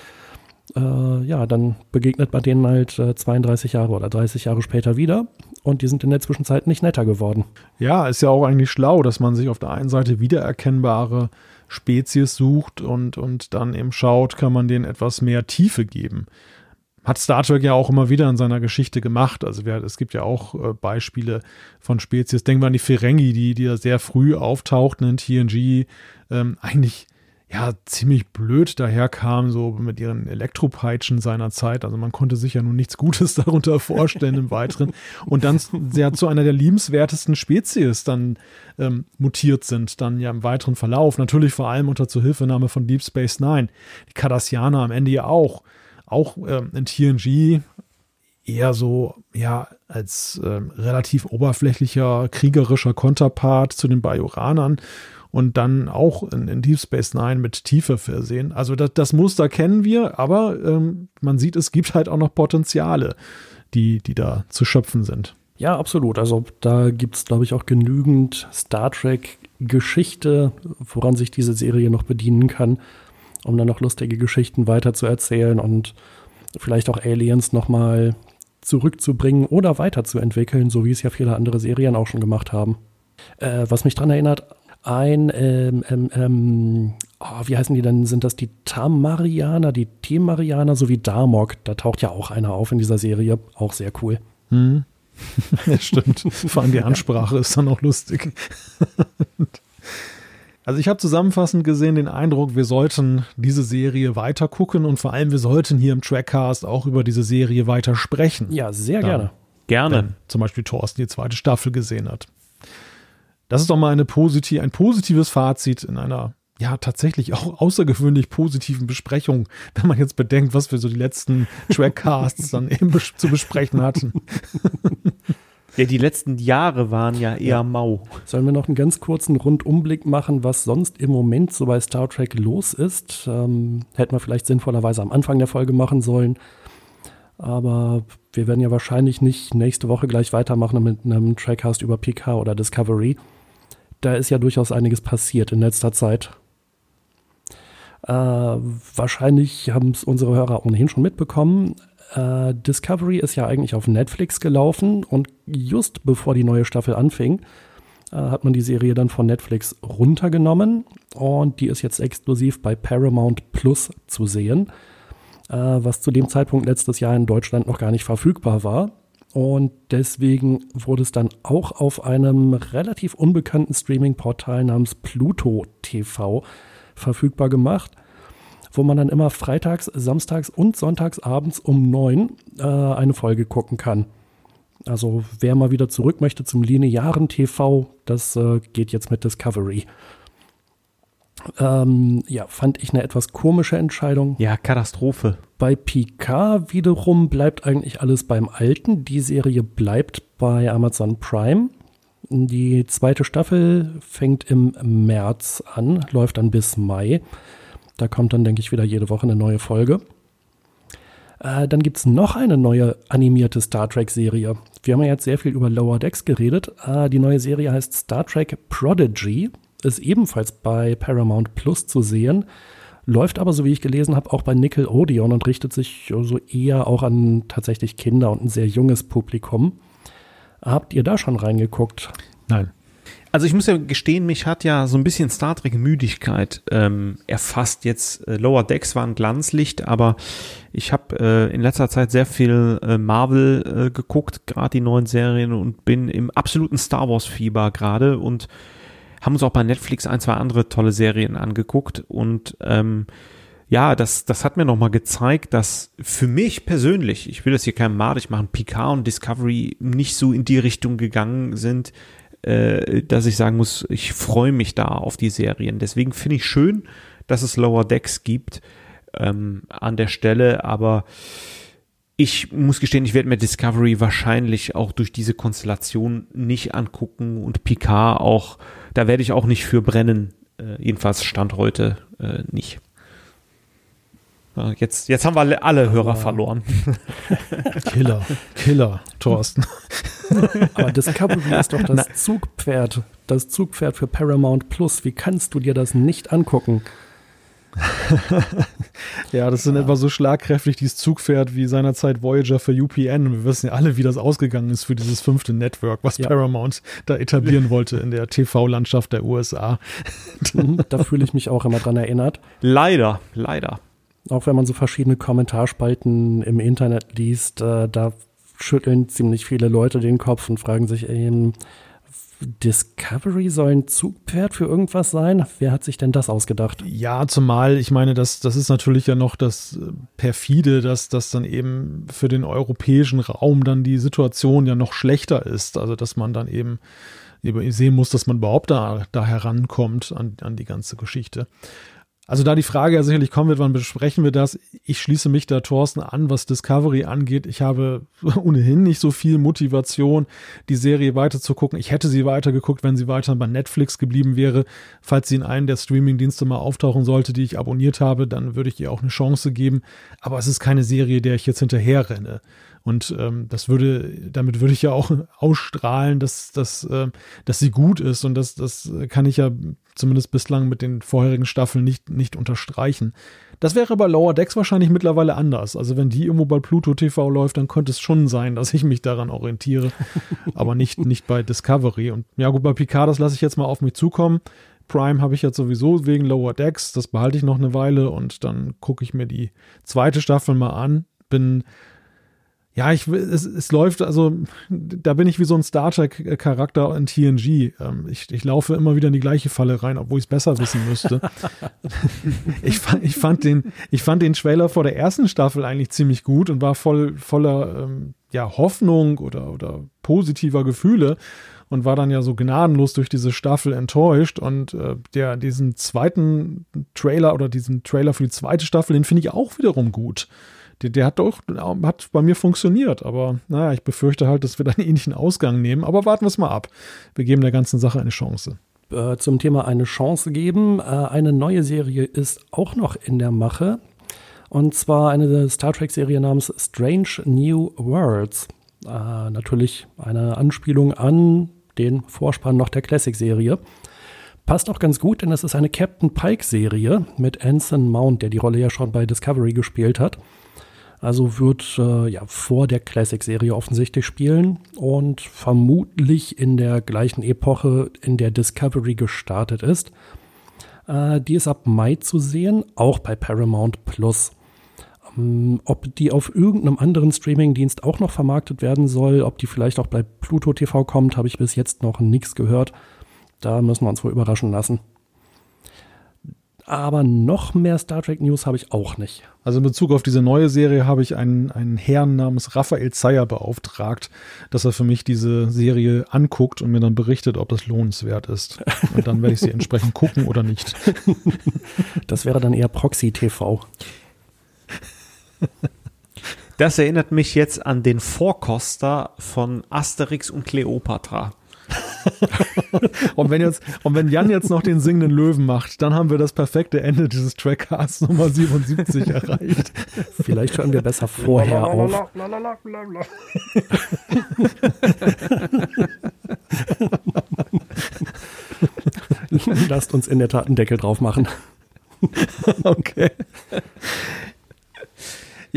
äh, ja, dann begegnet man denen halt äh, 32 Jahre oder 30 Jahre später wieder und die sind in der Zwischenzeit nicht netter geworden. Ja, ist ja auch eigentlich schlau, dass man sich auf der einen Seite wiedererkennbare Spezies sucht und, und dann eben schaut, kann man denen etwas mehr Tiefe geben hat Star Trek ja auch immer wieder in seiner Geschichte gemacht. Also wir, es gibt ja auch äh, Beispiele von Spezies. Denken wir an die Ferengi, die, die ja sehr früh auftauchten in TNG, ähm, eigentlich ja ziemlich blöd daherkamen, so mit ihren Elektropeitschen seiner Zeit. Also man konnte sich ja nun nichts Gutes *laughs* darunter vorstellen im Weiteren. Und dann sehr zu einer der liebenswertesten Spezies dann ähm, mutiert sind, dann ja im weiteren Verlauf. Natürlich vor allem unter Zuhilfenahme von Deep Space Nine. Die Cardassianer am Ende ja auch auch ähm, in TNG eher so, ja, als ähm, relativ oberflächlicher, kriegerischer Konterpart zu den Bajoranern und dann auch in, in, Deep Space Nine mit Tiefe versehen. Also das, das Muster kennen wir, aber ähm, man sieht, es gibt halt auch noch Potenziale, die, die da zu schöpfen sind. Ja, absolut. Also da gibt es, glaube ich, auch genügend Star Trek-Geschichte, woran sich diese Serie noch bedienen kann um dann noch lustige Geschichten weiterzuerzählen und vielleicht auch Aliens nochmal zurückzubringen oder weiterzuentwickeln, so wie es ja viele andere Serien auch schon gemacht haben. Äh, was mich daran erinnert, ein, ähm, ähm, ähm, oh, wie heißen die denn? Sind das die Tamarianer, die Temarianer sowie Darmok? Da taucht ja auch einer auf in dieser Serie. Auch sehr cool. Hm. *laughs* *laughs* ja, stimmt. Vor allem die Ansprache ist dann auch lustig. *laughs* Also ich habe zusammenfassend gesehen den Eindruck, wir sollten diese Serie weiter gucken und vor allem wir sollten hier im Trackcast auch über diese Serie weiter sprechen. Ja, sehr Dann, gerne. Gerne. Wenn zum Beispiel Thorsten die zweite Staffel gesehen hat. Das ist doch mal eine positiv, ein positives Fazit in einer ja tatsächlich auch *laughs* außergewöhnlich positiven Besprechung, wenn man jetzt bedenkt, was wir so die letzten Trackcasts dann *laughs* eben zu besprechen hatten. *laughs* Ja, die letzten Jahre waren ja eher ja. mau. Sollen wir noch einen ganz kurzen Rundumblick machen, was sonst im Moment so bei Star Trek los ist? Ähm, hätten wir vielleicht sinnvollerweise am Anfang der Folge machen sollen. Aber wir werden ja wahrscheinlich nicht nächste Woche gleich weitermachen mit einem Trackcast über PK oder Discovery. Da ist ja durchaus einiges passiert in letzter Zeit. Äh, wahrscheinlich haben es unsere Hörer ohnehin schon mitbekommen. Äh, Discovery ist ja eigentlich auf Netflix gelaufen und just bevor die neue Staffel anfing, äh, hat man die Serie dann von Netflix runtergenommen und die ist jetzt exklusiv bei Paramount Plus zu sehen, äh, was zu dem Zeitpunkt letztes Jahr in Deutschland noch gar nicht verfügbar war. Und deswegen wurde es dann auch auf einem relativ unbekannten Streaming-Portal namens Pluto TV verfügbar gemacht wo man dann immer freitags, samstags und sonntags abends um neun äh, eine Folge gucken kann. Also wer mal wieder zurück möchte zum linearen TV, das äh, geht jetzt mit Discovery. Ähm, ja, fand ich eine etwas komische Entscheidung. Ja, Katastrophe. Bei Picard wiederum bleibt eigentlich alles beim Alten. Die Serie bleibt bei Amazon Prime. Die zweite Staffel fängt im März an, läuft dann bis Mai. Da kommt dann, denke ich, wieder jede Woche eine neue Folge. Äh, dann gibt es noch eine neue animierte Star Trek-Serie. Wir haben ja jetzt sehr viel über Lower Decks geredet. Äh, die neue Serie heißt Star Trek Prodigy, ist ebenfalls bei Paramount Plus zu sehen, läuft aber, so wie ich gelesen habe, auch bei Nickelodeon und richtet sich so eher auch an tatsächlich Kinder und ein sehr junges Publikum. Habt ihr da schon reingeguckt? Nein. Also ich muss ja gestehen, mich hat ja so ein bisschen Star Trek Müdigkeit ähm, erfasst. Jetzt äh, Lower Decks war ein Glanzlicht, aber ich habe äh, in letzter Zeit sehr viel äh, Marvel äh, geguckt, gerade die neuen Serien und bin im absoluten Star Wars Fieber gerade und haben uns auch bei Netflix ein, zwei andere tolle Serien angeguckt und ähm, ja, das, das hat mir nochmal gezeigt, dass für mich persönlich, ich will das hier keinem madig machen, Picard und Discovery nicht so in die Richtung gegangen sind, äh, dass ich sagen muss, ich freue mich da auf die Serien. Deswegen finde ich schön, dass es Lower Decks gibt ähm, an der Stelle, aber ich muss gestehen, ich werde mir Discovery wahrscheinlich auch durch diese Konstellation nicht angucken und Picard auch, da werde ich auch nicht für brennen, äh, jedenfalls Stand heute äh, nicht. Jetzt, jetzt haben wir alle Hörer Aber verloren. *laughs* Killer, Killer, Thorsten. *laughs* Aber Discovery ist doch das Na. Zugpferd, das Zugpferd für Paramount Plus. Wie kannst du dir das nicht angucken? *laughs* ja, das sind ja. etwa so schlagkräftig dieses Zugpferd wie seinerzeit Voyager für UPN. Und wir wissen ja alle, wie das ausgegangen ist für dieses fünfte Network, was ja. Paramount da etablieren wollte in der TV-Landschaft der USA. Mhm, da fühle ich mich auch immer dran erinnert. Leider, leider auch wenn man so verschiedene Kommentarspalten im Internet liest, äh, da schütteln ziemlich viele Leute den Kopf und fragen sich eben, Discovery soll ein Zugpferd für irgendwas sein? Wer hat sich denn das ausgedacht? Ja, zumal, ich meine, das, das ist natürlich ja noch das äh, perfide, dass das dann eben für den europäischen Raum dann die Situation ja noch schlechter ist. Also, dass man dann eben sehen muss, dass man überhaupt da, da herankommt an, an die ganze Geschichte. Also da die Frage ja sicherlich kommen wird, wann besprechen wir das? Ich schließe mich da Thorsten an, was Discovery angeht. Ich habe *laughs* ohnehin nicht so viel Motivation, die Serie weiter zu gucken. Ich hätte sie weitergeguckt, wenn sie weiter bei Netflix geblieben wäre. Falls sie in einem der Streamingdienste mal auftauchen sollte, die ich abonniert habe, dann würde ich ihr auch eine Chance geben. Aber es ist keine Serie, der ich jetzt hinterher renne. Und ähm, das würde, damit würde ich ja auch *laughs* ausstrahlen, dass, dass, äh, dass sie gut ist. Und das, das kann ich ja zumindest bislang mit den vorherigen Staffeln nicht, nicht unterstreichen. Das wäre bei Lower Decks wahrscheinlich mittlerweile anders. Also wenn die irgendwo bei Pluto TV läuft, dann könnte es schon sein, dass ich mich daran orientiere, *laughs* aber nicht, nicht bei Discovery. Und ja gut, bei Picard, das lasse ich jetzt mal auf mich zukommen. Prime habe ich jetzt sowieso wegen Lower Decks, das behalte ich noch eine Weile und dann gucke ich mir die zweite Staffel mal an. Bin ja, ich, es, es läuft, also da bin ich wie so ein Star Trek-Charakter in TNG. Ähm, ich, ich laufe immer wieder in die gleiche Falle rein, obwohl ich es besser wissen müsste. *laughs* ich, fand, ich, fand den, ich fand den Trailer vor der ersten Staffel eigentlich ziemlich gut und war voll, voller ähm, ja, Hoffnung oder, oder positiver Gefühle und war dann ja so gnadenlos durch diese Staffel enttäuscht. Und äh, der, diesen zweiten Trailer oder diesen Trailer für die zweite Staffel, den finde ich auch wiederum gut der, der hat doch, hat bei mir funktioniert. Aber naja, ich befürchte halt, dass wir da einen ähnlichen Ausgang nehmen. Aber warten wir es mal ab. Wir geben der ganzen Sache eine Chance. Äh, zum Thema eine Chance geben. Äh, eine neue Serie ist auch noch in der Mache. Und zwar eine Star Trek-Serie namens Strange New Worlds. Äh, natürlich eine Anspielung an den Vorspann noch der Classic-Serie. Passt auch ganz gut, denn es ist eine Captain Pike-Serie mit Anson Mount, der die Rolle ja schon bei Discovery gespielt hat. Also wird äh, ja vor der Classic-Serie offensichtlich spielen und vermutlich in der gleichen Epoche, in der Discovery gestartet ist. Äh, die ist ab Mai zu sehen, auch bei Paramount Plus. Ähm, ob die auf irgendeinem anderen Streaming-Dienst auch noch vermarktet werden soll, ob die vielleicht auch bei Pluto TV kommt, habe ich bis jetzt noch nichts gehört. Da müssen wir uns wohl überraschen lassen aber noch mehr Star Trek News habe ich auch nicht. Also in Bezug auf diese neue Serie habe ich einen, einen Herrn namens Raphael Zeyer beauftragt, dass er für mich diese Serie anguckt und mir dann berichtet, ob das lohnenswert ist. Und dann werde ich sie entsprechend *laughs* gucken oder nicht. Das wäre dann eher Proxy TV. Das erinnert mich jetzt an den Vorkoster von Asterix und Cleopatra. *laughs* und, wenn jetzt, und wenn Jan jetzt noch den singenden Löwen macht, dann haben wir das perfekte Ende dieses Trackcasts Nummer 77 *laughs* erreicht. Vielleicht hören wir besser vorher auf. Lasst uns in der Tat einen Deckel drauf machen. *laughs* okay.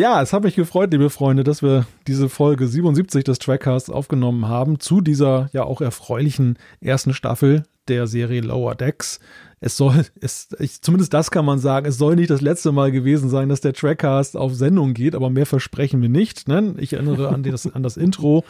Ja, es hat mich gefreut, liebe Freunde, dass wir diese Folge 77 des Trackcasts aufgenommen haben zu dieser ja auch erfreulichen ersten Staffel der Serie Lower Decks. Es soll, es, ich, zumindest das kann man sagen, es soll nicht das letzte Mal gewesen sein, dass der Trackcast auf Sendung geht, aber mehr versprechen wir nicht. Ne? Ich erinnere an das, an das Intro.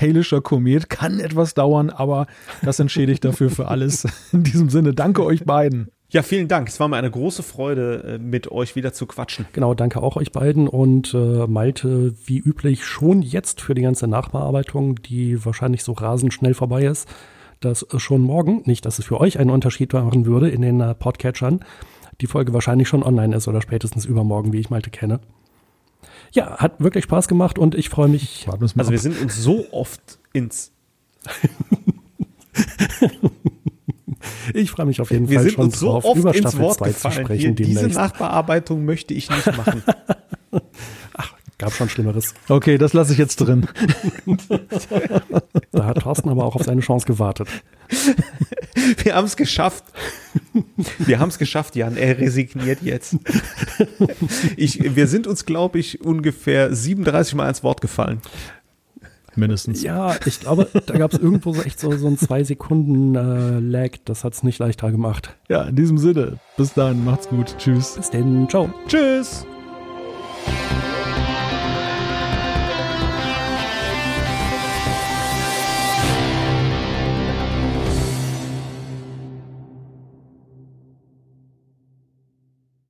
Halischer Komet kann etwas dauern, aber das entschädigt dafür für alles. In diesem Sinne, danke euch beiden. Ja, vielen Dank. Es war mir eine große Freude, äh, mit euch wieder zu quatschen. Genau, danke auch euch beiden und äh, Malte, wie üblich, schon jetzt für die ganze Nachbearbeitung, die wahrscheinlich so rasend schnell vorbei ist, dass schon morgen, nicht, dass es für euch einen Unterschied machen würde in den äh, Podcatchern, die Folge wahrscheinlich schon online ist oder spätestens übermorgen, wie ich Malte kenne. Ja, hat wirklich Spaß gemacht und ich freue mich. Also wir sind uns so oft ins *laughs* Ich freue mich auf jeden Wir Fall sind schon uns so drauf, oft über ins Staffel Wort 2 zu gefallen. sprechen Hier, diese demnächst. Nachbearbeitung möchte ich nicht machen. *laughs* Gab schon Schlimmeres. Okay, das lasse ich jetzt drin. Da hat Thorsten aber auch auf seine Chance gewartet. *laughs* Wir haben es geschafft. Wir haben es geschafft, Jan. Er resigniert jetzt. Ich, wir sind uns, glaube ich, ungefähr 37 Mal ins Wort gefallen mindestens. Ja, ich glaube, da gab es irgendwo so echt so, so ein zwei Sekunden äh, Lag. Das hat es nicht leichter gemacht. Ja, in diesem Sinne. Bis dann, macht's gut. Tschüss. Bis denn. Ciao. Tschüss.